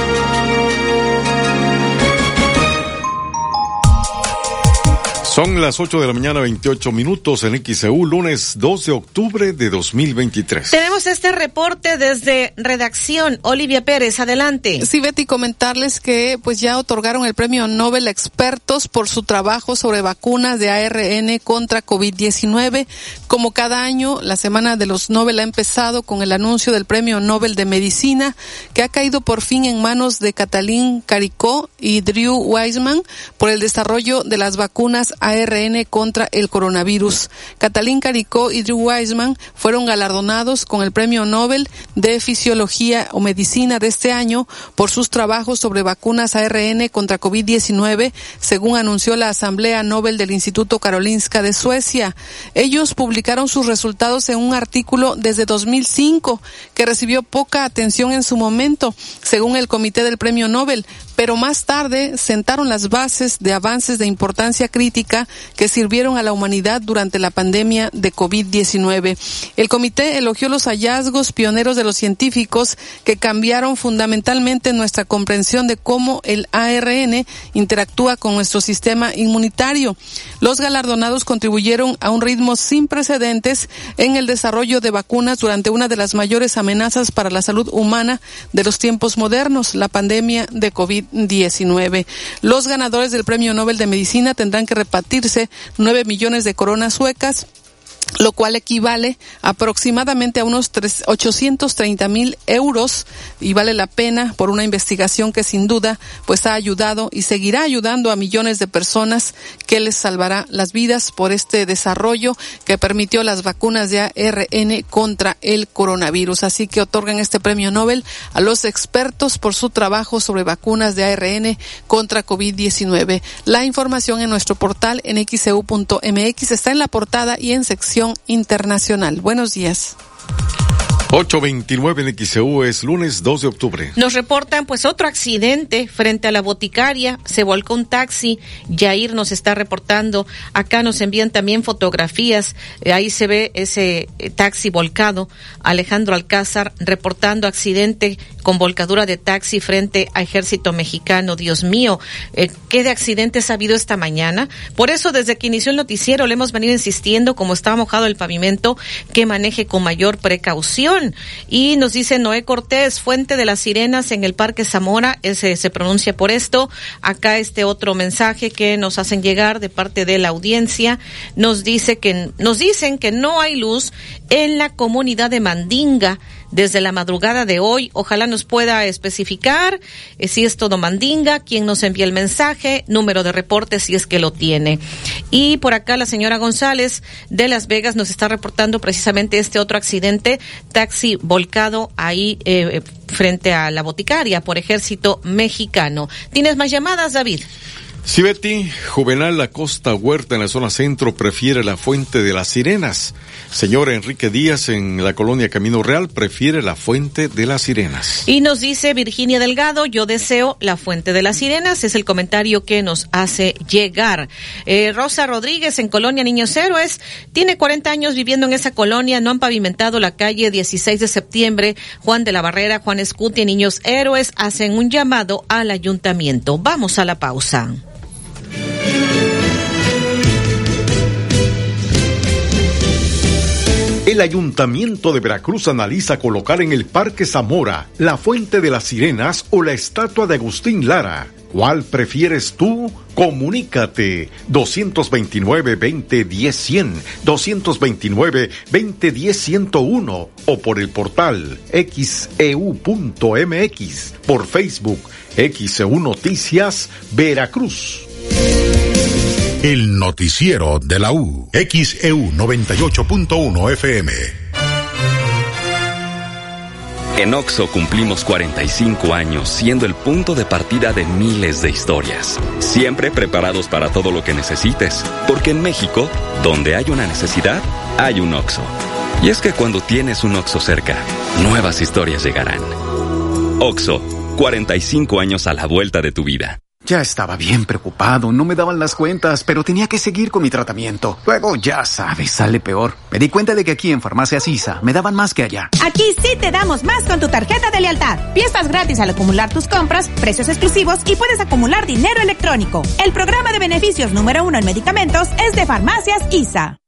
Son las 8 de la mañana, 28 minutos en XEU, lunes 2 de octubre de 2023. Tenemos este reporte desde redacción. Olivia Pérez, adelante. Sí, Betty, comentarles que pues ya otorgaron el premio Nobel a expertos por su trabajo sobre vacunas de ARN contra COVID-19. Como cada año, la Semana de los Nobel ha empezado con el anuncio del premio Nobel de Medicina, que ha caído por fin en manos de Catalín Caricó y Drew Weissman por el desarrollo de las vacunas ARN contra el coronavirus. Catalín Caricó y Drew Weissman fueron galardonados con el Premio Nobel de Fisiología o Medicina de este año por sus trabajos sobre vacunas ARN contra COVID-19, según anunció la Asamblea Nobel del Instituto Karolinska de Suecia. Ellos publicaron sus resultados en un artículo desde 2005 que recibió poca atención en su momento, según el Comité del Premio Nobel, pero más tarde sentaron las bases de avances de importancia crítica que sirvieron a la humanidad durante la pandemia de COVID-19. El comité elogió los hallazgos pioneros de los científicos que cambiaron fundamentalmente nuestra comprensión de cómo el ARN interactúa con nuestro sistema inmunitario. Los galardonados contribuyeron a un ritmo sin precedentes en el desarrollo de vacunas durante una de las mayores amenazas para la salud humana de los tiempos modernos, la pandemia de COVID-19. 19. Los ganadores del Premio Nobel de Medicina tendrán que repartirse 9 millones de coronas suecas lo cual equivale aproximadamente a unos 830 mil euros y vale la pena por una investigación que sin duda pues ha ayudado y seguirá ayudando a millones de personas que les salvará las vidas por este desarrollo que permitió las vacunas de ARN contra el coronavirus. Así que otorgan este premio Nobel a los expertos por su trabajo sobre vacunas de ARN contra COVID-19. La información en nuestro portal en xeu.mx está en la portada y en sección internacional. Buenos días. 829 en es lunes 2 de octubre. Nos reportan pues otro accidente frente a la boticaria, se volcó un taxi, Yair nos está reportando, acá nos envían también fotografías, eh, ahí se ve ese eh, taxi volcado, Alejandro Alcázar reportando accidente con volcadura de taxi frente a ejército mexicano, Dios mío, eh, ¿qué de accidentes ha habido esta mañana? Por eso desde que inició el noticiero le hemos venido insistiendo, como está mojado el pavimento, que maneje con mayor precaución y nos dice Noé Cortés, fuente de las sirenas en el Parque Zamora, ese se pronuncia por esto. Acá este otro mensaje que nos hacen llegar de parte de la audiencia. Nos dice que nos dicen que no hay luz en la comunidad de Mandinga desde la madrugada de hoy. Ojalá nos pueda especificar eh, si es todo Mandinga, quién nos envía el mensaje, número de reporte si es que lo tiene. Y por acá la señora González de Las Vegas nos está reportando precisamente este otro accidente, taxi volcado ahí eh, frente a la boticaria por ejército mexicano. ¿Tienes más llamadas, David? Si Betty, Juvenal Acosta Huerta en la zona centro prefiere la Fuente de las Sirenas. Señor Enrique Díaz en la colonia Camino Real prefiere la Fuente de las Sirenas. Y nos dice Virginia Delgado, yo deseo la Fuente de las Sirenas, es el comentario que nos hace llegar. Eh, Rosa Rodríguez en Colonia Niños Héroes, tiene 40 años viviendo en esa colonia, no han pavimentado la calle 16 de septiembre. Juan de la Barrera, Juan Escuti, Niños Héroes hacen un llamado al ayuntamiento. Vamos a la pausa. El Ayuntamiento de Veracruz analiza colocar en el Parque Zamora la Fuente de las Sirenas o la estatua de Agustín Lara. ¿Cuál prefieres tú? Comunícate 229-2010-100, 229-2010-101 o por el portal xeu.mx, e por Facebook XEU Noticias Veracruz. El noticiero de la U. XEU 98.1 FM. En OXO cumplimos 45 años siendo el punto de partida de miles de historias. Siempre preparados para todo lo que necesites. Porque en México, donde hay una necesidad, hay un OXO. Y es que cuando tienes un OXO cerca, nuevas historias llegarán. OXO, 45 años a la vuelta de tu vida. Ya estaba bien preocupado, no me daban las cuentas, pero tenía que seguir con mi tratamiento. Luego, ya sabes, sale peor. Me di cuenta de que aquí en Farmacia Sisa me daban más que allá. Aquí sí te damos más con tu tarjeta de lealtad. Piezas gratis al acumular tus compras, precios exclusivos y puedes acumular dinero electrónico. El programa de beneficios número uno en medicamentos es de Farmacias ISA.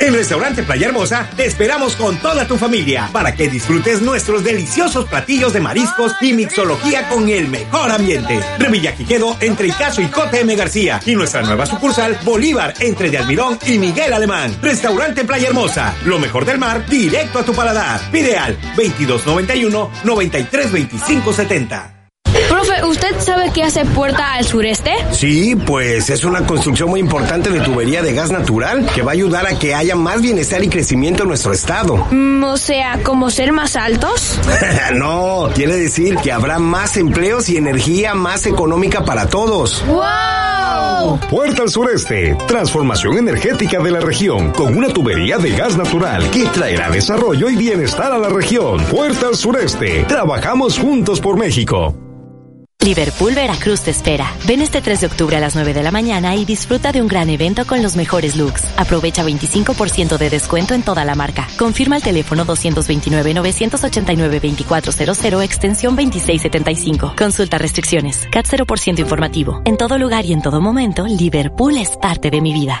En Restaurante Playa Hermosa te esperamos con toda tu familia para que disfrutes nuestros deliciosos platillos de mariscos y mixología con el mejor ambiente. Revilla Quiquedo entre Icaso y JM García y nuestra nueva sucursal Bolívar entre De Almirón y Miguel Alemán. Restaurante Playa Hermosa, lo mejor del mar directo a tu paladar. Pide al 2291 932570. Profe, ¿usted sabe qué hace Puerta al Sureste? Sí, pues es una construcción muy importante de tubería de gas natural que va a ayudar a que haya más bienestar y crecimiento en nuestro estado. Mm, o sea, ¿como ser más altos? [laughs] no, quiere decir que habrá más empleos y energía más económica para todos. ¡Wow! Puerta al Sureste, transformación energética de la región con una tubería de gas natural que traerá desarrollo y bienestar a la región. Puerta al Sureste, trabajamos juntos por México. Liverpool Veracruz te espera. Ven este 3 de octubre a las 9 de la mañana y disfruta de un gran evento con los mejores looks. Aprovecha 25% de descuento en toda la marca. Confirma el teléfono 229-989-2400 extensión 2675. Consulta restricciones. CAT 0% informativo. En todo lugar y en todo momento, Liverpool es parte de mi vida.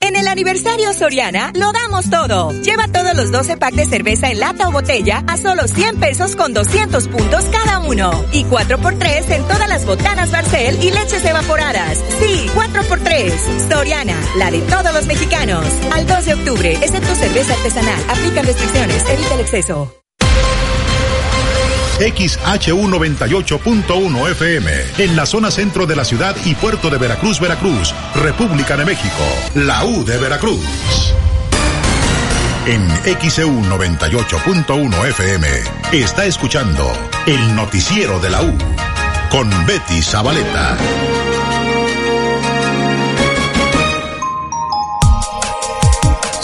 En el aniversario Soriana lo damos todo. Lleva todos los 12 packs de cerveza en lata o botella a solo 100 pesos con 200 puntos cada uno. Y 4x3 en todas las botanas Barcel y leches evaporadas. Sí, 4x3. Soriana, la de todos los mexicanos. Al 2 de octubre, excepto cerveza artesanal. Aplican restricciones, evita el exceso. XHU 98.1 FM, en la zona centro de la ciudad y puerto de Veracruz, Veracruz, República de México, la U de Veracruz. En XEU 98.1 FM está escuchando el noticiero de la U con Betty Zabaleta.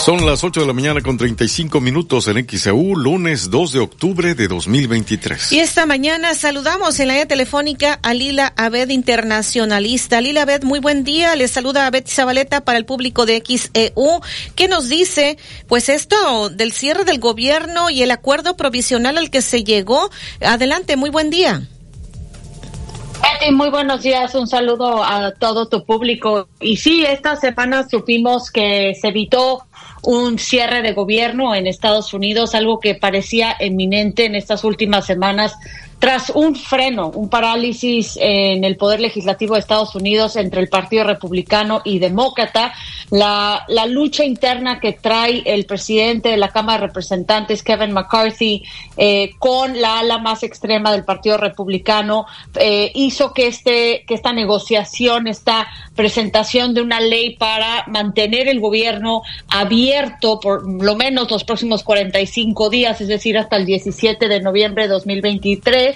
Son las 8 de la mañana con 35 minutos en XEU, lunes 2 de octubre de 2023. Y esta mañana saludamos en la línea telefónica a Lila Abed, internacionalista. Lila Abed, muy buen día. Le saluda a Betty Zabaleta para el público de XEU. ¿Qué nos dice? Pues esto del cierre del gobierno y el acuerdo provisional al que se llegó. Adelante, muy buen día. Betty, muy buenos días, un saludo a todo tu público. Y sí, esta semana supimos que se evitó un cierre de gobierno en Estados Unidos, algo que parecía eminente en estas últimas semanas tras un freno, un parálisis en el poder legislativo de Estados Unidos entre el Partido Republicano y Demócrata, la, la lucha interna que trae el presidente de la Cámara de Representantes, Kevin McCarthy, eh, con la ala más extrema del Partido Republicano, eh, hizo que, este, que esta negociación, esta presentación de una ley para mantener el gobierno abierto por lo menos los próximos 45 días, es decir, hasta el 17 de noviembre de 2023,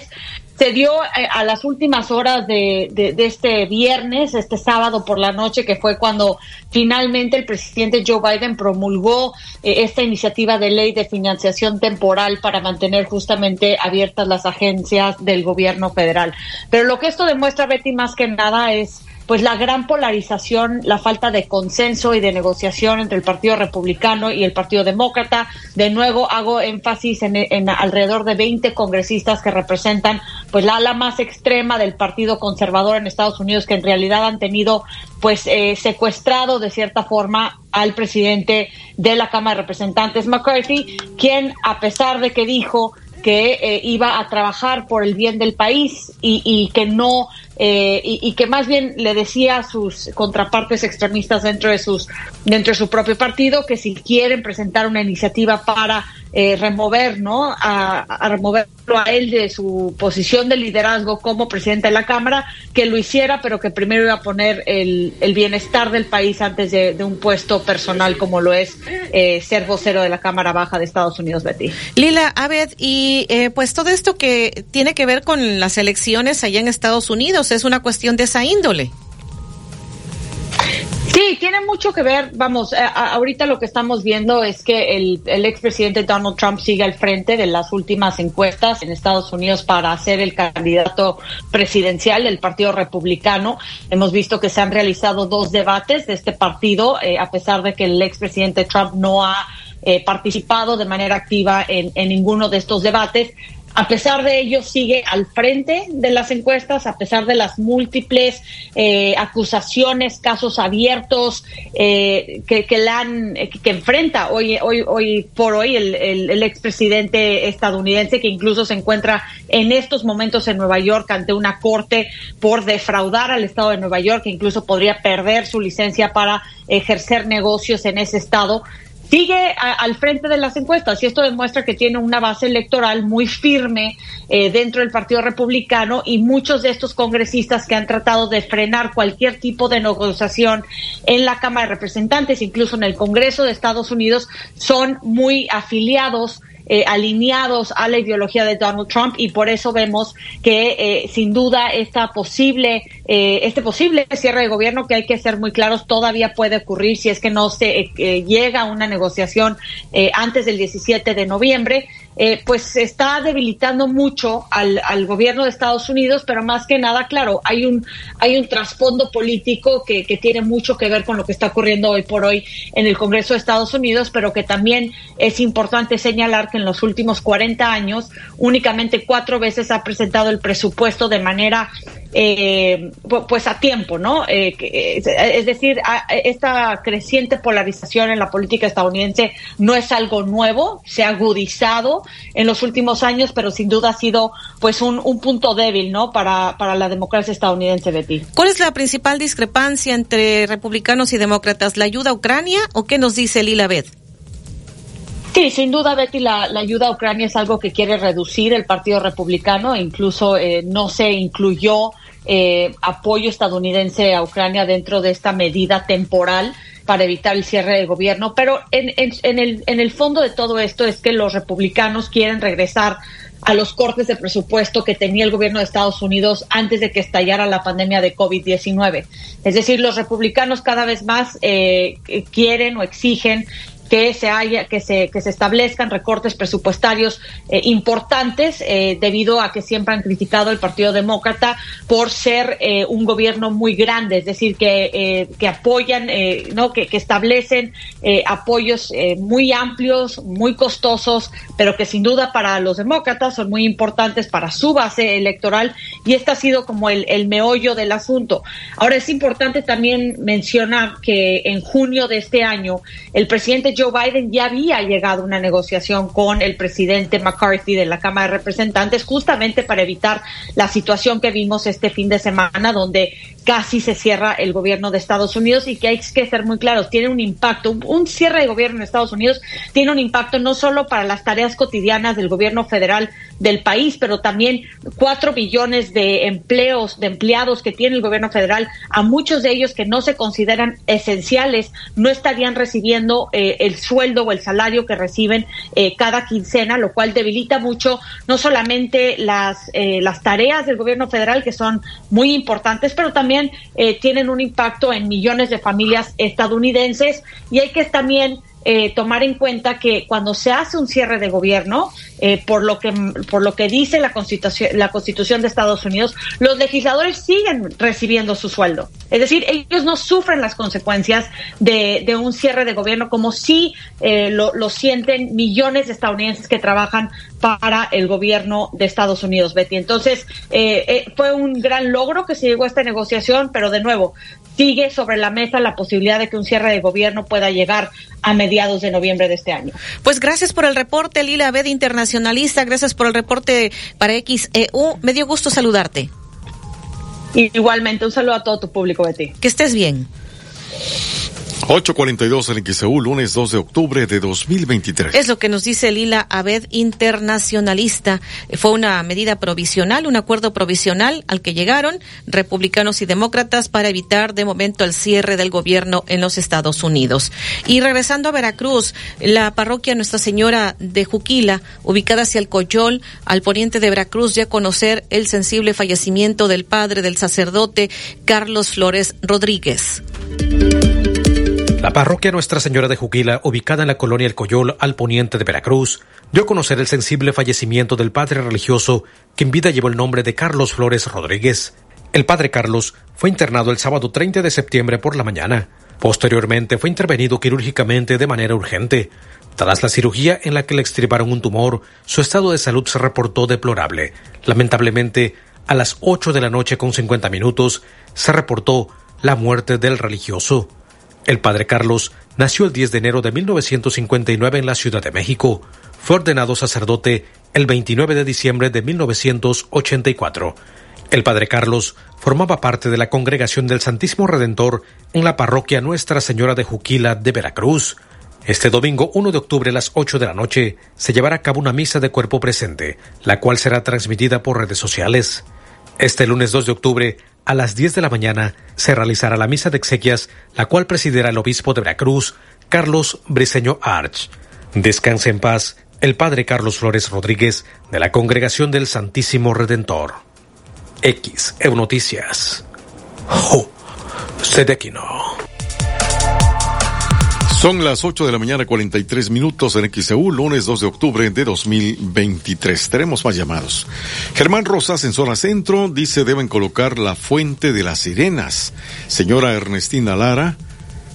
se dio eh, a las últimas horas de, este viernes, este sábado por la noche, que fue cuando finalmente el presidente Joe Biden promulgó eh, esta iniciativa de ley de financiación temporal para mantener justamente abiertas las agencias del gobierno federal. Pero lo que esto demuestra, Betty, más que nada es pues la gran polarización, la falta de consenso y de negociación entre el Partido Republicano y el Partido Demócrata. De nuevo hago énfasis en, alrededor de 20 congresistas que representan pues la ala más extrema del Partido Conservador en Estados Unidos que en realidad han tenido pues eh, secuestrado de cierta forma al presidente de la Cámara de Representantes McCarthy, quien a pesar de que dijo que eh, iba a trabajar por el bien del país y, y que no eh, y, que más bien le decía a sus contrapartes extremistas dentro de sus dentro de su propio partido que si quieren presentar una iniciativa para eh, remover no a, removerlo a él de su posición de liderazgo como presidente de la cámara que lo hiciera pero que primero iba a poner el, el bienestar del país antes de, de, un puesto personal como lo es eh, ser vocero de la cámara baja de Estados Unidos Betty. Lila Abed y eh, pues todo esto que tiene que ver con las elecciones allá en Estados Unidos es una cuestión de esa índole. Sí, tiene mucho que ver. Vamos, ahorita lo que estamos viendo es que el, el expresidente Donald Trump sigue al frente de las últimas encuestas en Estados Unidos para ser el candidato presidencial del Partido Republicano. Hemos visto que se han realizado dos debates de este partido, eh, a pesar de que el expresidente Trump no ha eh, participado de manera activa en ninguno de estos debates. A pesar de ello, sigue al frente de las encuestas, a pesar de las múltiples eh, acusaciones, casos abiertos eh, que, que, han, que enfrenta hoy, hoy, hoy por hoy el, el, el expresidente estadounidense, que incluso se encuentra en estos momentos en Nueva York ante una corte por defraudar al estado de Nueva York, que incluso podría perder su licencia para ejercer negocios en ese estado sigue al frente de las encuestas y esto demuestra que tiene una base electoral muy firme eh, dentro del Partido Republicano y muchos de estos congresistas que han tratado de frenar cualquier tipo de negociación en la Cámara de Representantes, incluso en el Congreso de Estados Unidos, son muy afiliados eh, alineados a la ideología de Donald Trump y por eso vemos que eh, sin duda esta posible eh, este posible cierre de gobierno que hay que ser muy claros todavía puede ocurrir si es que no se eh, llega a una negociación eh, antes del 17 de noviembre eh, pues está debilitando mucho al, al, gobierno de Estados Unidos, pero más que nada, claro, hay un, hay un trasfondo político que, que, tiene mucho que ver con lo que está ocurriendo hoy por hoy en el Congreso de Estados Unidos, pero que también es importante señalar que en los últimos 40 años únicamente cuatro veces ha presentado el presupuesto de manera eh, pues a tiempo, ¿no? Eh, es decir, esta creciente polarización en la política estadounidense no es algo nuevo, se ha agudizado en los últimos años, pero sin duda ha sido pues un, un punto débil, ¿no? Para, para la democracia estadounidense, Betty. ¿Cuál es la principal discrepancia entre republicanos y demócratas? ¿La ayuda a Ucrania o qué nos dice Lila Beth? Sí, sin duda, Betty, la, la, ayuda a Ucrania es algo que quiere reducir el Partido Republicano, e incluso eh, no se incluyó eh, apoyo estadounidense a Ucrania dentro de esta medida temporal para evitar el cierre del gobierno. Pero en, en, en, el, en el fondo de todo esto es que los republicanos quieren regresar a los cortes de presupuesto que tenía el gobierno de Estados Unidos antes de que estallara la pandemia de COVID-19. Es decir, los republicanos cada vez más eh, quieren o exigen que se haya que se que se establezcan recortes presupuestarios eh, importantes eh, debido a que siempre han criticado el Partido Demócrata por ser eh, un gobierno muy grande es decir que eh, que apoyan eh, no que, que establecen apoyos muy amplios muy costosos pero que sin duda para los demócratas son muy importantes para su base electoral y este ha sido como el, el meollo del asunto. Ahora es importante también mencionar que en junio de este año el presidente Joe Biden ya había llegado a una negociación con el presidente McCarthy de la Cámara de Representantes justamente para evitar la situación que vimos este fin de semana donde casi se cierra el gobierno de Estados Unidos. Y que hay que ser muy claros, tiene un impacto, un, cierre de gobierno en Estados Unidos tiene un impacto no solo para las tareas cotidianas del gobierno federal del país, pero también cuatro billones de empleos, de empleados que tiene el gobierno federal, a muchos de ellos que no se consideran esenciales, no estarían recibiendo eh, el sueldo o el salario que reciben eh, cada quincena, lo cual debilita mucho no solamente las, eh, las tareas del gobierno federal, que son muy importantes, pero también eh, tienen un impacto en millones de familias estadounidenses. Y hay que también eh, tomar en cuenta que cuando se hace un cierre de gobierno, eh, por lo que por lo que dice la constitución la Constitución de Estados Unidos, los legisladores siguen recibiendo su sueldo. Es decir, ellos no sufren las consecuencias de, de un cierre de gobierno como si eh, lo, lo, sienten millones de estadounidenses que trabajan para el gobierno de Estados Unidos, Betty. Entonces, fue un gran logro que se llegó a esta negociación, pero de nuevo, sigue sobre la mesa la posibilidad de que un cierre de gobierno pueda llegar a mediados de noviembre de este año. Pues gracias por el reporte, Lila Abed, internacionalista. Gracias por el reporte para XEU. Me dio gusto saludarte. Igualmente, un saludo a todo tu público, Betty. Que estés bien. 842 en XEU, lunes 2 de octubre de 2023. Es lo que nos dice Lila Abed, internacionalista. Fue una medida provisional, un acuerdo provisional al que llegaron republicanos y demócratas para evitar de momento el cierre del gobierno en los Estados Unidos. Y regresando a Veracruz, la parroquia Nuestra Señora de Juquila, ubicada hacia el Coyol, al poniente de Veracruz, ya conocer el sensible fallecimiento del padre del sacerdote Carlos Flores Rodríguez. La parroquia Nuestra Señora de Juquila, ubicada en la colonia El Coyol, al poniente de Veracruz, dio a conocer el sensible fallecimiento del padre religioso que en vida llevó el nombre de Carlos Flores Rodríguez. El padre Carlos fue internado el sábado 30 de septiembre por la mañana. Posteriormente fue intervenido quirúrgicamente de manera urgente. Tras la cirugía en la que le extirparon un tumor, su estado de salud se reportó deplorable. Lamentablemente, a las 8 de la noche con 50 minutos, se reportó la muerte del religioso. El padre Carlos nació el 10 de enero de 1959 en la Ciudad de México. Fue ordenado sacerdote el 29 de diciembre de 1984. El padre Carlos formaba parte de la congregación del Santísimo Redentor en la parroquia Nuestra Señora de Juquila de Veracruz. Este domingo 1 de octubre a las 8 de la noche se llevará a cabo una misa de cuerpo presente, la cual será transmitida por redes sociales. Este lunes 2 de octubre a las 10 de la mañana se realizará la misa de exequias, la cual presidirá el obispo de Veracruz, Carlos Briceño Arch. Descanse en paz el padre Carlos Flores Rodríguez de la Congregación del Santísimo Redentor. X, Noticias. Sedequino. Son las 8 de la mañana, 43 minutos en XEU, lunes 2 de octubre de 2023. Tenemos más llamados. Germán Rosas, en zona centro, dice deben colocar la fuente de las sirenas. Señora Ernestina Lara,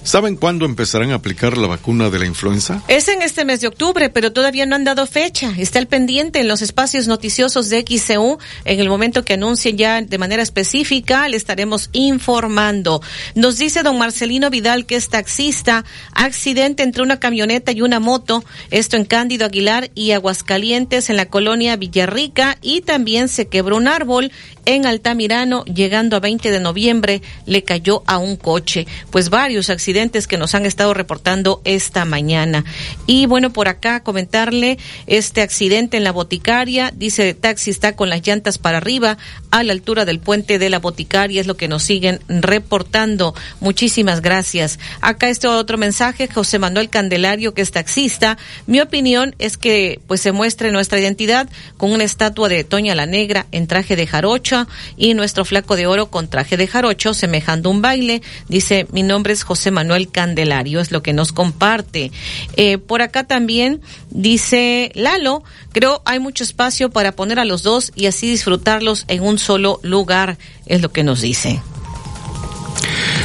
¿Saben cuándo empezarán a aplicar la vacuna de la influenza? Es en este mes de octubre, pero todavía no han dado fecha. Está al pendiente en los espacios noticiosos de XCU. En el momento que anuncien ya de manera específica, le estaremos informando. Nos dice don Marcelino Vidal que es taxista. Accidente entre una camioneta y una moto. Esto en Cándido Aguilar y Aguascalientes en la colonia Villarrica. Y también se quebró un árbol en Altamirano, llegando a 20 de noviembre, le cayó a un coche. Pues varios accidentes que nos han estado reportando esta mañana. Y bueno, por acá comentarle este accidente en la boticaria. Dice, taxi está con las llantas para arriba a la altura del puente de la boticaria. Es lo que nos siguen reportando. Muchísimas gracias. Acá este otro mensaje, José Manuel Candelario, que es taxista. Mi opinión es que pues se muestre nuestra identidad con una estatua de Toña la Negra en traje de jarocho y nuestro flaco de oro con traje de jarocho, semejando un baile. Dice, mi nombre es José Manuel Candelario, es lo que nos comparte. Eh, por acá también dice Lalo, creo hay mucho espacio para poner a los dos y así disfrutarlos en un solo lugar, es lo que nos dice.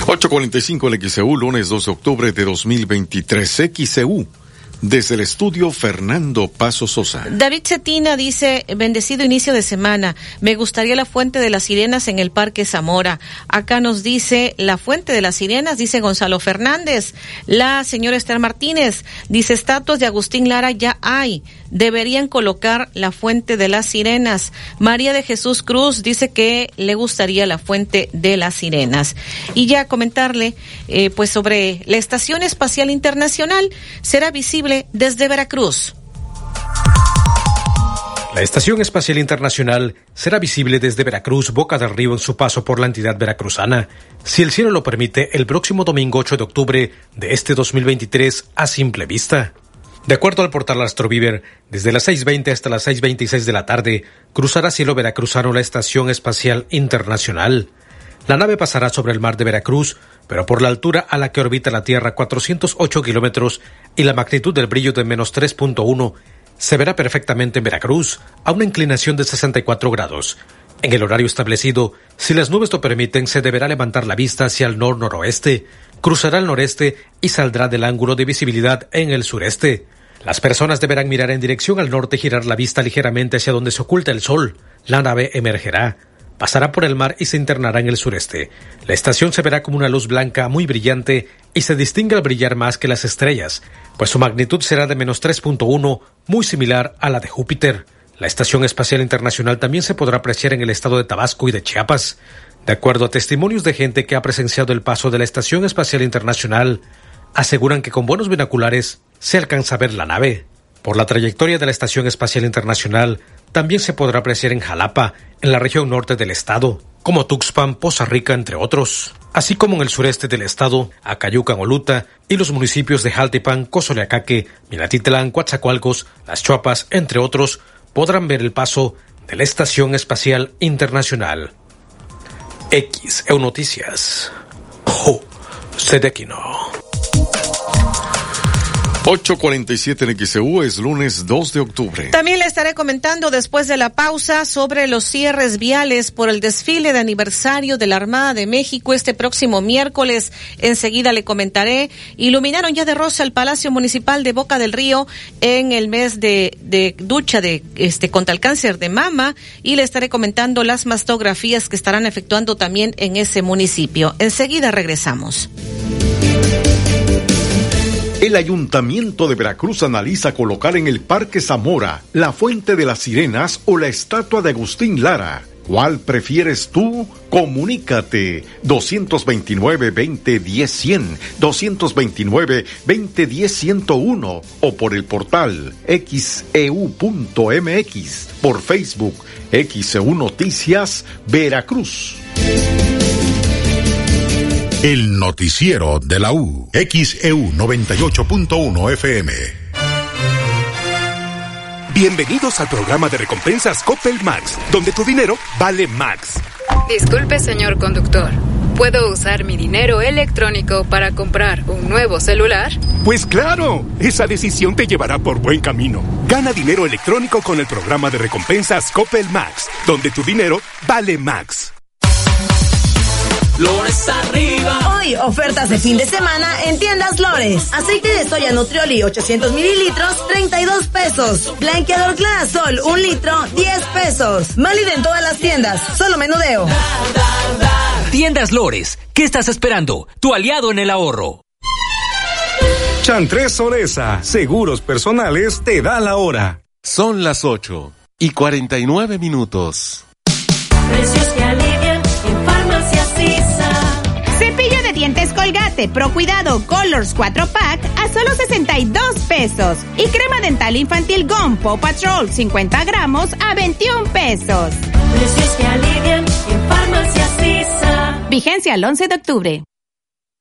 845 el XEU, lunes 2 de octubre de 2023. XEU Desde el estudio Fernando Paso Sosa. David Cetina dice, bendecido inicio de semana, me gustaría la fuente de las sirenas en el Parque Zamora. Acá nos dice la fuente de las sirenas, dice Gonzalo Fernández. La señora Esther Martínez dice, estatuas de Agustín Lara ya hay deberían colocar la fuente de las sirenas. María de Jesús Cruz dice que le gustaría la fuente de las sirenas. Y ya comentarle, eh, pues sobre la Estación Espacial Internacional será visible desde Veracruz. La Estación Espacial Internacional será visible desde Veracruz, Boca del Río, en su paso por la entidad veracruzana, si el cielo lo permite, el próximo domingo 8 de octubre de este 2023 a simple vista. De acuerdo al portal Astroviver, desde las 6.20 hasta las 6.26 de la tarde cruzará cielo veracruzano la Estación Espacial Internacional. La nave pasará sobre el mar de Veracruz, pero por la altura a la que orbita la Tierra, 408 kilómetros, y la magnitud del brillo de menos 3.1, se verá perfectamente en Veracruz, a una inclinación de 64 grados. En el horario establecido, si las nubes lo permiten, se deberá levantar la vista hacia el nor-noroeste, cruzará el noreste y saldrá del ángulo de visibilidad en el sureste. Las personas deberán mirar en dirección al norte y girar la vista ligeramente hacia donde se oculta el sol. La nave emergerá, pasará por el mar y se internará en el sureste. La estación se verá como una luz blanca muy brillante y se distingue al brillar más que las estrellas, pues su magnitud será de menos 3.1, muy similar a la de Júpiter. La Estación Espacial Internacional también se podrá apreciar en el estado de Tabasco y de Chiapas. De acuerdo a testimonios de gente que ha presenciado el paso de la Estación Espacial Internacional, aseguran que con buenos binoculares se alcanza a ver la nave. Por la trayectoria de la Estación Espacial Internacional, también se podrá apreciar en Jalapa, en la región norte del estado, como Tuxpan, Poza Rica, entre otros, así como en el sureste del estado, Acayucan, Oluta y los municipios de Jaltipan, Cozoleacaque, Minatitlán, Coatzacoalcos, Las Chuapas, entre otros, podrán ver el paso de la Estación Espacial Internacional. X Noticias. Oh, Sedequino. 8.47 en XEU es lunes 2 de octubre. También le estaré comentando después de la pausa sobre los cierres viales por el desfile de aniversario de la Armada de México este próximo miércoles. Enseguida le comentaré. Iluminaron ya de rosa el Palacio Municipal de Boca del Río en el mes de, de ducha de este contra el cáncer de mama y le estaré comentando las mastografías que estarán efectuando también en ese municipio. Enseguida regresamos. El Ayuntamiento de Veracruz analiza colocar en el Parque Zamora la Fuente de las Sirenas o la estatua de Agustín Lara. ¿Cuál prefieres tú? Comunícate 229-2010-100, 229-2010-101 o por el portal xeu.mx, e por Facebook XEU Noticias Veracruz. El noticiero de la U. XEU 98.1 FM. Bienvenidos al programa de recompensas Coppel Max, donde tu dinero vale Max. Disculpe, señor conductor. ¿Puedo usar mi dinero electrónico para comprar un nuevo celular? Pues claro, esa decisión te llevará por buen camino. Gana dinero electrónico con el programa de recompensas Coppel Max, donde tu dinero vale Max. Lores arriba. Hoy, ofertas de fin de semana en tiendas Lores. Aceite de soya Nutrioli 800 mililitros, 32 pesos. Blanqueador Clarasol, un litro, 10 pesos. Málida en todas las tiendas, solo menudeo. Tiendas Lores, ¿qué estás esperando? Tu aliado en el ahorro. Chantres Soresa, seguros personales, te da la hora. Son las 8 y 49 minutos. Precios dientes Colgate Pro Cuidado Colors 4 Pack a solo 62 pesos. Y crema dental infantil Gum Paw Patrol 50 gramos a 21 pesos. Precios que alivian en Farmacia Vigencia el 11 de octubre.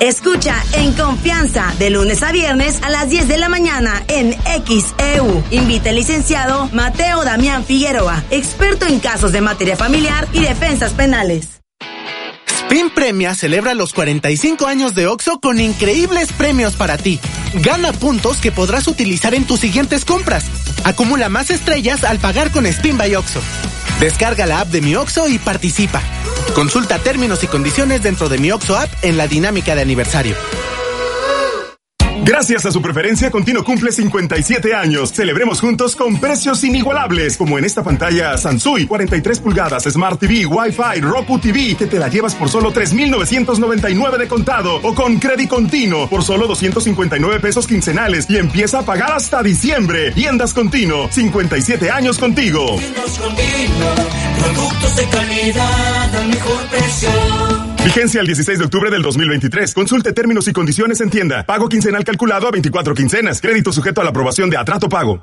Escucha en confianza de lunes a viernes a las 10 de la mañana en XEU. Invita el licenciado Mateo Damián Figueroa, experto en casos de materia familiar y defensas penales. Spin Premia celebra los 45 años de OXO con increíbles premios para ti. Gana puntos que podrás utilizar en tus siguientes compras. Acumula más estrellas al pagar con Spin by OXO. Descarga la app de Mi OXO y participa. Consulta términos y condiciones dentro de Mi OXO app en la dinámica de aniversario. Gracias a su preferencia, Continuo cumple 57 años. Celebremos juntos con precios inigualables, como en esta pantalla Sansui 43 pulgadas, Smart TV, Wi-Fi, Roku TV, que te la llevas por solo 3,999 de contado o con crédito continuo por solo 259 pesos quincenales y empieza a pagar hasta diciembre. Tiendas Continuo, 57 años contigo. productos de calidad al mejor precio. Vigencia el 16 de octubre del 2023. Consulte términos y condiciones en tienda. Pago quincenal calculado a 24 quincenas. Crédito sujeto a la aprobación de Atrato Pago.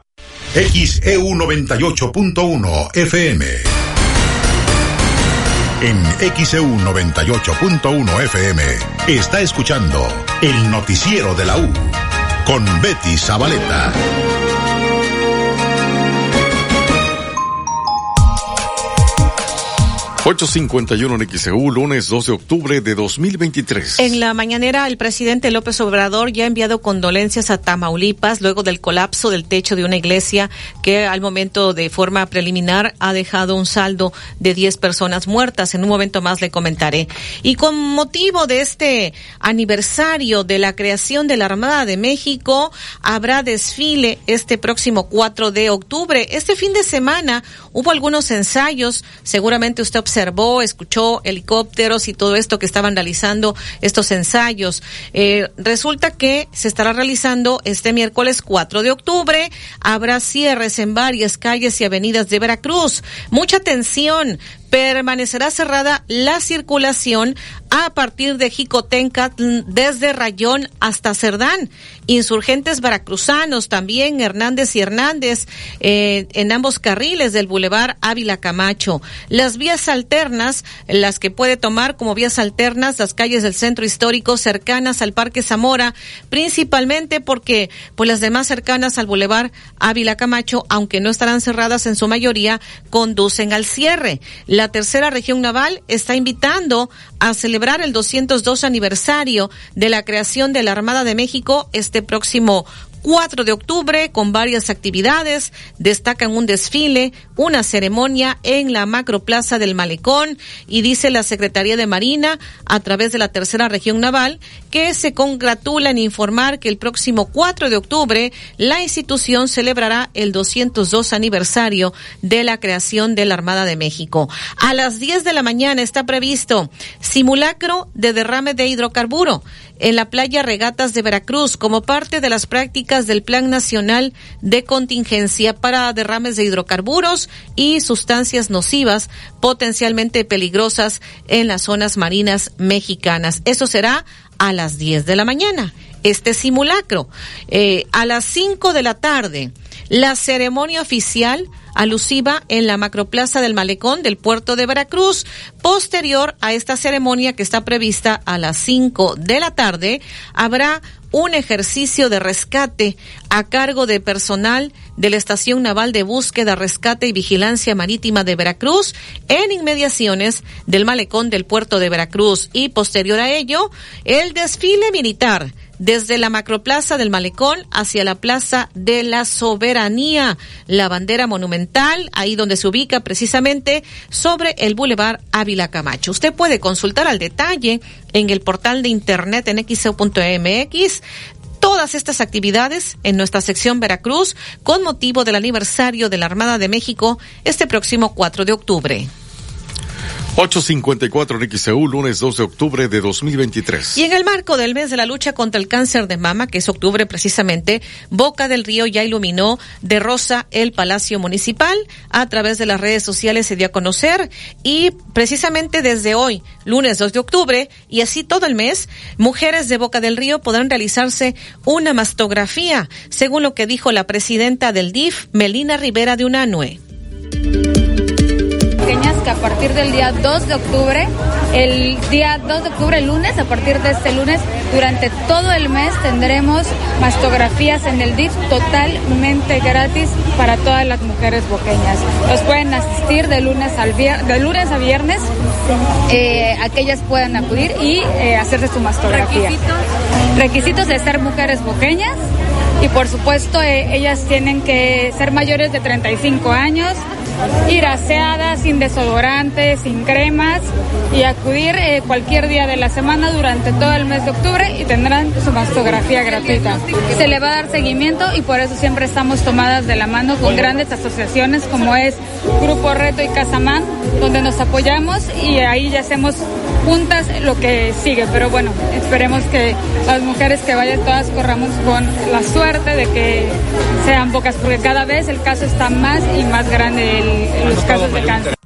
XEU 98.1 FM. En XEU 98.1 FM está escuchando el noticiero de la U con Betty Zabaleta. 851 en XEU, lunes 2 de octubre de 2023. En la mañanera, el presidente López Obrador ya ha enviado condolencias a Tamaulipas luego del colapso del techo de una iglesia que al momento de forma preliminar ha dejado un saldo de 10 personas muertas. En un momento más le comentaré. Y con motivo de este aniversario de la creación de la Armada de México, habrá desfile este próximo 4 de octubre. Este fin de semana hubo algunos ensayos, seguramente usted observó, escuchó helicópteros y todo esto que estaban realizando estos ensayos. Eh, resulta que se estará realizando este miércoles 4 de octubre. Habrá cierres en varias calles y avenidas de Veracruz. Mucha atención permanecerá cerrada la circulación a partir de Jicotenca desde Rayón hasta Cerdán. Insurgentes veracruzanos también, Hernández y Hernández, eh, en ambos carriles del Boulevard Ávila Camacho. Las vías alternas, las que puede tomar como vías alternas, las calles del centro histórico cercanas al Parque Zamora, principalmente porque pues las demás cercanas al Boulevard Ávila Camacho, aunque no estarán cerradas en su mayoría, conducen al cierre. Tercera región naval está invitando a celebrar el 202 aniversario de la creación de la Armada de México este próximo 4 de octubre con varias actividades. Destacan un desfile, una ceremonia en la macroplaza del Malecón y dice la Secretaría de Marina a través de la tercera región naval que se congratula en informar que el próximo 4 de octubre la institución celebrará el 202 aniversario de la creación de la Armada de México. A las 10 de la mañana está previsto simulacro de derrame de hidrocarburo en la playa Regatas de Veracruz como parte de las prácticas del Plan Nacional de Contingencia para derrames de hidrocarburos y sustancias nocivas potencialmente peligrosas en las zonas marinas mexicanas. Eso será a las 10 de la mañana. Este simulacro. Eh, a las 5 de la tarde, la ceremonia oficial alusiva en la macroplaza del malecón del puerto de Veracruz. Posterior a esta ceremonia que está prevista a las 5 de la tarde, habrá un ejercicio de rescate a cargo de personal de la Estación Naval de Búsqueda, Rescate y Vigilancia Marítima de Veracruz en inmediaciones del malecón del puerto de Veracruz y posterior a ello el desfile militar desde la macroplaza del Malecón hacia la Plaza de la Soberanía, la bandera monumental, ahí donde se ubica precisamente sobre el Boulevard Ávila Camacho. Usted puede consultar al detalle en el portal de internet en todas estas actividades en nuestra sección Veracruz con motivo del aniversario de la Armada de México este próximo 4 de octubre. 854 en XEU, lunes 2 de octubre de 2023. Y en el marco del mes de la lucha contra el cáncer de mama, que es octubre precisamente, Boca del Río ya iluminó de rosa el Palacio Municipal. A través de las redes sociales se dio a conocer y precisamente desde hoy, lunes 2 de octubre, y así todo el mes, mujeres de Boca del Río podrán realizarse una mastografía, según lo que dijo la presidenta del DIF, Melina Rivera de Unanue que a partir del día 2 de octubre, el día 2 de octubre, el lunes, a partir de este lunes, durante todo el mes tendremos mastografías en el DIF totalmente gratis para todas las mujeres boqueñas. Los pueden asistir de lunes, al de lunes a viernes, eh, aquellas puedan acudir y eh, hacerse su mastografía. ¿Requisitos? Requisitos de ser mujeres boqueñas y por supuesto eh, ellas tienen que ser mayores de 35 años, ir aseadas, sin desodorante, sin cremas y acudir eh, cualquier día de la semana durante todo el mes de octubre y tendrán su mastografía gratuita. Se le va a dar seguimiento y por eso siempre estamos tomadas de la mano con grandes asociaciones como es Grupo Reto y Casamán, donde nos apoyamos y ahí ya hacemos juntas lo que sigue. Pero bueno, esperemos que las mujeres que vayan todas corramos con la suerte de que sean pocas, porque cada vez el caso está más y más grande en los casos de cáncer.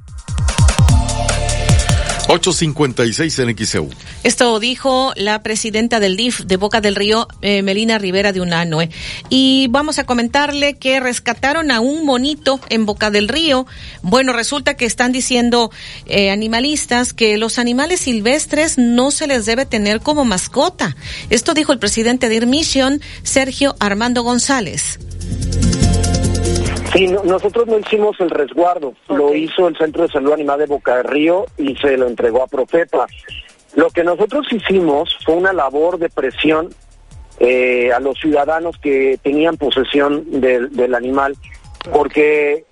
856 en XEU. Esto dijo la presidenta del DIF de Boca del Río, eh, Melina Rivera de Unanue. Y vamos a comentarle que rescataron a un monito en Boca del Río. Bueno, resulta que están diciendo eh, animalistas que los animales silvestres no se les debe tener como mascota. Esto dijo el presidente de IRMISSION, Sergio Armando González. Sí, nosotros no hicimos el resguardo, lo hizo el Centro de Salud Animal de Boca del Río y se lo entregó a Profepa. Lo que nosotros hicimos fue una labor de presión eh, a los ciudadanos que tenían posesión del, animal porque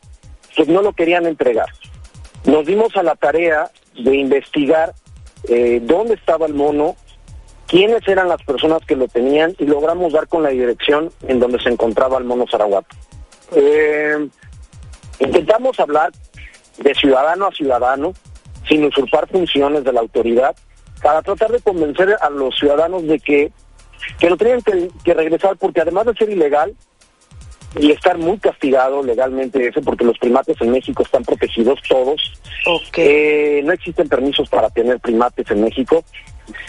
pues, no lo querían entregar. Nos dimos a la tarea de investigar eh, dónde estaba el mono, quiénes eran las personas que lo tenían y logramos dar con la dirección en donde se encontraba el mono Zaraguato. Eh, intentamos hablar de ciudadano a ciudadano, sin usurpar funciones de la autoridad, para tratar de convencer a los ciudadanos de que, que lo tenían que, regresar, porque además de ser ilegal y estar muy castigado legalmente eso, porque los primates en México están protegidos todos, eh, no existen permisos para tener primates en México.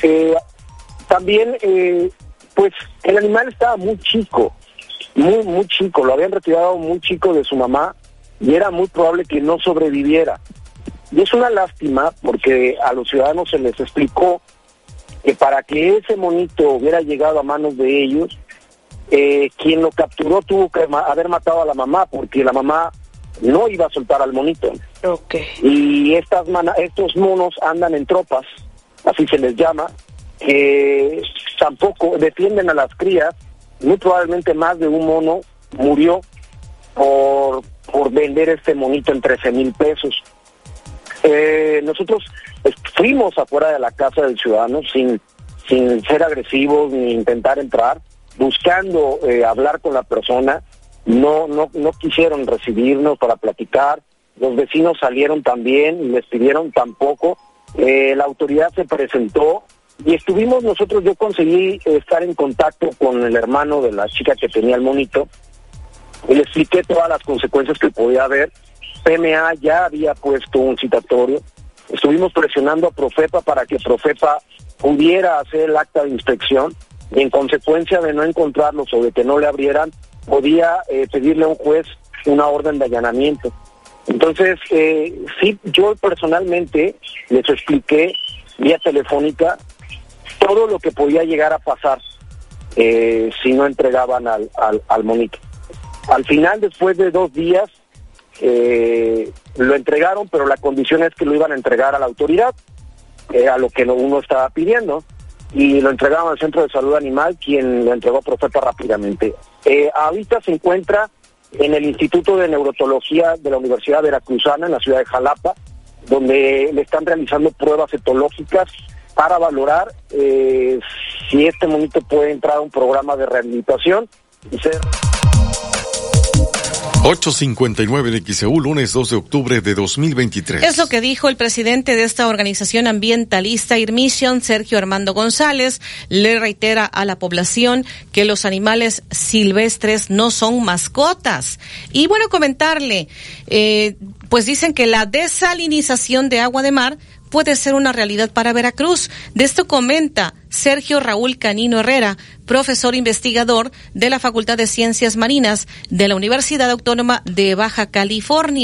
Eh, también, eh, pues, el animal estaba muy chico, muy, muy chico, lo habían retirado muy chico de su mamá y era muy probable que no sobreviviera. Y es una lástima porque a los ciudadanos se les explicó que para que ese monito hubiera llegado a manos de ellos, eh, quien lo capturó tuvo que haber matado a la mamá porque la mamá no iba a soltar al monito. Y estas estos monos andan en tropas, así se les llama, que tampoco defienden a las crías muy probablemente más de un mono murió por, por vender este monito en 13 mil pesos. Eh, nosotros fuimos afuera de la casa del ciudadano sin, sin ser agresivos ni intentar entrar, buscando eh, hablar con la persona. No, no, no quisieron recibirnos para platicar. Los vecinos salieron también y les pidieron tampoco. Eh, la autoridad se presentó y estuvimos nosotros, yo conseguí estar en contacto con el hermano de la chica que tenía el monito y le expliqué todas las consecuencias que podía haber. PMA ya había puesto un citatorio. Estuvimos presionando a Profepa para que Profepa pudiera hacer el acta de inspección y en consecuencia de no encontrarlos o de que no le abrieran, podía eh, pedirle a un juez una orden de allanamiento. Entonces, eh, sí, yo personalmente les expliqué vía telefónica todo lo que podía llegar a pasar eh, si no entregaban al, al, monito. Al final, después de dos días, eh, lo entregaron, pero la condición es que lo iban a entregar a la autoridad, eh, a lo que uno estaba pidiendo, y lo entregaron al Centro de Salud Animal, quien lo entregó a Profeta rápidamente. ahorita se encuentra en el Instituto de Neurotología de la Universidad Veracruzana, en la ciudad de Jalapa, donde le están realizando pruebas etológicas para valorar eh, si este monito puede entrar a un programa de rehabilitación y ser... 859 de XEU, lunes 2 de octubre de 2023. Es lo que dijo el presidente de esta organización ambientalista IRMISSION, Sergio Armando González. Le reitera a la población que los animales silvestres no son mascotas. Y bueno, comentarle, eh, pues dicen que la desalinización de agua de mar puede ser una realidad para Veracruz. De esto comenta Sergio Raúl Canino Herrera, profesor investigador de la Facultad de Ciencias Marinas de la Universidad Autónoma de Baja California.